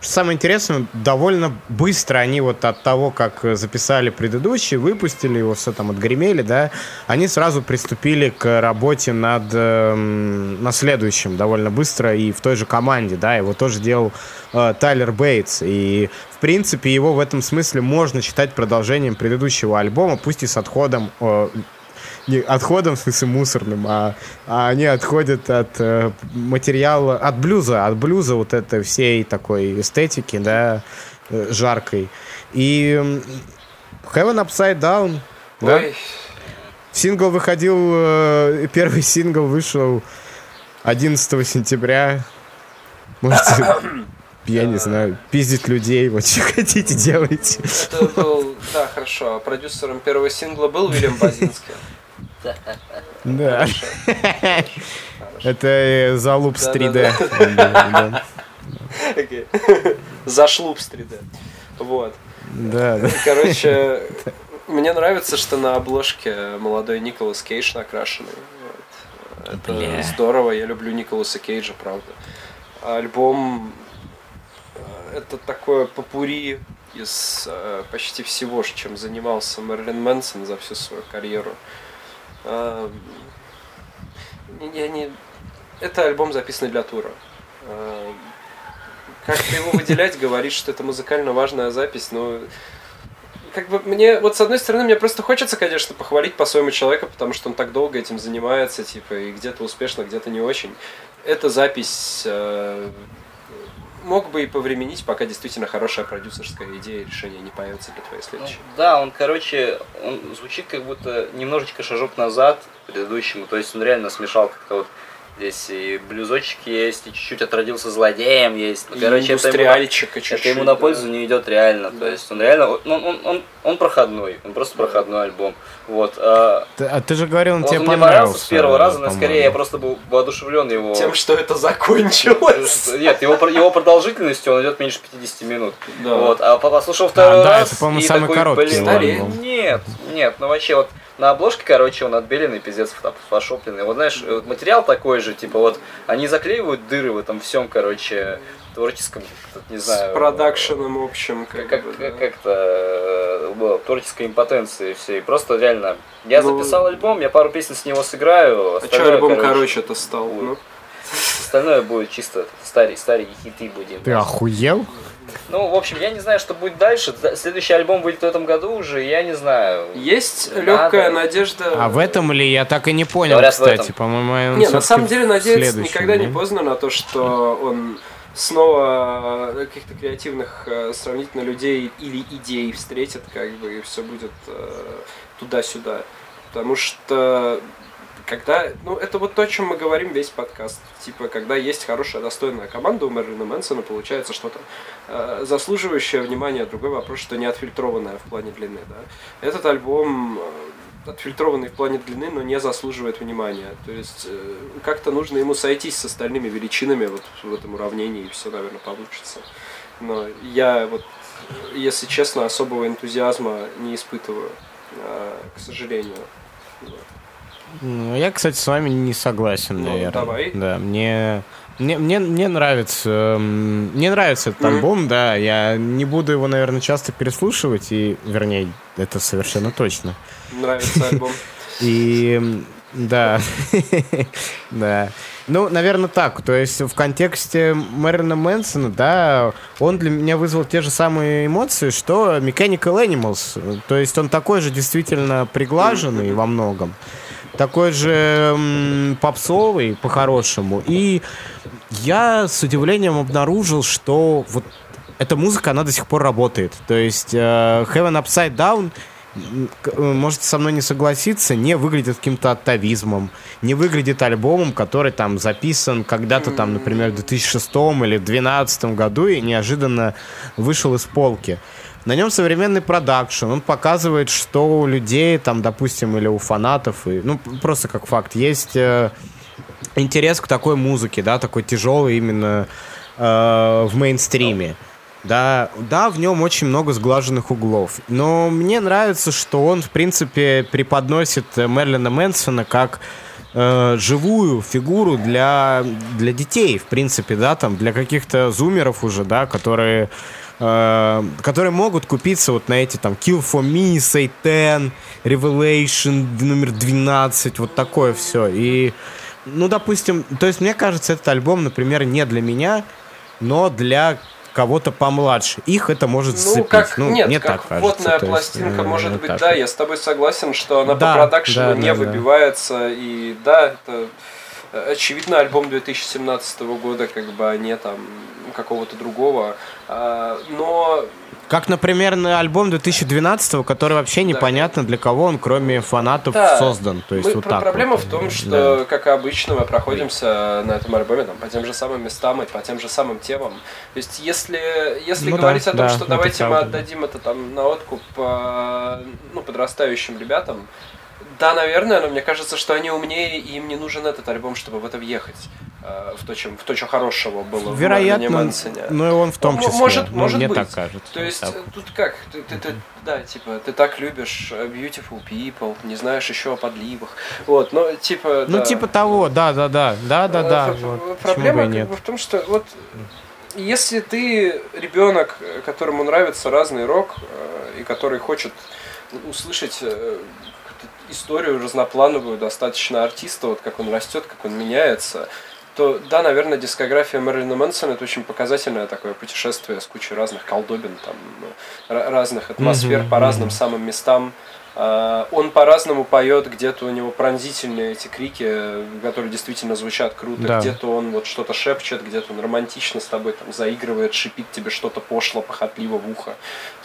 что самое интересное, довольно быстро они вот от того, как записали предыдущий, выпустили его, все там отгремели, да, они сразу приступили к работе над, эм, на следующем довольно быстро и в той же команде, да, его тоже делал э, Тайлер Бейтс, и в принципе его в этом смысле можно считать продолжением предыдущего альбома, пусть и с отходом э, не отходом, в смысле мусорным, а, а они отходят от э, материала, от блюза, от блюза вот этой всей такой эстетики, да, э, жаркой. И Heaven Upside Down, да, Ой, сингл выходил, э, первый сингл вышел 11 сентября. Можете, я не знаю, пиздить людей, вот что хотите делайте. это был, да, хорошо. А Продюсером первого сингла был Вильям Базинский. Да. Это залуп с 3D. Да-да-да. Да, Окей. Зашлуп с 3D. Вот. Да. Короче, мне нравится, что на обложке молодой Николас Кейдж накрашенный. Это Бля. здорово, я люблю Николаса Кейджа, правда. Альбом э, это такое попури из э, почти всего, чем занимался Мерлин Мэнсон за всю свою карьеру. А, я не... Это альбом, записанный для тура. А, Как-то его выделять, говорить, что это музыкально важная запись, но как бы мне, вот с одной стороны, мне просто хочется, конечно, похвалить по-своему человека, потому что он так долго этим занимается, типа, и где-то успешно, где-то не очень. Эта запись э, мог бы и повременить, пока действительно хорошая продюсерская идея и решение не появится для твоей Ну, следующей. да, он, короче, он звучит как будто немножечко шажок назад предыдущему. То есть он реально смешал как-то вот здесь и блюзочек есть, и чуть-чуть отродился злодеем есть. Ну, короче, это ему, индустриальчика это чуть-чуть, ему на да. пользу не идет реально. То есть он реально, он, он, он, он проходной, он просто проходной альбом. Вот. а, Ты- а ты же говорил, он вот тебе он мне понравился. с первого раза, но скорее я просто был воодушевлен его. Тем, что это закончилось. Нет, его, его продолжительностью он идет меньше 50 минут. Да. Вот, а по- послушал второй А, да, раз. это, по-моему, и самый такой, короткий блин. Нет, нет, ну вообще вот на обложке, короче, он отбеленный, пиздец, фото- фотошопленный. Вот знаешь, вот материал такой же, типа вот они заклеивают дыры в этом всем, короче, творческом, тут, не знаю. С продакшеном общем. Как, Как, бы, да. как- как-то э, было, творческой импотенции все. И просто реально. Я Ну, записал альбом, я пару песен с него сыграю. А что альбом короче, короче-то стал? Ну, Остальное будет чисто старые, старые хиты будем. Ты охуел? Ну, в общем, я не знаю, что будет дальше. Да, Следующий альбом будет в этом году уже, я не знаю. Есть Надо. легкая надежда. А в этом ли я так и не понял, Говорят, кстати. По-моему, он Не, на самом деле надеяться никогда не не? поздно на то, что он снова э, каких-то креативных э, сравнительно людей или идей встретит, как бы, и все будет э, туда-сюда. Потому что когда, ну, это вот то, о чем мы говорим весь подкаст. Типа, когда есть хорошая, достойная команда у Мерлина Мэнсона, получается что-то э, заслуживающее внимания. Другой вопрос, что не отфильтрованное в плане длины, да. Этот альбом э, отфильтрованный в плане длины, но не заслуживает внимания. То есть э, как-то нужно ему сойтись с остальными величинами вот в этом уравнении, и все, наверное, получится. Но я вот, если честно, особого энтузиазма не испытываю, э, к сожалению. Вот. Ну, я, кстати, с вами не согласен, Ну, наверное. давай. Да, мне, мне, мне, мне нравится, эм, мне нравится этот альбом, да. Я не буду его, наверное, часто переслушивать, и, вернее, это совершенно точно. Нравится альбом. И да, да. Ну, наверное, так. То есть в контексте Мэрина Мэнсона, да, он для меня вызвал те же самые эмоции, что Mechanical Animals. То есть он такой же действительно приглаженный во многом, такой же м, попсовый по-хорошему. И я с удивлением обнаружил, что вот эта музыка, она до сих пор работает. То есть э, Heaven Upside Down э, можете со мной не согласиться, не выглядит каким-то атовизмом, не выглядит альбомом, который там записан когда-то там, например, в 2006 или 2012 году и неожиданно вышел из полки. На нем современный продакшн, он показывает, что у людей, там, допустим, или у фанатов, и, ну, просто как факт, есть э, интерес к такой музыке, да, такой тяжелой именно э, в мейнстриме. Да, да, в нем очень много сглаженных углов. Но мне нравится, что он, в принципе, преподносит Мерлина Мэнсона как э, живую фигуру для, для детей, в принципе, да, там, для каких-то зумеров уже, да, которые, э, которые могут купиться вот на эти там Kill for Me, Satan, Revelation номер 12, вот такое все. И, ну, допустим, то есть мне кажется, этот альбом, например, не для меня, но для кого-то помладше. Их это может Ну, как, ну, нет, мне как так кажется. водная то есть, пластинка, э, может быть, так да, я с тобой согласен, что она Да, по продакшену да, не да, да. выбивается, и да, это э, очевидно альбом 2017 года, как бы, а не там какого-то другого, но Как, например, на альбом 2012, который вообще непонятно для кого он, кроме фанатов, Да. создан. То есть Мы- вот про- так проблема вот. в том, Да. что, как и обычно, мы проходимся на этом альбоме там, по тем же самым местам и по тем же самым темам. То есть, если, если Ну да, говорить о том, да, что давайте мы отдадим это там на откуп э, ну, подрастающим ребятам, да, наверное, но мне кажется, что они умнее, и им не нужен этот альбом, чтобы в это въехать. Э, в, то, чем, в то, что хорошего было в Вероятно, Мэнсоне. ну и он в том числе. может- Ну, может мне быть. так кажется. То есть, Так. э, тут как? Ты, ты- ты- да, типа, ты так любишь э, Beautiful People, не знаешь еще о подливах. Вот, но типа. Ну, да. типа того, да, да, да, да, да, да. вот. Проблема как нет? бы в том, что вот если ты ребенок, которому нравится разный рок, и который хочет услышать историю разноплановую достаточно артиста, вот как он растет, как он меняется, то да, наверное, дискография Мэрилина Мэнсона это очень показательное такое путешествие с кучей разных колдобин, там, ра- разных атмосфер Мгм, по разным самым местам. А, Он по-разному поет, где-то у него пронзительные эти крики, которые действительно звучат круто, Да. где-то он вот что-то шепчет, где-то он романтично с тобой там заигрывает, шипит тебе что-то пошло, похотливо в ухо.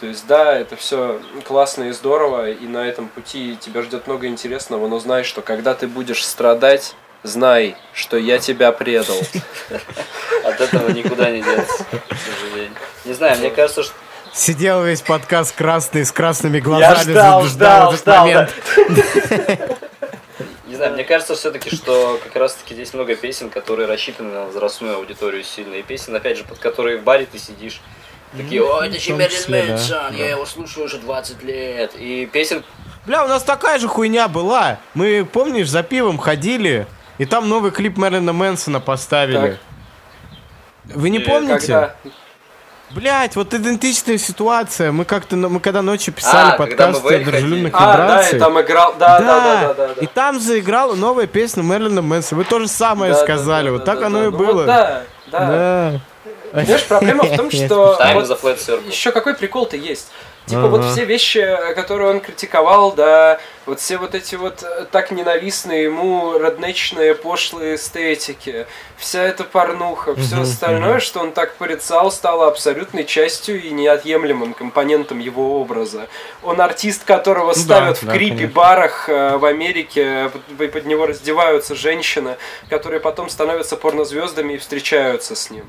То есть, да, это все классно и здорово, и на этом пути тебя ждет много интересного, но знай, что когда ты будешь страдать, знай, что я тебя предал. От этого никуда не деться, к сожалению. Не знаю, мне кажется, что Сидел весь подкаст красный, с красными глазами, ждал, ждал этот ждал, момент. Не знаю, мне кажется все-таки, что как раз-таки здесь много песен, которые рассчитаны на возрастную аудиторию сильно. И песен, опять же, под которые в баре ты сидишь. Такие, Ну, о, это же Мерлин. Мэнсон, я его слушаю уже 20 лет. И песен, Бля, у нас такая же хуйня была. Мы, помнишь, за пивом ходили, и там новый клип Мэрилина Мэнсона поставили. Вы не И помните? Когда Блять, вот идентичная ситуация. Мы как-то, мы когда ночью писали А, мы в подкасты Эль дружелюбных А, да, и там играл. Да, да, да, да, да. И там заиграла новая песня Мэрилина Мэнсона. Вы то же самое Да, да, сказали. да, вот да, так да, оно да. и Ну было. вот Да, да. Да. Понимаешь, проблема в том, что вот еще какой прикол-то есть. Типа Ага. вот все вещи, э, которые он критиковал, да, вот все вот эти вот э, так ненавистные ему роднечные пошлые эстетики, вся эта порнуха, все Мгм, остальное, что он так порицал, стало абсолютной частью и неотъемлемым компонентом его образа. Он артист, которого Ну да, ставят в да, крипе конечно. барах э, в Америке, под, него раздеваются женщины, которые потом становятся порнозвездами и встречаются с ним.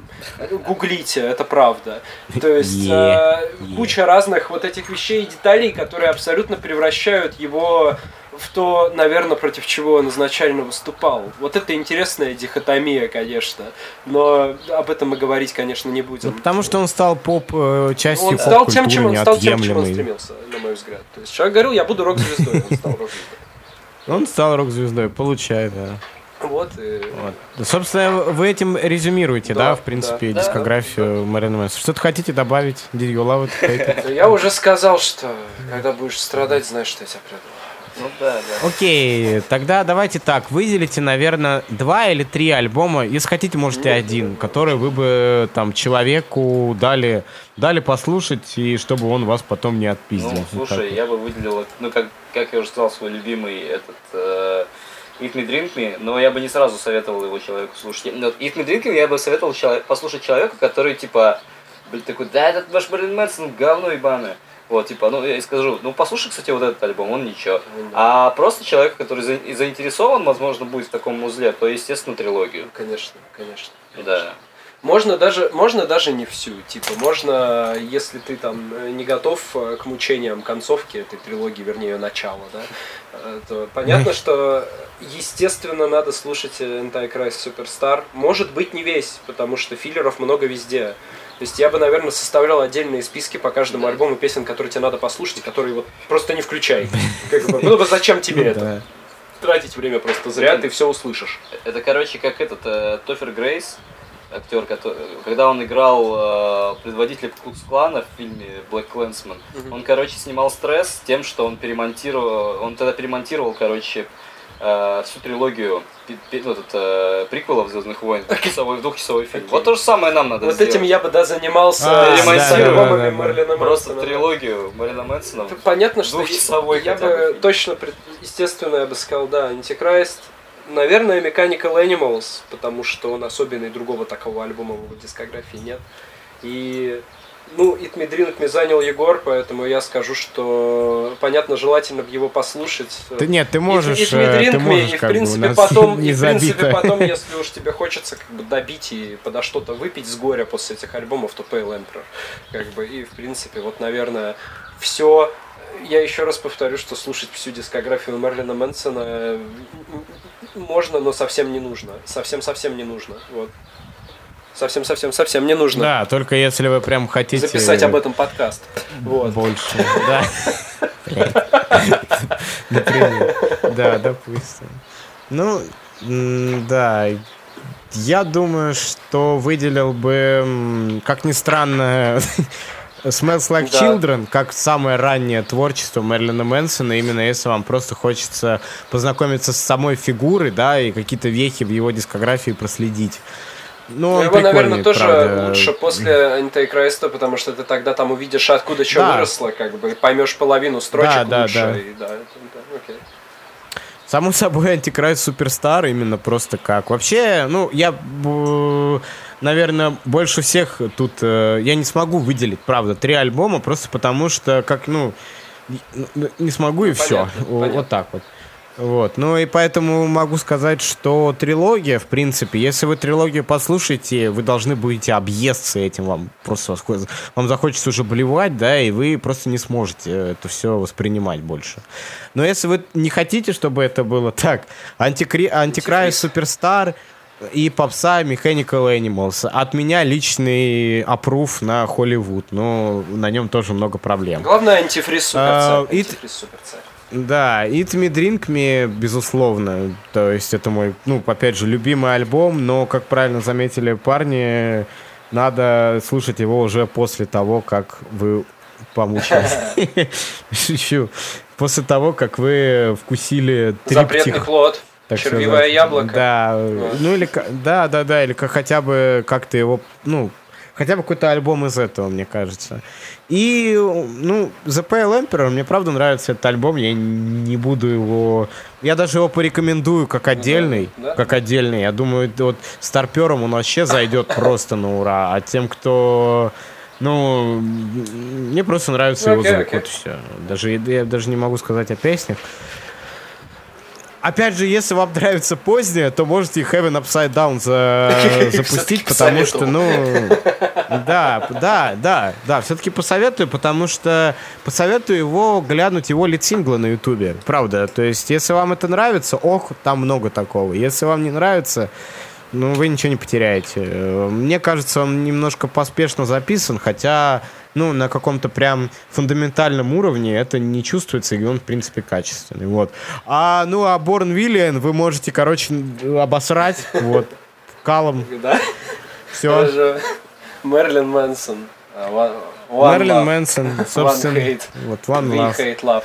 Гуглите, это правда. То есть е. куча разных вот этих вещей и деталей, которые абсолютно превращают его в то, наверное, против чего он изначально выступал. Вот это интересная дихотомия, конечно, но об этом мы говорить, конечно, не будем. Ну, потому что он стал поп э, частью он стал тем, чем он стал тем, чем он стремился, на мой взгляд. То есть человек говорил, я буду рок-звездой, он стал рок-звездой. Он стал рок-звездой, получает, да. Вот, и... Вот. Да, Собственно, вы этим резюмируете, да, Да, в принципе, да, дискографию Мэрилина Мэнсона. Что-то хотите добавить? Did you love it? Да Я уже сказал, что когда будешь страдать, знаешь, что я тебя предал. Ну да, да. Окей, тогда давайте так, выделите, наверное, два или три альбома, если хотите, можете один, который вы бы там человеку дали, дали послушать, и чтобы он вас потом не отпиздил. Ну, Вот слушай, вот. я бы выделил, ну, как, как я уже сказал, свой любимый этот э, Eat Me Drink Me, но я бы не сразу советовал его человеку слушать. Ну, Eat Me Drink Me я бы советовал человек, послушать человеку, который, типа, блин, такой, да, этот ваш Мэрилин Мэнсон, говно ебаное. Вот, типа, ну, я и скажу, ну, послушай, кстати, вот этот альбом, он ничего. А просто человек, который за- заинтересован, возможно, будет в таком узле, то, естественно, трилогию. Конечно, конечно. Да. Можно даже, можно даже не всю, типа, можно, если ты там э, не готов э, к мучениям концовки этой трилогии, вернее, ее начала, да, э, то понятно, что, естественно, надо слушать Antichrist Superstar. Может быть, не весь, потому что филлеров много везде. То есть я бы, наверное, составлял отдельные списки по каждому альбому песен, которые тебе надо послушать, и которые вот просто не включай. Как бы, ну, зачем тебе это? Да. Тратить время просто зря, ты все услышишь. Это, короче, как этот э, Тофер Грейс, актер, который, когда он играл э, предводителя Кукс Клана в фильме Black Clansman, он, короче, снимал стресс тем, что он перемонтировал, он тогда перемонтировал, короче, э, всю трилогию ну, этот, э, приквелов Звездных войн, двухчасовой, двухчасовой фильм. Вот то же самое нам надо Вот сделать. этим я бы, да, занимался А, с да, да, да. Мерлина Просто Мэнсона. трилогию Марина Мэнсона. Понятно, что Двухчасовой я хотя бы фильм. точно, пред- естественно, я бы сказал, да, Антикрайст. Наверное, Mechanical Animals, потому что он особенный, другого такого альбома в его дискографии нет. И, ну, It Me Drink Me занял Егор, поэтому я скажу, что, понятно, желательно бы его послушать. Ты нет, ты можешь, It, Me э, ты можешь и в принципе потом, не и в принципе потом, если уж тебе хочется как бы добить и подо что-то выпить с горя после этих альбомов, то Pale Emperor. Как бы, и в принципе, вот, наверное, все. Я еще раз повторю, что слушать всю дискографию Мерлина Мэнсона можно, но совсем не нужно. Совсем-совсем не нужно. Вот. Совсем-совсем-совсем не нужно Да, только если вы прям хотите... записать об этом подкаст. Вот. Больше, да. Например. Да, допустим. Ну, да. Я думаю, что выделил бы, как ни странно, Smells Like Да. Children, как самое раннее творчество Мерлина Мэнсона, именно если вам просто хочется познакомиться с самой фигурой, да, и какие-то вехи в его дискографии проследить. Ну, Ну, его, наверное, тоже правда. лучше после Антикриста, потому что ты тогда там увидишь, откуда что Да. выросло, как бы, поймешь половину строчек Да, да, лучше. да. и да, окей. Само собой, Антикрайст Суперстар именно просто как. Вообще, ну, я, наверное, больше всех тут... э, я не смогу выделить, правда, три альбома, просто потому что, как, ну, не- смогу и все. понятно, Вот понятно. так вот. Вот, ну и поэтому могу сказать, что трилогия, в принципе, если вы трилогию послушаете, вы должны будете объесться этим, вам просто вам захочется уже блевать, да, и вы просто не сможете это все воспринимать больше. Но если вы не хотите, чтобы это было так, антикри... антикрай суперстар и попса Mechanical Animals. От меня личный опруф на Холливуд, но на нем тоже много проблем. Главное, антифриз А, суперцарь. и- Антифриз суперцарь. Да, Eat Me Drink Me, безусловно. То есть это мой, ну, опять же, любимый альбом, но, как правильно заметили парни, надо слушать его уже после того, как вы помучились. Шучу. После того, как вы вкусили Запретный триптих. плод. так червивое сказать. яблоко. Да, ну или, да, да, да, или хотя бы как-то его, ну, хотя бы какой-то альбом из этого, мне кажется. И, ну, The Pale Emperor, мне правда нравится этот альбом, я не буду его... Я даже его порекомендую как отдельный, Ну да. как отдельный. Я думаю, вот старпером он вообще зайдет просто на ура, а тем, кто... Ну, мне просто нравится его Окей, звук, окей. вот все. Даже, я даже не могу сказать о песнях. Опять же, если вам нравится позднее, то можете Heaven Upside Down за- запустить, потому что, ну, да, да, да, да, все-таки посоветую, потому что посоветую его глянуть его лид-синглы на Ютубе, правда. То есть, если вам это нравится, ох, там много такого. Если вам не нравится, ну, вы ничего не потеряете. Мне кажется, он немножко поспешно записан, хотя, ну, на каком-то прям фундаментальном уровне это не чувствуется, и он, в принципе, качественный. Вот. А, ну, а Борн Виллиан вы можете, короче, обосрать, вот, калом, Да? все. Мерлин Мэнсон. а, Мерлин. Мэнсон, собственно, вот One love.